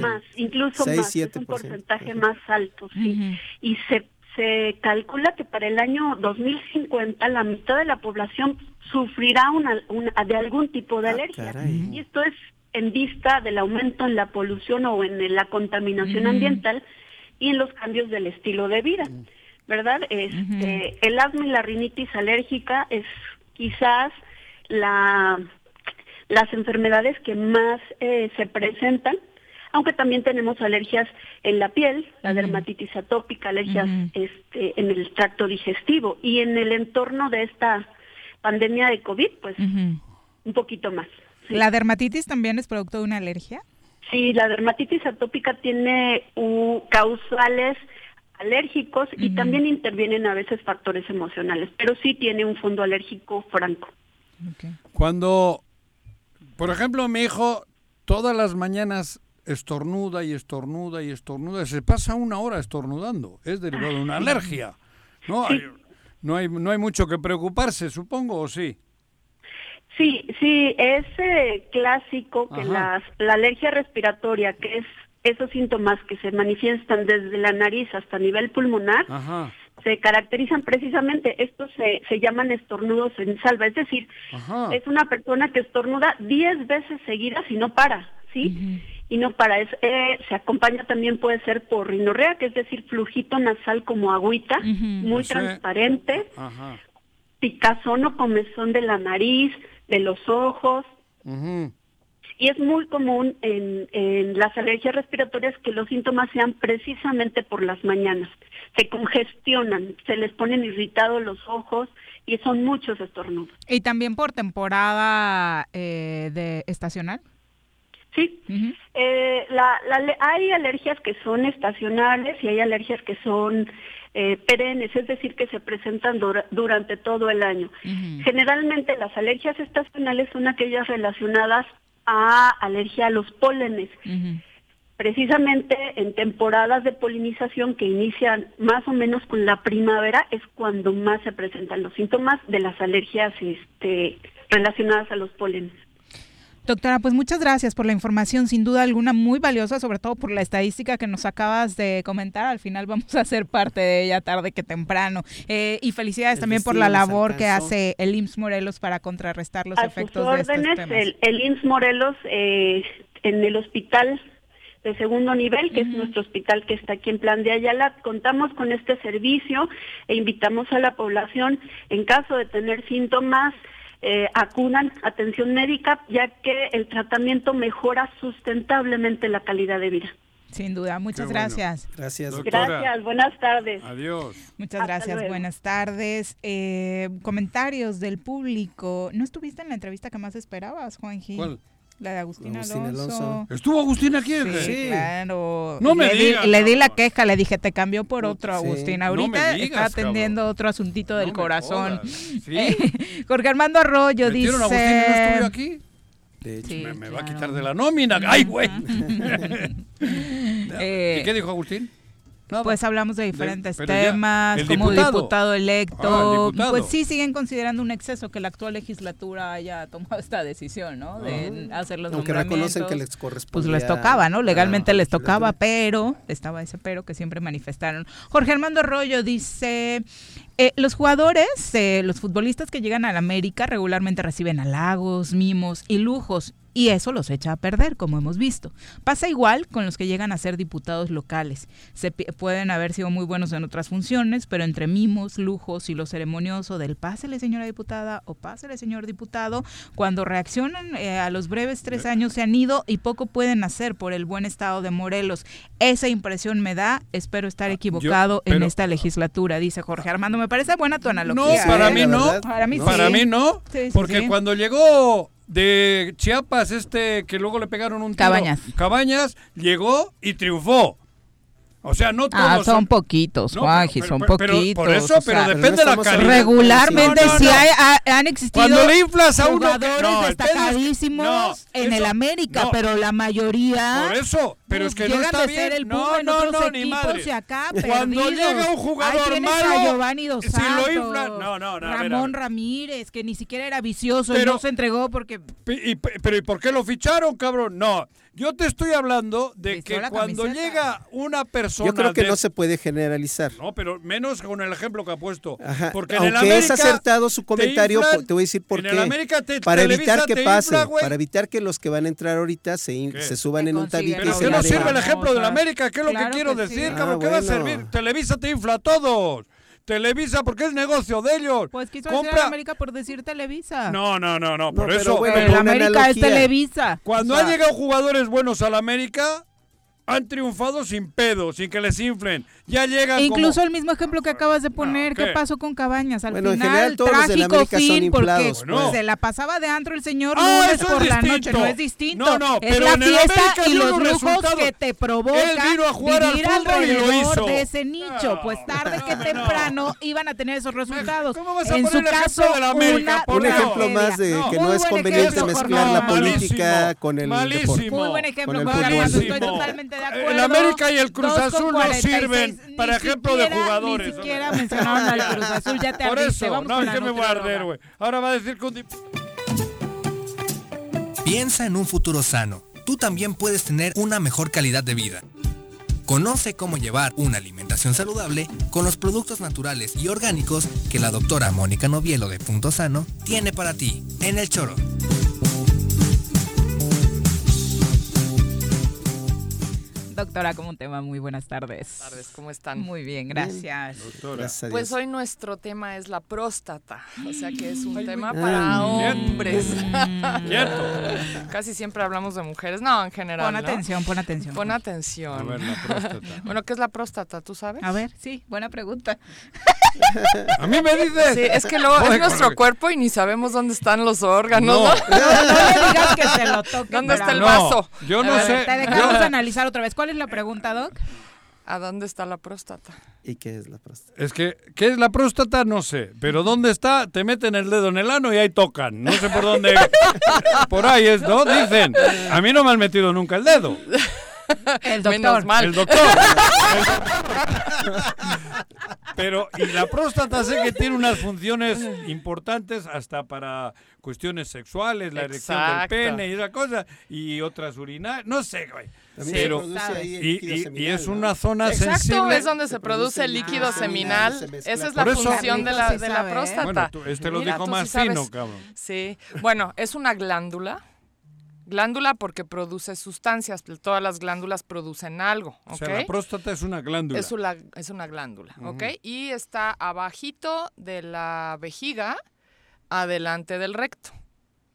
[SPEAKER 15] Más, incluso más, es un porcentaje más alto, sí. Y se, se calcula que para el año 2050 la mitad de la población sufrirá una, de algún tipo de ah, alergia. Y esto es en vista del aumento en la polución o en la contaminación ambiental y en los cambios del estilo de vida, ¿verdad? Este, El asma y la rinitis alérgica es quizás la, las enfermedades que más eh, se presentan, aunque también tenemos alergias en la piel, la dermatitis atópica, alergias este, en el tracto digestivo y en el entorno de esta pandemia de COVID, pues un poquito más.
[SPEAKER 1] ¿La dermatitis también es producto de una alergia?
[SPEAKER 15] Sí, la dermatitis atópica tiene causales alérgicos y también intervienen a veces factores emocionales, pero sí tiene un fondo alérgico franco.
[SPEAKER 2] Cuando, por ejemplo, mi hijo todas las mañanas estornuda y estornuda y estornuda, se pasa una hora estornudando, es derivado de una alergia. ¿no? Hay, no, hay, no hay mucho que preocuparse, supongo, ¿o sí?
[SPEAKER 15] Sí, sí, es eh, clásico que las, la alergia respiratoria, que es esos síntomas que se manifiestan desde la nariz hasta nivel pulmonar, se caracterizan precisamente, estos se, se llaman estornudos en salva, es decir, es una persona que estornuda 10 veces seguidas y no para, ¿sí? Y no para, es, eh, se acompaña también puede ser por rinorrea, que es decir, flujito nasal como agüita, muy transparente, picazón o comezón de la nariz, de los ojos. Y es muy común en, en las alergias respiratorias que los síntomas sean precisamente por las mañanas. Se congestionan, se les ponen irritados los ojos y son muchos estornudos.
[SPEAKER 1] ¿Y también por temporada eh, de estacional?
[SPEAKER 15] Sí, eh, la, la, hay alergias que son estacionales y hay alergias que son eh, perennes, es decir, que se presentan durante todo el año. Generalmente las alergias estacionales son aquellas relacionadas a alergia a los pólenes. Precisamente en temporadas de polinización que inician más o menos con la primavera es cuando más se presentan los síntomas de las alergias este, relacionadas a los pólenes.
[SPEAKER 1] Doctora, pues muchas gracias por la información, sin duda alguna muy valiosa, sobre todo por la estadística que nos acabas de comentar. Al final vamos a ser parte de ella tarde que temprano. Eh, y felicidades también por la labor que hace el IMSS Morelos para contrarrestar los efectos de estos temas.
[SPEAKER 15] El, el IMSS Morelos eh, en el hospital de segundo nivel, que es nuestro hospital que está aquí en Plan de Ayala. Contamos con este servicio e invitamos a la población, en caso de tener síntomas, eh, acudan atención médica, ya que el tratamiento mejora sustentablemente la calidad de vida.
[SPEAKER 1] Sin duda, muchas gracias.
[SPEAKER 4] Gracias.
[SPEAKER 15] Gracias, buenas tardes.
[SPEAKER 2] Adiós.
[SPEAKER 1] Muchas gracias, buenas tardes. Eh, comentarios del público. ¿No estuviste en la entrevista que más esperabas, Juanji?
[SPEAKER 2] ¿Cuál?
[SPEAKER 1] La de Agustín, Alonso.
[SPEAKER 2] ¿Estuvo Agustín aquí?
[SPEAKER 1] Sí, claro.
[SPEAKER 2] No me
[SPEAKER 1] le,
[SPEAKER 2] digas,
[SPEAKER 1] di, le di la queja, le dije, te cambió por otro, Agustín.
[SPEAKER 2] No
[SPEAKER 1] Ahorita
[SPEAKER 2] digas,
[SPEAKER 1] está atendiendo otro asuntito del
[SPEAKER 2] No
[SPEAKER 1] corazón.
[SPEAKER 2] ¿Sí?
[SPEAKER 1] Jorge Armando Arroyo dice...
[SPEAKER 2] ¿Metieron a Agustín y no estuvo aquí?
[SPEAKER 4] De hecho,
[SPEAKER 1] Sí,
[SPEAKER 2] me, me va a quitar de la nómina. ¡Ay, güey!
[SPEAKER 1] Eh,
[SPEAKER 2] ¿Y qué dijo Agustín? Nada.
[SPEAKER 1] Pues hablamos de diferentes temas,
[SPEAKER 2] el
[SPEAKER 1] como
[SPEAKER 2] diputado.
[SPEAKER 1] diputado, electo.
[SPEAKER 2] Ah, el diputado.
[SPEAKER 1] Pues sí, siguen considerando un exceso que la actual legislatura haya tomado esta decisión, ¿no? De hacer los
[SPEAKER 4] Aunque reconocen que les
[SPEAKER 1] Pues
[SPEAKER 4] correspondía
[SPEAKER 1] les tocaba, ¿no? Legalmente les tocaba, pero estaba ese pero que siempre manifestaron. Jorge Armando Arroyo dice, eh, los jugadores, eh, los futbolistas que llegan a la América regularmente reciben halagos, mimos y lujos. Y eso los echa a perder, como hemos visto. Pasa igual con los que llegan a ser diputados locales. Se pueden haber sido muy buenos en otras funciones, pero entre mimos, lujos y lo ceremonioso del pásele señora diputada o pásele señor diputado, cuando reaccionan eh, a los breves tres años se han ido y poco pueden hacer por el buen estado de Morelos. Esa impresión me da, espero estar equivocado en
[SPEAKER 2] pero-
[SPEAKER 1] esta legislatura, dice Jorge Armando. Me parece buena tu analogía.
[SPEAKER 2] No, para
[SPEAKER 1] ¿eh?
[SPEAKER 2] mí no.
[SPEAKER 1] Para mí sí.
[SPEAKER 2] Para mí no.
[SPEAKER 1] Sí, sí,
[SPEAKER 2] porque
[SPEAKER 1] sí.
[SPEAKER 2] cuando llegó de Chiapas, este que luego le pegaron un tiro,
[SPEAKER 1] Cabañas.
[SPEAKER 2] Cabañas, llegó y triunfó. O sea, no todos
[SPEAKER 1] Ah, son poquitos,
[SPEAKER 2] No,
[SPEAKER 1] Juanji,
[SPEAKER 2] pero-
[SPEAKER 1] son
[SPEAKER 2] pero-
[SPEAKER 1] poquitos.
[SPEAKER 2] por eso,
[SPEAKER 1] o
[SPEAKER 2] pero
[SPEAKER 1] sea,
[SPEAKER 2] depende de la calidad.
[SPEAKER 1] Regularmente
[SPEAKER 2] No, no,
[SPEAKER 1] sí hay- ha- han existido
[SPEAKER 2] Cuando le inflas a uno
[SPEAKER 1] jugadores
[SPEAKER 2] el es que-
[SPEAKER 1] destacadísimos
[SPEAKER 2] no,
[SPEAKER 1] en el
[SPEAKER 2] eso-
[SPEAKER 1] América,
[SPEAKER 2] no.
[SPEAKER 1] pero la mayoría
[SPEAKER 2] Por eso, pero es que no está bien.
[SPEAKER 1] el
[SPEAKER 2] No, no,
[SPEAKER 1] otros
[SPEAKER 2] no, ni
[SPEAKER 1] equipos
[SPEAKER 2] madre.
[SPEAKER 1] y acá
[SPEAKER 2] Cuando
[SPEAKER 1] perdidos.
[SPEAKER 2] llega un jugador
[SPEAKER 1] Ahí
[SPEAKER 2] malo,
[SPEAKER 1] a Giovanni Dos
[SPEAKER 2] si lo
[SPEAKER 1] Santos,
[SPEAKER 2] inflan- no, no, no,
[SPEAKER 1] Ramón. Ramírez, que ni siquiera era vicioso y
[SPEAKER 2] Pero-
[SPEAKER 1] no se entregó porque
[SPEAKER 2] Pe- y pe- pero ¿y por qué lo ficharon, cabrón? No, yo te estoy hablando de que cuando
[SPEAKER 1] camiseta.
[SPEAKER 2] llega una persona
[SPEAKER 4] Yo creo que
[SPEAKER 2] de-
[SPEAKER 4] no se puede generalizar.
[SPEAKER 2] No, pero menos con el ejemplo que ha puesto.
[SPEAKER 4] Ajá.
[SPEAKER 2] Porque en
[SPEAKER 4] Aunque
[SPEAKER 2] el América
[SPEAKER 4] es acertado su
[SPEAKER 2] te
[SPEAKER 4] comentario,
[SPEAKER 2] inflan,
[SPEAKER 4] te voy a decir por
[SPEAKER 2] en
[SPEAKER 4] qué.
[SPEAKER 2] el América te-
[SPEAKER 4] para evitar que pase,
[SPEAKER 2] infla,
[SPEAKER 4] para evitar que los que van a entrar ahorita se, in- se suban en un tabique.
[SPEAKER 2] Pero
[SPEAKER 4] y
[SPEAKER 2] ¿qué
[SPEAKER 4] se
[SPEAKER 2] no sirve el ejemplo de la América? ¿Qué es lo
[SPEAKER 1] Claro
[SPEAKER 2] que quiero
[SPEAKER 1] que
[SPEAKER 2] decir,
[SPEAKER 4] sí. Ah,
[SPEAKER 2] ¿Qué va a servir? Televisa te infla a todos. Televisa porque es negocio de ellos.
[SPEAKER 1] pues quiso decir
[SPEAKER 2] Compra...
[SPEAKER 1] a América por decir Televisa.
[SPEAKER 2] No, no, no, no, por
[SPEAKER 4] pero
[SPEAKER 2] eso.
[SPEAKER 4] bueno,
[SPEAKER 1] Pero América es. Televisa.
[SPEAKER 2] Cuando
[SPEAKER 1] O sea,
[SPEAKER 2] han llegado jugadores buenos a la América, han triunfado sin pedo, sin que les inflen. Ya llegan
[SPEAKER 1] E incluso
[SPEAKER 2] como...
[SPEAKER 1] el mismo ejemplo que acabas de poner,
[SPEAKER 2] ¿qué?
[SPEAKER 1] ¿qué pasó con Cabañas? Al
[SPEAKER 4] Bueno, en
[SPEAKER 1] final,
[SPEAKER 4] general, todos los del
[SPEAKER 1] trágico
[SPEAKER 4] América son
[SPEAKER 1] fin, porque pues, se la pasaba de antro el señor
[SPEAKER 2] Ah,
[SPEAKER 1] lunes
[SPEAKER 2] eso es
[SPEAKER 1] por la noche,
[SPEAKER 2] distinto.
[SPEAKER 1] no es distinto.
[SPEAKER 2] No, no,
[SPEAKER 1] es
[SPEAKER 2] pero
[SPEAKER 1] la fiesta y los lujos
[SPEAKER 2] resultados.
[SPEAKER 1] que te provoca
[SPEAKER 2] Él vino a jugar al
[SPEAKER 1] vivir
[SPEAKER 2] lo
[SPEAKER 1] alrededor
[SPEAKER 2] hizo.
[SPEAKER 1] de ese nicho. Pues tarde que temprano iban a tener esos resultados.
[SPEAKER 2] ¿Cómo vas a
[SPEAKER 1] en
[SPEAKER 2] poner
[SPEAKER 1] su
[SPEAKER 2] el
[SPEAKER 1] caso,
[SPEAKER 2] de la América,
[SPEAKER 1] una
[SPEAKER 4] Un ejemplo más de
[SPEAKER 2] No.
[SPEAKER 4] que no es conveniente mezclar
[SPEAKER 1] no,
[SPEAKER 4] la política con el
[SPEAKER 2] Malísimo.
[SPEAKER 4] deporte.
[SPEAKER 1] Muy buen ejemplo, estoy totalmente de acuerdo.
[SPEAKER 2] El América y el Cruz Azul no
[SPEAKER 1] 46,
[SPEAKER 2] sirven
[SPEAKER 1] ni
[SPEAKER 2] para ejemplo de jugadores.
[SPEAKER 1] Ni
[SPEAKER 2] hombre.
[SPEAKER 1] siquiera mencionaron al Cruz Azul, ya te
[SPEAKER 2] Por eso,
[SPEAKER 1] Vamos
[SPEAKER 2] no, es que me voy a arder, güey. Ahora va a decir que un...
[SPEAKER 16] Piensa en un futuro sano. Tú también puedes tener una mejor calidad de vida. Conoce cómo llevar una alimentación saludable con los productos naturales y orgánicos que la doctora Mónica Novielo de Punto Sano tiene para ti en el choro.
[SPEAKER 1] Doctora, como un tema, muy buenas tardes.
[SPEAKER 17] Buenas tardes, ¿cómo están?
[SPEAKER 1] Muy bien, gracias.
[SPEAKER 17] Doctora. Pues hoy nuestro tema es la próstata, o sea que es un tema para hombres.
[SPEAKER 2] Quieto.
[SPEAKER 17] Casi siempre hablamos de mujeres, no, en general.
[SPEAKER 1] Pon
[SPEAKER 17] ¿no?
[SPEAKER 1] atención, pon atención.
[SPEAKER 17] Pon atención.
[SPEAKER 2] A ver, la próstata.
[SPEAKER 17] bueno, ¿qué es la próstata? ¿Tú sabes?
[SPEAKER 1] A ver, sí, buena pregunta.
[SPEAKER 2] A mí me dices.
[SPEAKER 17] Sí, es que luego es nuestro cuerpo y ni sabemos dónde están los órganos.
[SPEAKER 2] No.
[SPEAKER 17] ¿no?
[SPEAKER 1] No le digas que se lo toque.
[SPEAKER 17] ¿Dónde está el
[SPEAKER 2] No,
[SPEAKER 17] vaso?
[SPEAKER 2] yo no
[SPEAKER 17] ver,
[SPEAKER 2] sé.
[SPEAKER 1] Te dejamos
[SPEAKER 2] yo-
[SPEAKER 1] analizar otra vez. ¿Cuál es la pregunta, Doc?
[SPEAKER 17] ¿A dónde está la próstata?
[SPEAKER 4] ¿Y qué es la próstata?
[SPEAKER 2] Es que, ¿qué es la próstata? No sé. Pero ¿dónde está? Te meten el dedo en el ano y ahí tocan. No sé por dónde. por ahí es, ¿no? Dicen. A mí no me han metido nunca el dedo.
[SPEAKER 1] El doctor.
[SPEAKER 17] Menos mal.
[SPEAKER 2] El doctor. Pero, y la próstata sé que tiene unas funciones importantes hasta para cuestiones sexuales, la erección del
[SPEAKER 17] Exacto.
[SPEAKER 2] pene y esa cosa, y otras urinarias, no sé, güey.
[SPEAKER 4] También
[SPEAKER 2] Pero,
[SPEAKER 4] se produce ahí el
[SPEAKER 2] y,
[SPEAKER 4] líquido
[SPEAKER 2] y- y
[SPEAKER 4] seminal,
[SPEAKER 2] es
[SPEAKER 4] ¿no?
[SPEAKER 2] una zona
[SPEAKER 17] Exacto,
[SPEAKER 2] sensible.
[SPEAKER 17] es donde se produce el líquido
[SPEAKER 4] seminal,
[SPEAKER 17] seminal.
[SPEAKER 4] se mezcla
[SPEAKER 17] Esa es la
[SPEAKER 2] eso-
[SPEAKER 17] función de la, de la
[SPEAKER 1] ¿eh?
[SPEAKER 17] próstata.
[SPEAKER 2] Bueno, tú- este lo
[SPEAKER 17] Mira,
[SPEAKER 2] dijo más
[SPEAKER 17] sí
[SPEAKER 2] fino, cabrón.
[SPEAKER 17] Sí, bueno, es una glándula. Glándula porque produce sustancias, todas las glándulas producen algo, ¿ok?
[SPEAKER 2] O sea, la próstata es una glándula.
[SPEAKER 17] Es una, es una glándula, ¿ok? Y está abajito de la vejiga, adelante del recto.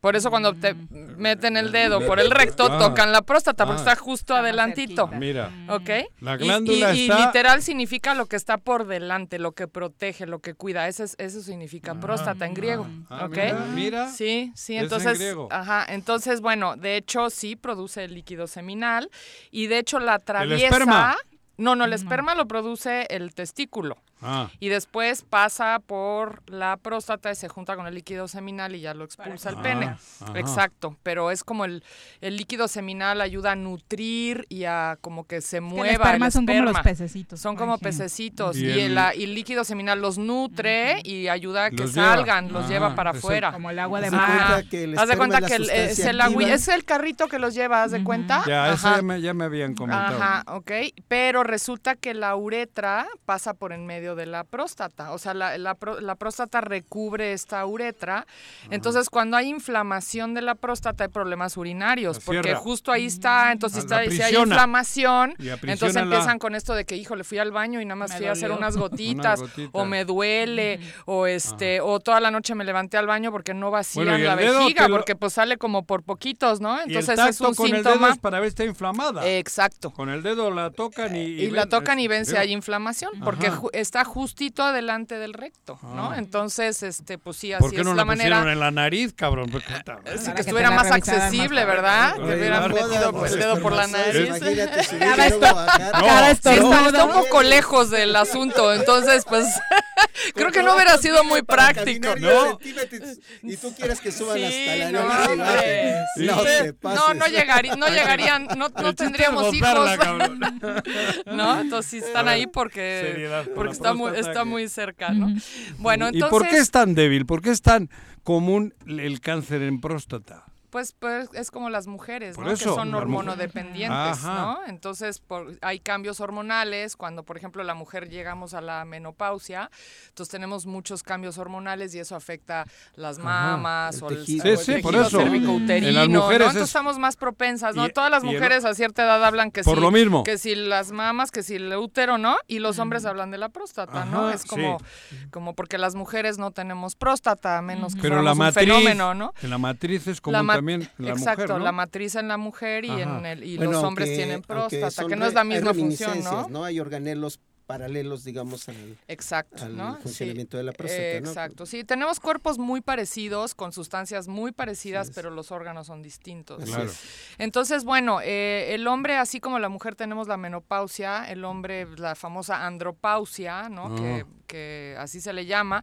[SPEAKER 17] Por eso cuando te meten el dedo por el recto,
[SPEAKER 2] Ah.
[SPEAKER 17] tocan la próstata, porque
[SPEAKER 2] Ah.
[SPEAKER 17] está justo adelantito.
[SPEAKER 2] Mira,
[SPEAKER 17] ¿Ok?
[SPEAKER 2] La
[SPEAKER 17] Y-
[SPEAKER 2] glándula
[SPEAKER 17] y, y
[SPEAKER 2] está-
[SPEAKER 17] literal significa lo que está por delante, lo que protege, lo que cuida. Ese es- eso significa próstata en griego.
[SPEAKER 2] Ah,
[SPEAKER 17] ¿Ok?
[SPEAKER 2] mira, mira.
[SPEAKER 17] Sí, sí,
[SPEAKER 2] Es en
[SPEAKER 17] entonces,
[SPEAKER 2] griego.
[SPEAKER 17] ajá, entonces, bueno, de hecho sí produce el líquido seminal y de hecho la atraviesa.
[SPEAKER 2] esperma?
[SPEAKER 17] No, no, el esperma lo produce el testículo.
[SPEAKER 2] Ah.
[SPEAKER 17] Y después pasa por la próstata y se junta con el líquido seminal y ya lo expulsa el
[SPEAKER 2] Ah,
[SPEAKER 17] pene.
[SPEAKER 2] ajá.
[SPEAKER 17] Exacto, pero es como el, el líquido seminal ayuda a nutrir y a como que se
[SPEAKER 1] Que el
[SPEAKER 17] mueva
[SPEAKER 1] esperma
[SPEAKER 17] el
[SPEAKER 1] son como los
[SPEAKER 17] esperma.
[SPEAKER 1] pececitos.
[SPEAKER 17] Son como pececitos
[SPEAKER 2] Y
[SPEAKER 17] y,
[SPEAKER 2] el-
[SPEAKER 17] la- y el líquido seminal los nutre y ayuda a que
[SPEAKER 2] Los lleva.
[SPEAKER 17] salgan, los
[SPEAKER 2] Ah,
[SPEAKER 17] lleva para
[SPEAKER 2] es el-
[SPEAKER 17] afuera.
[SPEAKER 1] Como el agua de
[SPEAKER 4] Haz de
[SPEAKER 1] mar.
[SPEAKER 4] cuenta que el
[SPEAKER 17] Haz de
[SPEAKER 4] esperma
[SPEAKER 17] cuenta
[SPEAKER 4] es
[SPEAKER 17] que el- es
[SPEAKER 4] sustancia
[SPEAKER 17] el agua, es el carrito que los lleva, haz de cuenta.
[SPEAKER 2] Ya, eso ya me, ya me habían comentado.
[SPEAKER 17] Ajá, ok. Pero resulta que la uretra pasa por en medio de la próstata. O sea, la, la, pró- la próstata recubre esta uretra. Entonces, cuando hay inflamación de la próstata, hay problemas urinarios.
[SPEAKER 2] La
[SPEAKER 17] porque
[SPEAKER 2] cierra.
[SPEAKER 17] justo ahí está. Entonces,
[SPEAKER 2] La
[SPEAKER 17] está, si hay inflamación, entonces
[SPEAKER 2] la-
[SPEAKER 17] empiezan con esto de que, híjole, fui al baño y nada más
[SPEAKER 1] Me
[SPEAKER 17] fui a hacer unas gotitas. O me duele. O este o toda la noche me levanté al baño porque no vacían
[SPEAKER 2] Bueno,
[SPEAKER 17] la vejiga.
[SPEAKER 2] lo-
[SPEAKER 17] Porque pues sale como por poquitos, ¿no?
[SPEAKER 2] y el
[SPEAKER 17] Entonces,
[SPEAKER 2] tacto
[SPEAKER 17] es un
[SPEAKER 2] con el dedo
[SPEAKER 17] síntoma.
[SPEAKER 2] es para ver si está inflamada.
[SPEAKER 17] Exacto.
[SPEAKER 2] Con el dedo la tocan y...
[SPEAKER 17] Y, la
[SPEAKER 2] ven-
[SPEAKER 17] tocan y ven si hay inflamación, porque
[SPEAKER 2] Ajá.
[SPEAKER 17] Está justito adelante del recto, ¿no?
[SPEAKER 2] Ah.
[SPEAKER 17] Entonces, este, pues sí, así
[SPEAKER 2] ¿Por qué
[SPEAKER 17] es
[SPEAKER 2] no
[SPEAKER 17] la
[SPEAKER 2] la
[SPEAKER 17] manera.
[SPEAKER 2] en la nariz, cabrón? Pues, puta,
[SPEAKER 17] Sí, que
[SPEAKER 1] que
[SPEAKER 17] estuviera más accesible,
[SPEAKER 1] más
[SPEAKER 17] ¿verdad? Que hubieran metido
[SPEAKER 4] Los
[SPEAKER 17] el dedo por la nariz.
[SPEAKER 1] Cada.
[SPEAKER 2] No.
[SPEAKER 1] Cada
[SPEAKER 17] está, está un poco lejos del asunto, entonces, pues, creo que no hubiera sido muy práctico.
[SPEAKER 2] ¿no?
[SPEAKER 4] 10 centímetros Y tú quieres que suban
[SPEAKER 17] Sí,
[SPEAKER 4] hasta la
[SPEAKER 17] no.
[SPEAKER 2] Sí.
[SPEAKER 4] No te.
[SPEAKER 17] No, no, llegaría, no llegarían, no, no tendríamos hijos.
[SPEAKER 2] cabrón.
[SPEAKER 17] ¿No? Entonces sí están ahí porque,
[SPEAKER 2] Seriedad
[SPEAKER 17] porque
[SPEAKER 2] la
[SPEAKER 17] está muy, está muy cerca, ¿no? Bueno,
[SPEAKER 2] ¿Y por qué es tan débil? ¿Por qué es tan común el cáncer en próstata?
[SPEAKER 17] Pues, pues es como las mujeres,
[SPEAKER 2] Por
[SPEAKER 17] ¿no?
[SPEAKER 2] eso,
[SPEAKER 17] que son hormonodependientes. ¿no? Entonces por, hay cambios hormonales, cuando por ejemplo la mujer llegamos a la menopausia, entonces tenemos muchos cambios hormonales y eso afecta las mamas
[SPEAKER 4] el
[SPEAKER 17] o el,
[SPEAKER 4] tejido.
[SPEAKER 17] o el
[SPEAKER 2] Sí, por eso.
[SPEAKER 17] cervicouterino,
[SPEAKER 2] En las
[SPEAKER 17] ¿no?
[SPEAKER 2] mujeres
[SPEAKER 17] Entonces
[SPEAKER 2] es-
[SPEAKER 17] estamos más propensas, ¿no?
[SPEAKER 2] y-
[SPEAKER 17] Todas las
[SPEAKER 2] el-
[SPEAKER 17] mujeres a cierta edad hablan que
[SPEAKER 2] Por
[SPEAKER 17] sí,
[SPEAKER 2] lo mismo.
[SPEAKER 17] que si las mamas, que si el útero, ¿no? Y los hombres hablan de la próstata, ¿no? Es como, como porque las mujeres no tenemos próstata, a menos que
[SPEAKER 2] Pero la
[SPEAKER 17] un
[SPEAKER 2] matriz,
[SPEAKER 17] fenómeno, ¿no?
[SPEAKER 2] en la matriz es común
[SPEAKER 17] La
[SPEAKER 2] también en la
[SPEAKER 17] Exacto,
[SPEAKER 2] mujer, ¿no?
[SPEAKER 17] la matriz en la mujer y, en el, y
[SPEAKER 4] Bueno,
[SPEAKER 17] los hombres
[SPEAKER 4] aunque-
[SPEAKER 17] tienen próstata,
[SPEAKER 4] son
[SPEAKER 17] que no es la
[SPEAKER 4] hay
[SPEAKER 17] misma función, ¿no?
[SPEAKER 4] ¿no? Hay organelos paralelos, digamos, al,
[SPEAKER 17] Exacto,
[SPEAKER 4] al
[SPEAKER 17] ¿no?
[SPEAKER 4] funcionamiento
[SPEAKER 17] Sí,
[SPEAKER 4] de la próstata,
[SPEAKER 17] eh,
[SPEAKER 4] ¿no?
[SPEAKER 17] Exacto, sí, tenemos cuerpos muy parecidos, con sustancias muy parecidas, pero los órganos son distintos.
[SPEAKER 2] Claro.
[SPEAKER 4] es.
[SPEAKER 17] Entonces, bueno, eh, el hombre, así como la mujer tenemos la menopausia, el hombre la famosa andropausia, ¿no?
[SPEAKER 2] Ah.
[SPEAKER 17] Que, que así se le llama.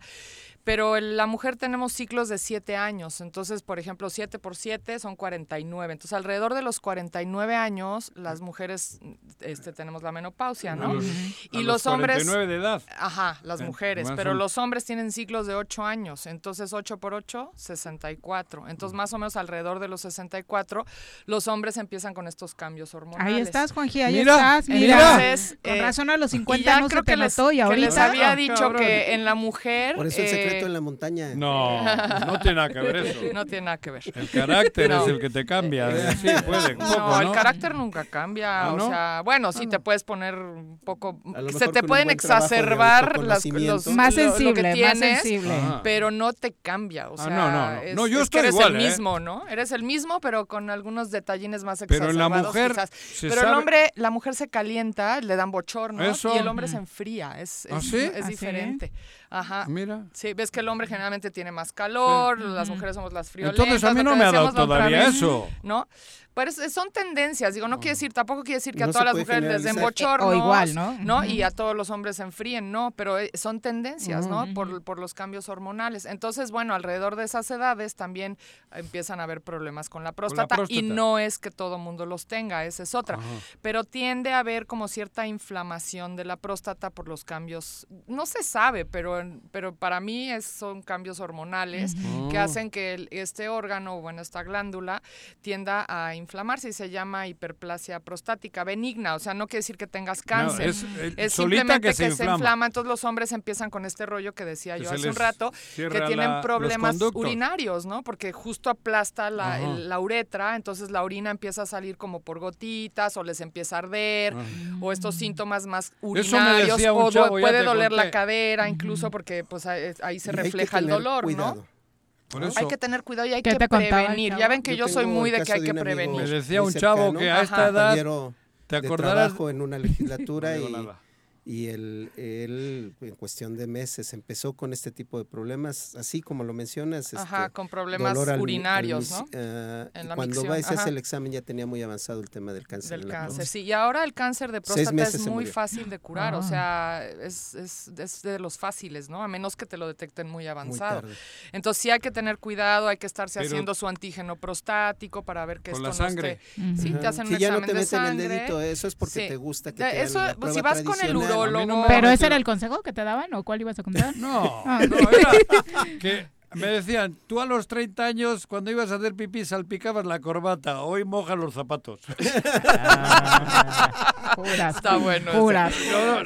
[SPEAKER 17] Pero en la mujer tenemos ciclos de 7 años. Entonces, por ejemplo, 7 por 7 son 49. Entonces, alrededor de los 49 años, las mujeres este, tenemos la menopausia, ¿no?
[SPEAKER 2] A los-
[SPEAKER 17] y
[SPEAKER 2] a
[SPEAKER 17] los,
[SPEAKER 2] los
[SPEAKER 17] hombres...
[SPEAKER 2] 49 de edad.
[SPEAKER 17] Ajá, las
[SPEAKER 2] Eh,
[SPEAKER 17] mujeres.
[SPEAKER 2] más
[SPEAKER 17] Pero
[SPEAKER 2] un-
[SPEAKER 17] los hombres tienen ciclos de 8 años. Entonces, 8 por 8, 64. Entonces, más o menos alrededor de los 64, los hombres empiezan con estos cambios hormonales.
[SPEAKER 1] Ahí estás, Juanji, ahí
[SPEAKER 17] Mira,
[SPEAKER 1] estás, mira.
[SPEAKER 17] Entonces,
[SPEAKER 1] Con
[SPEAKER 17] eh,
[SPEAKER 1] razón a los
[SPEAKER 17] y
[SPEAKER 1] 50
[SPEAKER 17] ya
[SPEAKER 1] no
[SPEAKER 17] creo
[SPEAKER 1] se te
[SPEAKER 17] que les,
[SPEAKER 1] y
[SPEAKER 17] que
[SPEAKER 1] ahorita...
[SPEAKER 17] les había
[SPEAKER 1] Ah,
[SPEAKER 17] dicho
[SPEAKER 1] cabrón.
[SPEAKER 17] que en la mujer...
[SPEAKER 4] Por eso el
[SPEAKER 17] eh,
[SPEAKER 4] en la montaña.
[SPEAKER 2] No, no tiene nada que ver eso.
[SPEAKER 17] No tiene nada que ver.
[SPEAKER 2] El carácter
[SPEAKER 17] No.
[SPEAKER 2] es el que te cambia. eh, Sí, puede, un
[SPEAKER 17] No,
[SPEAKER 2] poco, ¿no?
[SPEAKER 17] el carácter nunca cambia.
[SPEAKER 2] ¿Ah,
[SPEAKER 17] O
[SPEAKER 2] no?
[SPEAKER 17] sea, bueno, sí te puedes poner un poco. Se te pueden exacerbar las, los,
[SPEAKER 1] Más
[SPEAKER 17] lo- lo,
[SPEAKER 1] sensible,
[SPEAKER 17] que
[SPEAKER 1] más
[SPEAKER 17] tienes,
[SPEAKER 1] sensible.
[SPEAKER 2] Ajá.
[SPEAKER 17] pero no te cambia. O
[SPEAKER 2] Ah,
[SPEAKER 17] sea,
[SPEAKER 2] no, no, no.
[SPEAKER 17] es-
[SPEAKER 2] No, yo
[SPEAKER 17] es que
[SPEAKER 2] estoy
[SPEAKER 17] eres
[SPEAKER 2] igual,
[SPEAKER 17] el
[SPEAKER 2] ¿eh?
[SPEAKER 17] mismo, ¿no? Eres el mismo, pero con algunos detallines más
[SPEAKER 2] Pero en la
[SPEAKER 17] exacerbados.
[SPEAKER 2] mujer
[SPEAKER 17] Pero el hombre, la mujer se calienta, le dan bochorno
[SPEAKER 2] Eso.
[SPEAKER 17] y el hombre se enfría. Es,
[SPEAKER 2] ¿Ah,
[SPEAKER 17] es,
[SPEAKER 2] sí?
[SPEAKER 17] es
[SPEAKER 1] ¿Ah, sí?
[SPEAKER 17] diferente. Ajá.
[SPEAKER 2] Mira.
[SPEAKER 17] Sí, ves que el hombre generalmente tiene más calor, las mujeres somos las friolentas.
[SPEAKER 2] Entonces a mí no me ha dado todavía eso.
[SPEAKER 17] ¿No? Pero son tendencias, digo, no quiere decir, tampoco quiere decir que
[SPEAKER 4] No
[SPEAKER 17] a todas las mujeres les den bochornos,
[SPEAKER 1] O igual, ¿no?
[SPEAKER 17] Y a todos los hombres se enfríen, no, pero eh, son tendencias, ¿no? Por, por los cambios hormonales. Entonces, bueno, alrededor de esas edades también empiezan a haber problemas con la próstata, y
[SPEAKER 2] próstata.
[SPEAKER 17] no es que todo mundo los tenga, esa es otra. Pero tiende a haber como cierta inflamación de la próstata por los cambios, no se sabe, pero, pero para mí es, son cambios hormonales que
[SPEAKER 2] Oh.
[SPEAKER 17] hacen que el- este órgano, bueno, esta glándula, tienda a inflamarse y se llama hiperplasia prostática benigna. O sea, no quiere decir que tengas cáncer.
[SPEAKER 2] es, eh,
[SPEAKER 17] es simplemente
[SPEAKER 2] que se inflama.
[SPEAKER 17] inflama. Entonces los hombres empiezan con este rollo que decía
[SPEAKER 2] Que
[SPEAKER 17] yo hace un rato, que tienen problemas urinarios, ¿no? Porque justo aplasta la,
[SPEAKER 2] Ajá.
[SPEAKER 17] el- la uretra, entonces la orina empieza a salir como por gotitas o les empieza a arder o estos síntomas más urinarios o
[SPEAKER 2] chavo,
[SPEAKER 17] puede doler la cadera incluso porque pues ahí, ahí se
[SPEAKER 4] Y hay que
[SPEAKER 17] refleja el dolor,
[SPEAKER 4] cuidado.
[SPEAKER 17] ¿no?
[SPEAKER 2] Por
[SPEAKER 17] Hay que tener cuidado y hay
[SPEAKER 1] ¿Qué
[SPEAKER 17] que prevenir. Ya ven que yo,
[SPEAKER 4] Yo
[SPEAKER 17] soy muy de que hay
[SPEAKER 4] de
[SPEAKER 17] que
[SPEAKER 4] amigo
[SPEAKER 17] prevenir.
[SPEAKER 2] Me decía un chavo que a esta edad te
[SPEAKER 4] de
[SPEAKER 2] acordarás
[SPEAKER 4] trabajo en una legislatura y,
[SPEAKER 2] nada.
[SPEAKER 4] Y él, él en cuestión de meses empezó con este tipo de problemas, así como lo mencionas.
[SPEAKER 17] Ajá,
[SPEAKER 4] este,
[SPEAKER 17] con problemas
[SPEAKER 4] dolor al mi- al
[SPEAKER 17] urinarios, ¿no?
[SPEAKER 4] ah,
[SPEAKER 17] En la
[SPEAKER 4] cuando
[SPEAKER 17] micción,
[SPEAKER 4] va y se hace el examen ya tenía muy avanzado el tema del cáncer.
[SPEAKER 17] Del cáncer, sí. Y ahora el cáncer de próstata es muy fácil de curar, o
[SPEAKER 1] Ah.
[SPEAKER 17] sea, es, es, es de los fáciles, ¿no? A menos que te lo detecten muy avanzado.
[SPEAKER 4] tarde.
[SPEAKER 17] Entonces sí hay que tener cuidado, hay que estarse
[SPEAKER 2] Pero-
[SPEAKER 17] haciendo su antígeno prostático para ver que
[SPEAKER 2] Con
[SPEAKER 17] esto
[SPEAKER 2] la sangre.
[SPEAKER 17] no esté... Sí, te hacen
[SPEAKER 4] Si
[SPEAKER 17] un
[SPEAKER 4] ya no te
[SPEAKER 17] de
[SPEAKER 4] meten el
[SPEAKER 17] sangre.
[SPEAKER 4] dedito, eso es porque
[SPEAKER 17] Sí.
[SPEAKER 4] te gusta que te hagan
[SPEAKER 17] eso,
[SPEAKER 4] la
[SPEAKER 17] pues, si vas con el
[SPEAKER 2] no
[SPEAKER 1] ¿Pero ese era el consejo que te daban o cuál ibas a contar?
[SPEAKER 2] No,
[SPEAKER 1] Ah.
[SPEAKER 2] no, era que me decían, tú a los 30 años, cuando ibas a hacer pipí, salpicabas la corbata, hoy mojas los zapatos.
[SPEAKER 1] Juras.
[SPEAKER 17] Está bueno.
[SPEAKER 1] Juras.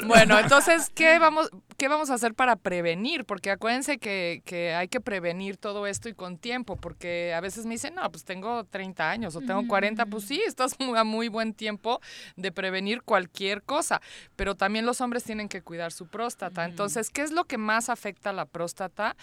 [SPEAKER 17] Bueno, entonces, ¿qué vamos, ¿qué vamos a hacer para prevenir? Porque acuérdense que, que hay que prevenir todo esto y con tiempo, porque a veces me dicen, no, pues tengo 30 años o tengo 40, pues sí, estás muy- a muy buen tiempo de prevenir cualquier cosa, pero también los hombres tienen que cuidar su próstata. Entonces, ¿qué es lo que más afecta a la próstata?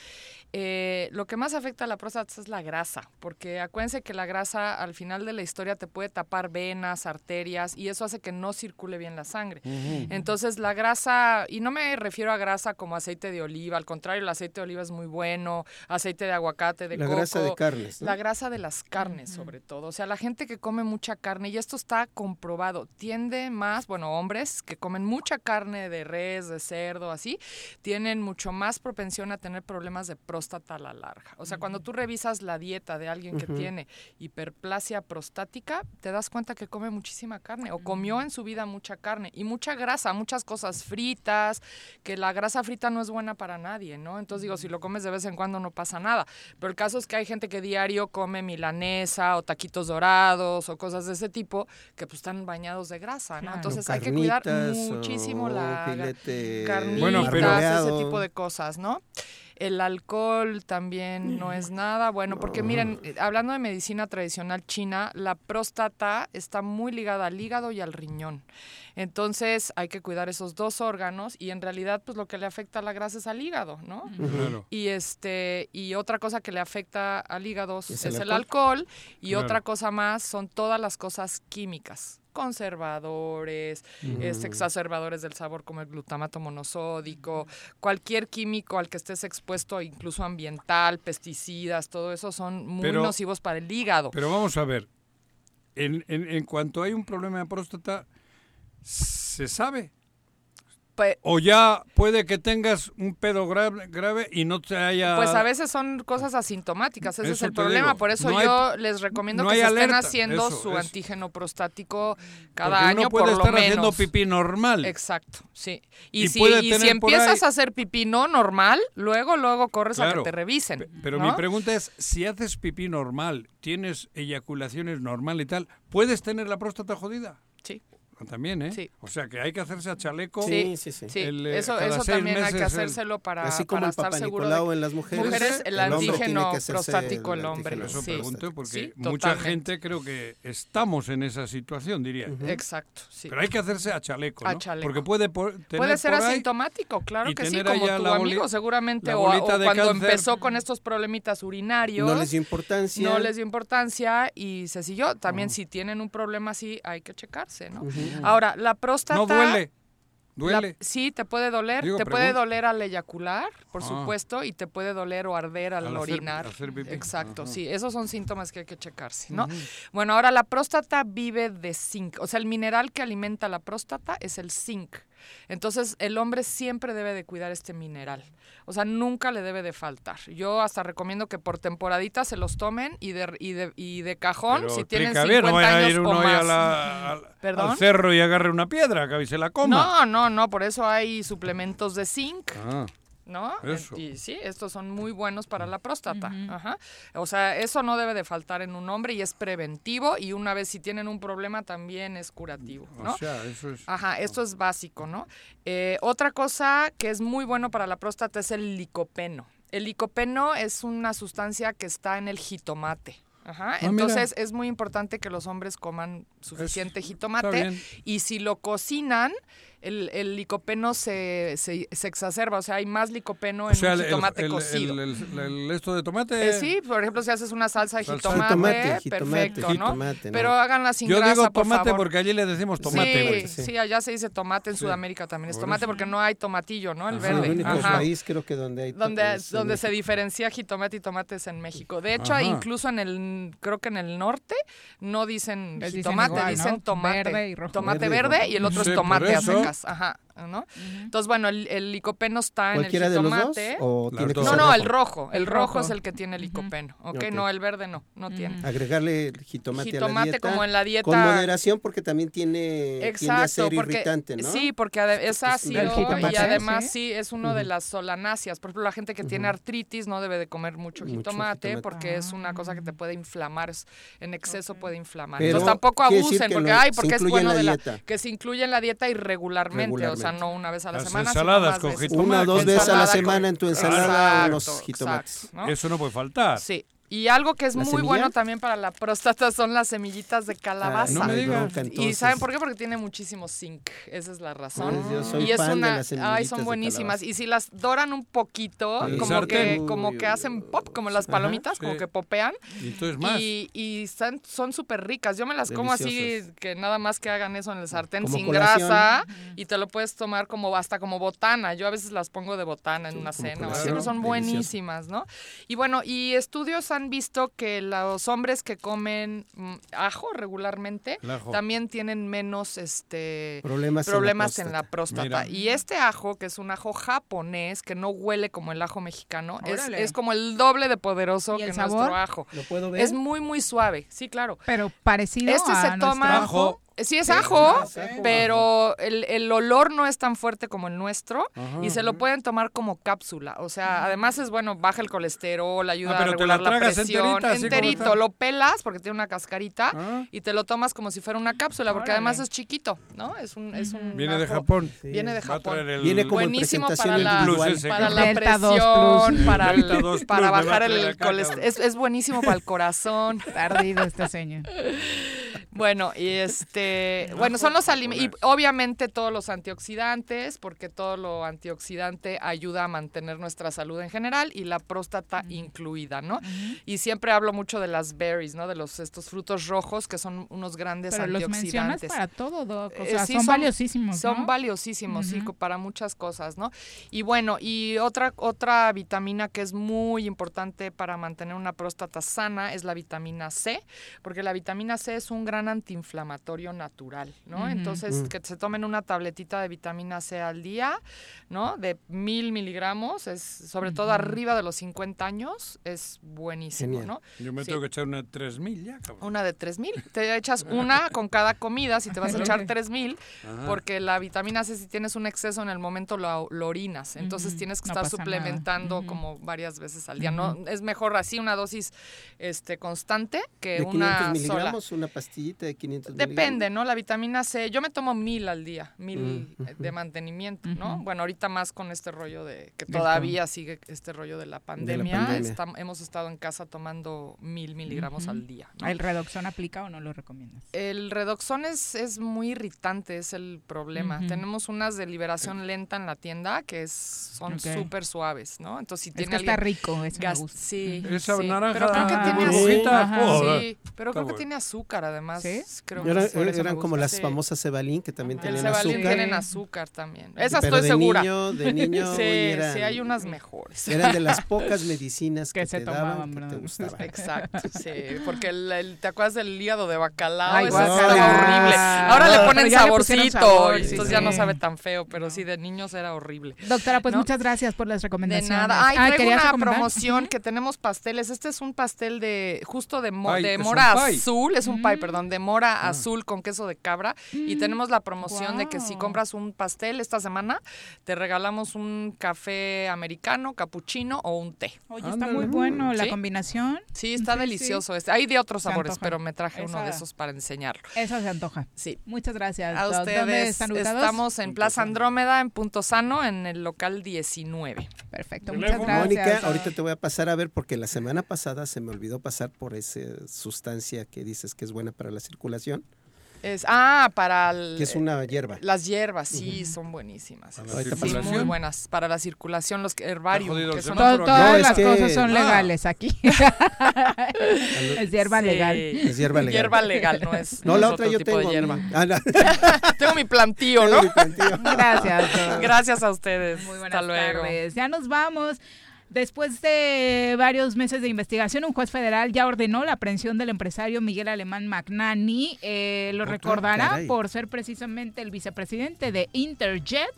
[SPEAKER 17] Eh, lo que más afecta a la próstata es la grasa, porque acuérdense que la grasa al final de la historia te puede tapar venas, arterias, y eso hace que no circule bien la sangre. Entonces la grasa, y no me refiero a grasa como aceite de oliva, al contrario, el aceite de oliva es muy bueno, aceite de aguacate, de
[SPEAKER 4] La
[SPEAKER 17] coco.
[SPEAKER 4] grasa de carnes, ¿no?
[SPEAKER 17] La grasa de las carnes, sobre todo. O sea, la gente que come mucha carne, y esto está comprobado, tiende más, bueno, hombres que comen mucha carne de res, de cerdo, así, tienen mucho más propensión a tener problemas de próstata a la larga. O sea, cuando tú revisas la dieta de alguien que tiene hiperplasia prostática, te das cuenta que come muchísima carne o comió en su vida mucha carne y mucha grasa, muchas cosas fritas, que la grasa frita no es buena para nadie, ¿no? Entonces digo, si lo comes de vez en cuando no pasa nada. Pero el caso es que hay gente que diario come milanesa o taquitos dorados o cosas de ese tipo que pues están bañados de grasa, ¿no? Entonces hay que cuidar muchísimo la carnitas,
[SPEAKER 2] Bueno, pero-
[SPEAKER 17] ese tipo de cosas, ¿no? El alcohol también no es nada bueno, porque miren, hablando de medicina tradicional china, la próstata está muy ligada al hígado y al riñón. Entonces hay que cuidar esos dos órganos y en realidad pues lo que le afecta a la grasa es al hígado, ¿no?
[SPEAKER 2] Claro.
[SPEAKER 17] Y este y otra cosa que le afecta al hígado es,
[SPEAKER 4] el
[SPEAKER 17] el
[SPEAKER 4] alcohol?
[SPEAKER 17] alcohol y
[SPEAKER 2] Claro.
[SPEAKER 17] otra cosa más son todas las cosas químicas conservadores, este, exacerbadores del sabor como el glutamato monosódico, cualquier químico al que estés expuesto, incluso ambiental, pesticidas, todo eso son muy
[SPEAKER 2] Pero-
[SPEAKER 17] nocivos para el hígado.
[SPEAKER 2] Pero vamos a ver, en, en, en cuanto hay un problema de próstata, se sabe. o ya puede que tengas un pedo grave, grave y no te haya...
[SPEAKER 17] Pues a veces son cosas asintomáticas, ese es
[SPEAKER 2] Eso
[SPEAKER 17] el
[SPEAKER 2] te
[SPEAKER 17] problema.
[SPEAKER 2] digo,
[SPEAKER 17] Por eso
[SPEAKER 2] no
[SPEAKER 17] yo
[SPEAKER 2] hay-
[SPEAKER 17] les recomiendo
[SPEAKER 2] no
[SPEAKER 17] que se estén haciendo
[SPEAKER 2] eso,
[SPEAKER 17] su
[SPEAKER 2] eso.
[SPEAKER 17] antígeno prostático cada
[SPEAKER 2] Porque uno
[SPEAKER 17] año
[SPEAKER 2] puede
[SPEAKER 17] por lo
[SPEAKER 2] estar
[SPEAKER 17] menos.
[SPEAKER 2] haciendo pipí normal.
[SPEAKER 17] Exacto, sí. Y,
[SPEAKER 2] Y
[SPEAKER 17] si, y si empiezas
[SPEAKER 2] ahí-
[SPEAKER 17] a hacer pipí no normal, luego, luego corres a que te revisen.
[SPEAKER 2] Pero
[SPEAKER 17] ¿no?
[SPEAKER 2] mi pregunta es, si haces pipí normal, tienes eyaculaciones normal y tal, ¿puedes tener la próstata jodida? También, ¿eh?
[SPEAKER 17] Sí.
[SPEAKER 2] O sea, que hay que hacerse a chaleco.
[SPEAKER 17] Sí, sí, sí. Sí,
[SPEAKER 2] el, eh,
[SPEAKER 17] eso, también hay que
[SPEAKER 2] meses el-
[SPEAKER 17] hacérselo para,
[SPEAKER 4] Así como
[SPEAKER 17] para
[SPEAKER 4] el
[SPEAKER 17] estar
[SPEAKER 4] Papa
[SPEAKER 17] seguro
[SPEAKER 4] Nicolau
[SPEAKER 17] de
[SPEAKER 4] en las mujeres,
[SPEAKER 17] mujeres, el,
[SPEAKER 4] el hombre tiene
[SPEAKER 17] antígeno
[SPEAKER 4] que hacerse
[SPEAKER 17] prostático el hombre.
[SPEAKER 2] Eso
[SPEAKER 17] sí.
[SPEAKER 2] pregunto porque
[SPEAKER 17] Sí,
[SPEAKER 2] mucha
[SPEAKER 17] totalmente.
[SPEAKER 2] gente creo que estamos en esa situación, diría.
[SPEAKER 17] Exacto, sí.
[SPEAKER 2] Pero hay que hacerse a chaleco,
[SPEAKER 17] A
[SPEAKER 2] ¿no?
[SPEAKER 17] chaleco.
[SPEAKER 2] Porque puede por- tener
[SPEAKER 17] Puede ser
[SPEAKER 2] por
[SPEAKER 17] asintomático, claro que sí, como tu amigo seguramente, o, cuando empezó con estos problemitas urinarios.
[SPEAKER 4] No les dio importancia.
[SPEAKER 17] No les dio importancia y se siguió. También si tienen un problema así, hay que checarse, ¿no? Ahora, la próstata...
[SPEAKER 2] No duele.
[SPEAKER 17] La-
[SPEAKER 2] Duele.
[SPEAKER 17] sí, te puede doler.
[SPEAKER 2] Digo,
[SPEAKER 17] te puede doler al eyacular, por
[SPEAKER 2] Ah.
[SPEAKER 17] supuesto, y te puede doler o arder al,
[SPEAKER 2] Al hacer-
[SPEAKER 17] orinar.
[SPEAKER 2] hacer pipí.
[SPEAKER 17] Exacto,
[SPEAKER 2] Ajá.
[SPEAKER 17] sí. Esos son síntomas que hay que checarse, ¿no? Bueno, ahora la próstata vive de zinc. O sea, el mineral que alimenta la próstata es el zinc. Entonces, el hombre siempre debe de cuidar este mineral. O sea, nunca le debe de faltar. Yo hasta recomiendo que por temporadita se los tomen y de, y de, y de cajón,
[SPEAKER 2] Pero
[SPEAKER 17] si tienen
[SPEAKER 2] explica
[SPEAKER 17] 50
[SPEAKER 2] bien, no vaya a
[SPEAKER 17] años
[SPEAKER 2] ir
[SPEAKER 17] o
[SPEAKER 2] uno ahí
[SPEAKER 17] más.
[SPEAKER 2] a la-
[SPEAKER 17] ¿Perdón?
[SPEAKER 2] al cerro y agarre una piedra que se la coma.
[SPEAKER 17] No, no, no, por eso hay suplementos de zinc.
[SPEAKER 2] Ah.
[SPEAKER 17] ¿No?
[SPEAKER 2] Eso.
[SPEAKER 17] Y sí, estos son muy buenos para la próstata. Ajá. O sea, eso no debe de faltar en un hombre y es preventivo y una vez si tienen un problema también es curativo, ¿no?
[SPEAKER 2] O sea, eso es...
[SPEAKER 17] Ajá, esto es básico, ¿no? Eh, otra cosa que es muy bueno para la próstata es el licopeno. El licopeno es una sustancia que está en el jitomate. Ajá.
[SPEAKER 2] Ah,
[SPEAKER 17] Entonces es muy importante que los hombres coman suficiente jitomate y si lo cocinan, el, el licopeno se, se, se exacerba, o sea, hay más licopeno
[SPEAKER 2] O
[SPEAKER 17] en
[SPEAKER 2] sea,
[SPEAKER 17] un
[SPEAKER 2] el,
[SPEAKER 17] jitomate
[SPEAKER 2] el-
[SPEAKER 17] cocido.
[SPEAKER 2] el- el- el- esto de tomate...
[SPEAKER 17] Eh, sí, por ejemplo, si haces una salsa de jitomate,
[SPEAKER 4] Jitomate, jitomate,
[SPEAKER 17] perfecto, ¿no?
[SPEAKER 4] jitomate, ¿no?
[SPEAKER 17] Pero háganla sin
[SPEAKER 2] Yo
[SPEAKER 17] grasa,
[SPEAKER 2] digo
[SPEAKER 17] por
[SPEAKER 2] tomate
[SPEAKER 17] favor.
[SPEAKER 2] porque allí le decimos tomate.
[SPEAKER 17] Sí,
[SPEAKER 2] güey.
[SPEAKER 17] sí, allá se dice tomate, en
[SPEAKER 2] Sí.
[SPEAKER 17] Sudamérica también es
[SPEAKER 2] Por
[SPEAKER 17] tomate
[SPEAKER 2] eso.
[SPEAKER 17] porque no hay tomatillo, ¿no? El
[SPEAKER 4] Ajá,
[SPEAKER 17] verde.
[SPEAKER 4] el único
[SPEAKER 17] Ajá.
[SPEAKER 4] país creo que donde hay
[SPEAKER 17] Donde, donde se diferencia jitomate y tomate es en México. De hecho,
[SPEAKER 1] Ajá.
[SPEAKER 17] incluso en el, creo que en el norte no dicen
[SPEAKER 1] Les dicen
[SPEAKER 17] jitomate,
[SPEAKER 1] igual,
[SPEAKER 17] dicen
[SPEAKER 1] ¿no?
[SPEAKER 17] tomate.
[SPEAKER 1] Verde y rojo.
[SPEAKER 17] Tomate
[SPEAKER 4] Verde y
[SPEAKER 17] el otro es tomate a
[SPEAKER 2] eso.
[SPEAKER 17] Entonces, bueno, el, el licopeno está en el
[SPEAKER 4] ¿Cualquiera de los dos?
[SPEAKER 17] jitomate.
[SPEAKER 4] ¿O
[SPEAKER 2] Las
[SPEAKER 4] tiene que.
[SPEAKER 17] No, no,
[SPEAKER 4] rojo?
[SPEAKER 17] el rojo. El rojo
[SPEAKER 1] rojo.
[SPEAKER 17] es el que tiene el licopeno. ¿ok?
[SPEAKER 4] Ok.
[SPEAKER 17] No, el verde no, no tiene.
[SPEAKER 4] Agregarle el jitomate, a la
[SPEAKER 17] Jitomate
[SPEAKER 4] dieta.
[SPEAKER 17] como en la dieta-
[SPEAKER 4] Con moderación porque también tiene, a
[SPEAKER 17] Exacto,
[SPEAKER 4] ser
[SPEAKER 17] porque
[SPEAKER 4] irritante, ¿no?
[SPEAKER 17] sí, porque es ácido y además
[SPEAKER 1] sí.
[SPEAKER 17] sí es uno de las solanáceas. Por ejemplo, la gente que tiene artritis no debe de comer mucho
[SPEAKER 4] Mucho
[SPEAKER 17] jitomate,
[SPEAKER 4] jitomate.
[SPEAKER 17] porque es una cosa que te puede inflamar, en exceso puede inflamar.
[SPEAKER 4] Pero
[SPEAKER 17] Entonces tampoco abusen,
[SPEAKER 4] que
[SPEAKER 17] porque ay,
[SPEAKER 4] se
[SPEAKER 17] porque es
[SPEAKER 4] incluye en
[SPEAKER 17] bueno de la
[SPEAKER 4] dieta.
[SPEAKER 17] que se incluye en la dieta irregularmente, o sea,
[SPEAKER 4] Regularmente.
[SPEAKER 17] no una vez a la
[SPEAKER 2] Las
[SPEAKER 17] semana, sino
[SPEAKER 2] ensaladas
[SPEAKER 17] más
[SPEAKER 2] con
[SPEAKER 17] veces.
[SPEAKER 2] jitomate.
[SPEAKER 4] Una o dos veces a la
[SPEAKER 17] Ensalada con-
[SPEAKER 4] semana en tu ensalada
[SPEAKER 17] Exacto,
[SPEAKER 4] unos jitomates.
[SPEAKER 17] exacto, ¿no?
[SPEAKER 2] Eso no puede faltar.
[SPEAKER 17] Sí. Y algo que es
[SPEAKER 4] ¿La
[SPEAKER 17] muy
[SPEAKER 4] semilla?
[SPEAKER 17] bueno también para la próstata son las semillitas de calabaza.
[SPEAKER 4] no me
[SPEAKER 2] digas.
[SPEAKER 17] ¿Y saben por qué? Porque tiene muchísimo zinc. Esa es la razón.
[SPEAKER 4] Pues yo soy
[SPEAKER 17] y es
[SPEAKER 4] fan de
[SPEAKER 17] una,
[SPEAKER 4] las semillitas
[SPEAKER 17] ay,
[SPEAKER 4] de
[SPEAKER 17] son buenísimas. Y si las doran un poquito,
[SPEAKER 2] el
[SPEAKER 17] como que, como que hacen pop, como las
[SPEAKER 4] Ajá,
[SPEAKER 17] palomitas, como
[SPEAKER 2] sí.
[SPEAKER 17] que popean.
[SPEAKER 2] Y entonces más.
[SPEAKER 17] Y, y están- son súper ricas. Yo me las como así, que nada más que hagan eso en el sartén
[SPEAKER 4] Como
[SPEAKER 17] sin
[SPEAKER 4] colación.
[SPEAKER 17] grasa. Y te lo puedes tomar como hasta como botana. Yo a veces las pongo de botana en una
[SPEAKER 4] como
[SPEAKER 17] cena. pero son buenísimas, ¿no? Y bueno, y estudios han visto que los hombres que comen mm, ajo regularmente
[SPEAKER 2] ajo.
[SPEAKER 17] también tienen menos este
[SPEAKER 4] Problemas en la
[SPEAKER 17] problemas en la próstata. Y este ajo, que es un ajo japonés, que no huele como el ajo mexicano, es, es como el doble de poderoso
[SPEAKER 1] ¿Y
[SPEAKER 17] que nuestro ajo.
[SPEAKER 4] ¿Lo puedo ver?
[SPEAKER 17] Es muy, muy suave, sí, claro.
[SPEAKER 1] Pero parecido
[SPEAKER 17] Este
[SPEAKER 1] a
[SPEAKER 17] se
[SPEAKER 1] nuestro
[SPEAKER 17] toma-
[SPEAKER 2] Ajo.
[SPEAKER 17] Sí, es
[SPEAKER 4] Sí,
[SPEAKER 17] ajo,
[SPEAKER 4] es ajo.
[SPEAKER 17] pero el, el olor no es tan fuerte como el nuestro
[SPEAKER 2] Ajá.
[SPEAKER 17] y se lo pueden tomar como cápsula. O sea, además es bueno, baja el colesterol, ayuda
[SPEAKER 2] Ah,
[SPEAKER 17] a
[SPEAKER 2] pero te
[SPEAKER 17] regular
[SPEAKER 2] la
[SPEAKER 17] la, presión.
[SPEAKER 2] enterita,
[SPEAKER 17] enterito, lo pelas porque tiene una cascarita
[SPEAKER 2] Ah.
[SPEAKER 17] y te lo tomas como si fuera una cápsula, porque
[SPEAKER 1] Órale.
[SPEAKER 17] además es chiquito, ¿no? Es un, es un
[SPEAKER 2] Viene de Japón.
[SPEAKER 17] Viene de
[SPEAKER 2] a
[SPEAKER 17] Japón.
[SPEAKER 2] el-
[SPEAKER 4] Viene como en
[SPEAKER 17] Buenísimo
[SPEAKER 4] presentación
[SPEAKER 17] para la.
[SPEAKER 2] Plus
[SPEAKER 17] para la
[SPEAKER 1] Delta 2
[SPEAKER 17] presión, para, el-
[SPEAKER 2] Delta 2
[SPEAKER 17] para
[SPEAKER 2] a
[SPEAKER 17] bajar el colesterol. Es, es buenísimo para el corazón.
[SPEAKER 1] Perdido este señor.
[SPEAKER 17] Bueno, y este, bueno, son los alimentos, y obviamente todos los antioxidantes, porque todo lo antioxidante ayuda a mantener nuestra salud en general y la próstata incluida, ¿no? Y siempre hablo mucho de las berries, ¿no? De los estos frutos rojos que son unos grandes
[SPEAKER 1] Pero los mencionas
[SPEAKER 17] antioxidantes.
[SPEAKER 1] para todo, Doc. O
[SPEAKER 17] Eh, sí,
[SPEAKER 1] son, valiosísimos,
[SPEAKER 17] Son
[SPEAKER 1] ¿no?
[SPEAKER 17] valiosísimos, sí, para muchas cosas, ¿no? Y bueno, y otra, otra vitamina que es muy importante para mantener una próstata sana es la vitamina C, porque la vitamina C es un gran antiinflamatorio natural, ¿no? Entonces,
[SPEAKER 1] Mm.
[SPEAKER 17] que se tomen una tabletita de vitamina C al día, ¿no? De mil miligramos, es sobre todo arriba de los 50 años, es buenísimo, ¿no?
[SPEAKER 2] Yo me
[SPEAKER 17] Sí.
[SPEAKER 2] tengo que echar una 3000 ya, cabrón.
[SPEAKER 17] Una de 3000. Te echas una con cada comida si te vas a echar 3000,
[SPEAKER 2] Ajá.
[SPEAKER 17] porque la vitamina C, si tienes un exceso en el momento, lo, lo orinas. Entonces tienes que
[SPEAKER 1] No
[SPEAKER 17] estar suplementando como varias veces al día. No, es mejor así una dosis este, constante que
[SPEAKER 4] ¿De 500
[SPEAKER 17] una sola.
[SPEAKER 4] miligramos? ¿Una pastillita de 500
[SPEAKER 17] Depende, ¿no? La vitamina C, yo me tomo mil al día, mil
[SPEAKER 4] Mm,
[SPEAKER 17] eh, de mantenimiento, ¿no? Bueno, ahorita más con este rollo de que todavía sigue este rollo de la pandemia.
[SPEAKER 4] pandemia.
[SPEAKER 17] estam- hemos estado en casa tomando mil miligramos al día. ¿no?
[SPEAKER 1] ¿El redoxón aplica o no lo recomiendas?
[SPEAKER 17] El redoxón es, es muy irritante, es el problema. Tenemos unas de liberación lenta en la tienda que es, son
[SPEAKER 1] Ok.
[SPEAKER 17] súper suaves, ¿no? Entonces, si
[SPEAKER 1] Es
[SPEAKER 17] tiene
[SPEAKER 1] que está
[SPEAKER 17] alguien
[SPEAKER 1] rico, ese me
[SPEAKER 17] gas-
[SPEAKER 1] gusta.
[SPEAKER 17] Sí,
[SPEAKER 2] Esa
[SPEAKER 17] sí.
[SPEAKER 2] naranja
[SPEAKER 17] Pero creo que
[SPEAKER 2] de
[SPEAKER 17] tiene. Sí, pero
[SPEAKER 2] Está
[SPEAKER 17] creo que tiene azúcar además. Creo
[SPEAKER 4] Era-
[SPEAKER 17] que eso
[SPEAKER 4] eran como las
[SPEAKER 17] Sí.
[SPEAKER 4] famosas Cebalín que también
[SPEAKER 17] El
[SPEAKER 4] tenían
[SPEAKER 17] cebalín
[SPEAKER 4] azúcar.
[SPEAKER 17] tienen azúcar también. Esas
[SPEAKER 4] Pero
[SPEAKER 17] estoy
[SPEAKER 4] de
[SPEAKER 17] segura.
[SPEAKER 4] niño- de niño,
[SPEAKER 17] sí,
[SPEAKER 4] eran-
[SPEAKER 17] sí, hay unas mejores.
[SPEAKER 4] Eran de las pocas medicinas que,
[SPEAKER 1] Que se
[SPEAKER 4] te daban,
[SPEAKER 1] tomaban,
[SPEAKER 4] que te gustaban.
[SPEAKER 17] Exacto, sí, porque el, el- ¿te acuerdas del hígado de bacalao?
[SPEAKER 1] Ay, guácala.
[SPEAKER 17] estaba horrible. Ahora
[SPEAKER 1] No,
[SPEAKER 17] le ponen
[SPEAKER 1] le
[SPEAKER 17] saborcito,
[SPEAKER 1] sabor,
[SPEAKER 17] y
[SPEAKER 1] sí,
[SPEAKER 17] entonces ya no sabe tan feo, pero sí, de niños era horrible.
[SPEAKER 1] Doctora, pues
[SPEAKER 17] ¿No?
[SPEAKER 1] muchas gracias por las
[SPEAKER 17] De
[SPEAKER 1] recomendaciones.
[SPEAKER 17] nada. Ay,
[SPEAKER 1] Ah,
[SPEAKER 17] traigo
[SPEAKER 1] ¿querías
[SPEAKER 17] una
[SPEAKER 1] recomendar?
[SPEAKER 17] promoción que tenemos pasteles. Este es un pastel de justo de, mo- de mora azul, es un pie, perdón, de mora azul con queso de cabra y tenemos la promoción de que si compras un pastel esta semana te regalamos un café americano, cappuccino o un té.
[SPEAKER 1] Oye, está muy bueno la
[SPEAKER 17] Sí.
[SPEAKER 1] combinación.
[SPEAKER 17] Sí, está
[SPEAKER 1] Sí, sí.
[SPEAKER 17] delicioso. este. Hay de otros
[SPEAKER 1] Se
[SPEAKER 17] sabores,
[SPEAKER 1] antoja.
[SPEAKER 17] pero me traje uno de esos para enseñarlo.
[SPEAKER 1] Esa se antoja.
[SPEAKER 17] Sí.
[SPEAKER 1] Muchas gracias.
[SPEAKER 17] A ustedes
[SPEAKER 1] ¿Dónde están ubicados?
[SPEAKER 17] estamos en Plaza Andrómeda, en Punto Sano, en el local 19.
[SPEAKER 1] Perfecto, muchas gracias.
[SPEAKER 4] Mónica, ahorita te voy a pasar a ver porque la semana pasada se me olvidó pasar por esa sustancia que dices que es buena para la circulación,
[SPEAKER 17] Es, ah, para el-
[SPEAKER 4] que es una hierba.
[SPEAKER 17] Las hierbas, sí, son buenísimas. Sí, muy buenas. Para la circulación, los que son
[SPEAKER 2] aquí.
[SPEAKER 1] todas
[SPEAKER 4] No,
[SPEAKER 1] las
[SPEAKER 4] que-
[SPEAKER 1] cosas son
[SPEAKER 2] Ah.
[SPEAKER 1] legales aquí. es hierba
[SPEAKER 17] Sí.
[SPEAKER 1] legal.
[SPEAKER 4] Es hierba legal.
[SPEAKER 17] Hierba legal, no es.
[SPEAKER 4] No, la otra yo
[SPEAKER 17] tipo de
[SPEAKER 4] tengo.
[SPEAKER 17] hierba.
[SPEAKER 4] mi- Ah, no.
[SPEAKER 17] Tengo mi plantío, ¿no?
[SPEAKER 4] mi plantío.
[SPEAKER 1] Gracias.
[SPEAKER 17] Gracias a ustedes.
[SPEAKER 1] Muy buenas
[SPEAKER 17] Hasta luego.
[SPEAKER 1] tardes. Ya nos vamos. Después de varios meses de investigación, un juez federal ya ordenó la aprehensión del empresario Miguel Alemán Magnani. Eh, lo
[SPEAKER 4] Otra,
[SPEAKER 1] recordará
[SPEAKER 4] caray.
[SPEAKER 1] por ser precisamente el vicepresidente de Interjet.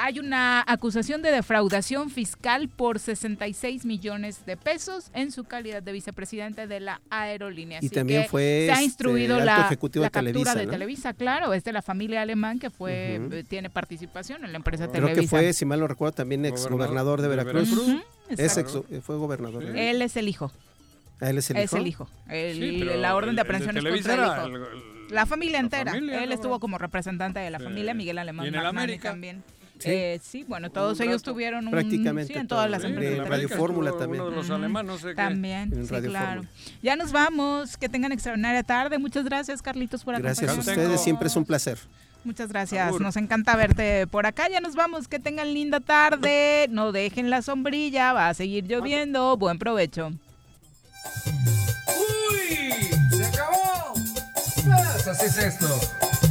[SPEAKER 1] Hay una acusación de defraudación fiscal por 66 millones de pesos en su calidad de vicepresidente de la aerolínea.
[SPEAKER 4] Y
[SPEAKER 1] Así
[SPEAKER 4] también
[SPEAKER 1] que
[SPEAKER 4] fue,
[SPEAKER 1] se ha
[SPEAKER 4] este,
[SPEAKER 1] instruido
[SPEAKER 4] alto
[SPEAKER 1] la,
[SPEAKER 4] ejecutivo
[SPEAKER 1] la
[SPEAKER 4] de
[SPEAKER 1] captura
[SPEAKER 4] Televisa,
[SPEAKER 1] de
[SPEAKER 4] ¿no?
[SPEAKER 1] Televisa, claro, es de la familia alemán que fue eh, tiene participación en la empresa
[SPEAKER 4] Creo
[SPEAKER 1] Televisa.
[SPEAKER 4] que fue, si mal no recuerdo, también ex gobernador de Veracruz.
[SPEAKER 2] Veracruz.
[SPEAKER 1] Ujú,
[SPEAKER 4] Es ex- fue gobernador. de
[SPEAKER 1] Él es el hijo.
[SPEAKER 4] Ah, ¿Él es el
[SPEAKER 1] Es
[SPEAKER 4] hijo?
[SPEAKER 1] el hijo. El-
[SPEAKER 2] Sí,
[SPEAKER 1] la orden de
[SPEAKER 2] el- el
[SPEAKER 1] aprehensión es contra el hijo.
[SPEAKER 2] el- el-
[SPEAKER 1] la familia
[SPEAKER 2] la
[SPEAKER 1] entera.
[SPEAKER 2] familia,
[SPEAKER 1] Él estuvo como representante de la
[SPEAKER 2] Sí.
[SPEAKER 1] familia, Miguel Alemán
[SPEAKER 2] ¿Y en el América?
[SPEAKER 1] también.
[SPEAKER 4] Sí.
[SPEAKER 1] Eh, sí, bueno, todos
[SPEAKER 2] Un
[SPEAKER 1] ellos
[SPEAKER 2] rato.
[SPEAKER 1] tuvieron un...
[SPEAKER 4] Prácticamente
[SPEAKER 1] Sí, en todas las empresas.
[SPEAKER 4] en
[SPEAKER 1] de
[SPEAKER 4] Radio. Fórmula
[SPEAKER 2] Uno
[SPEAKER 4] también.
[SPEAKER 2] de los alemanes, qué.
[SPEAKER 1] También,
[SPEAKER 4] En
[SPEAKER 1] sí,
[SPEAKER 4] Radio
[SPEAKER 1] claro.
[SPEAKER 4] Fórmula.
[SPEAKER 1] Ya nos vamos. Que tengan extraordinaria tarde. Muchas gracias, Carlitos, por
[SPEAKER 4] Gracias a ustedes, siempre es un placer.
[SPEAKER 1] Muchas gracias. Nos encanta verte por acá. Ya nos vamos. Que tengan linda tarde. No dejen la sombrilla. Va a seguir lloviendo. Buen provecho.
[SPEAKER 18] ¡Uy! ¡Se acabó! Pues así es esto.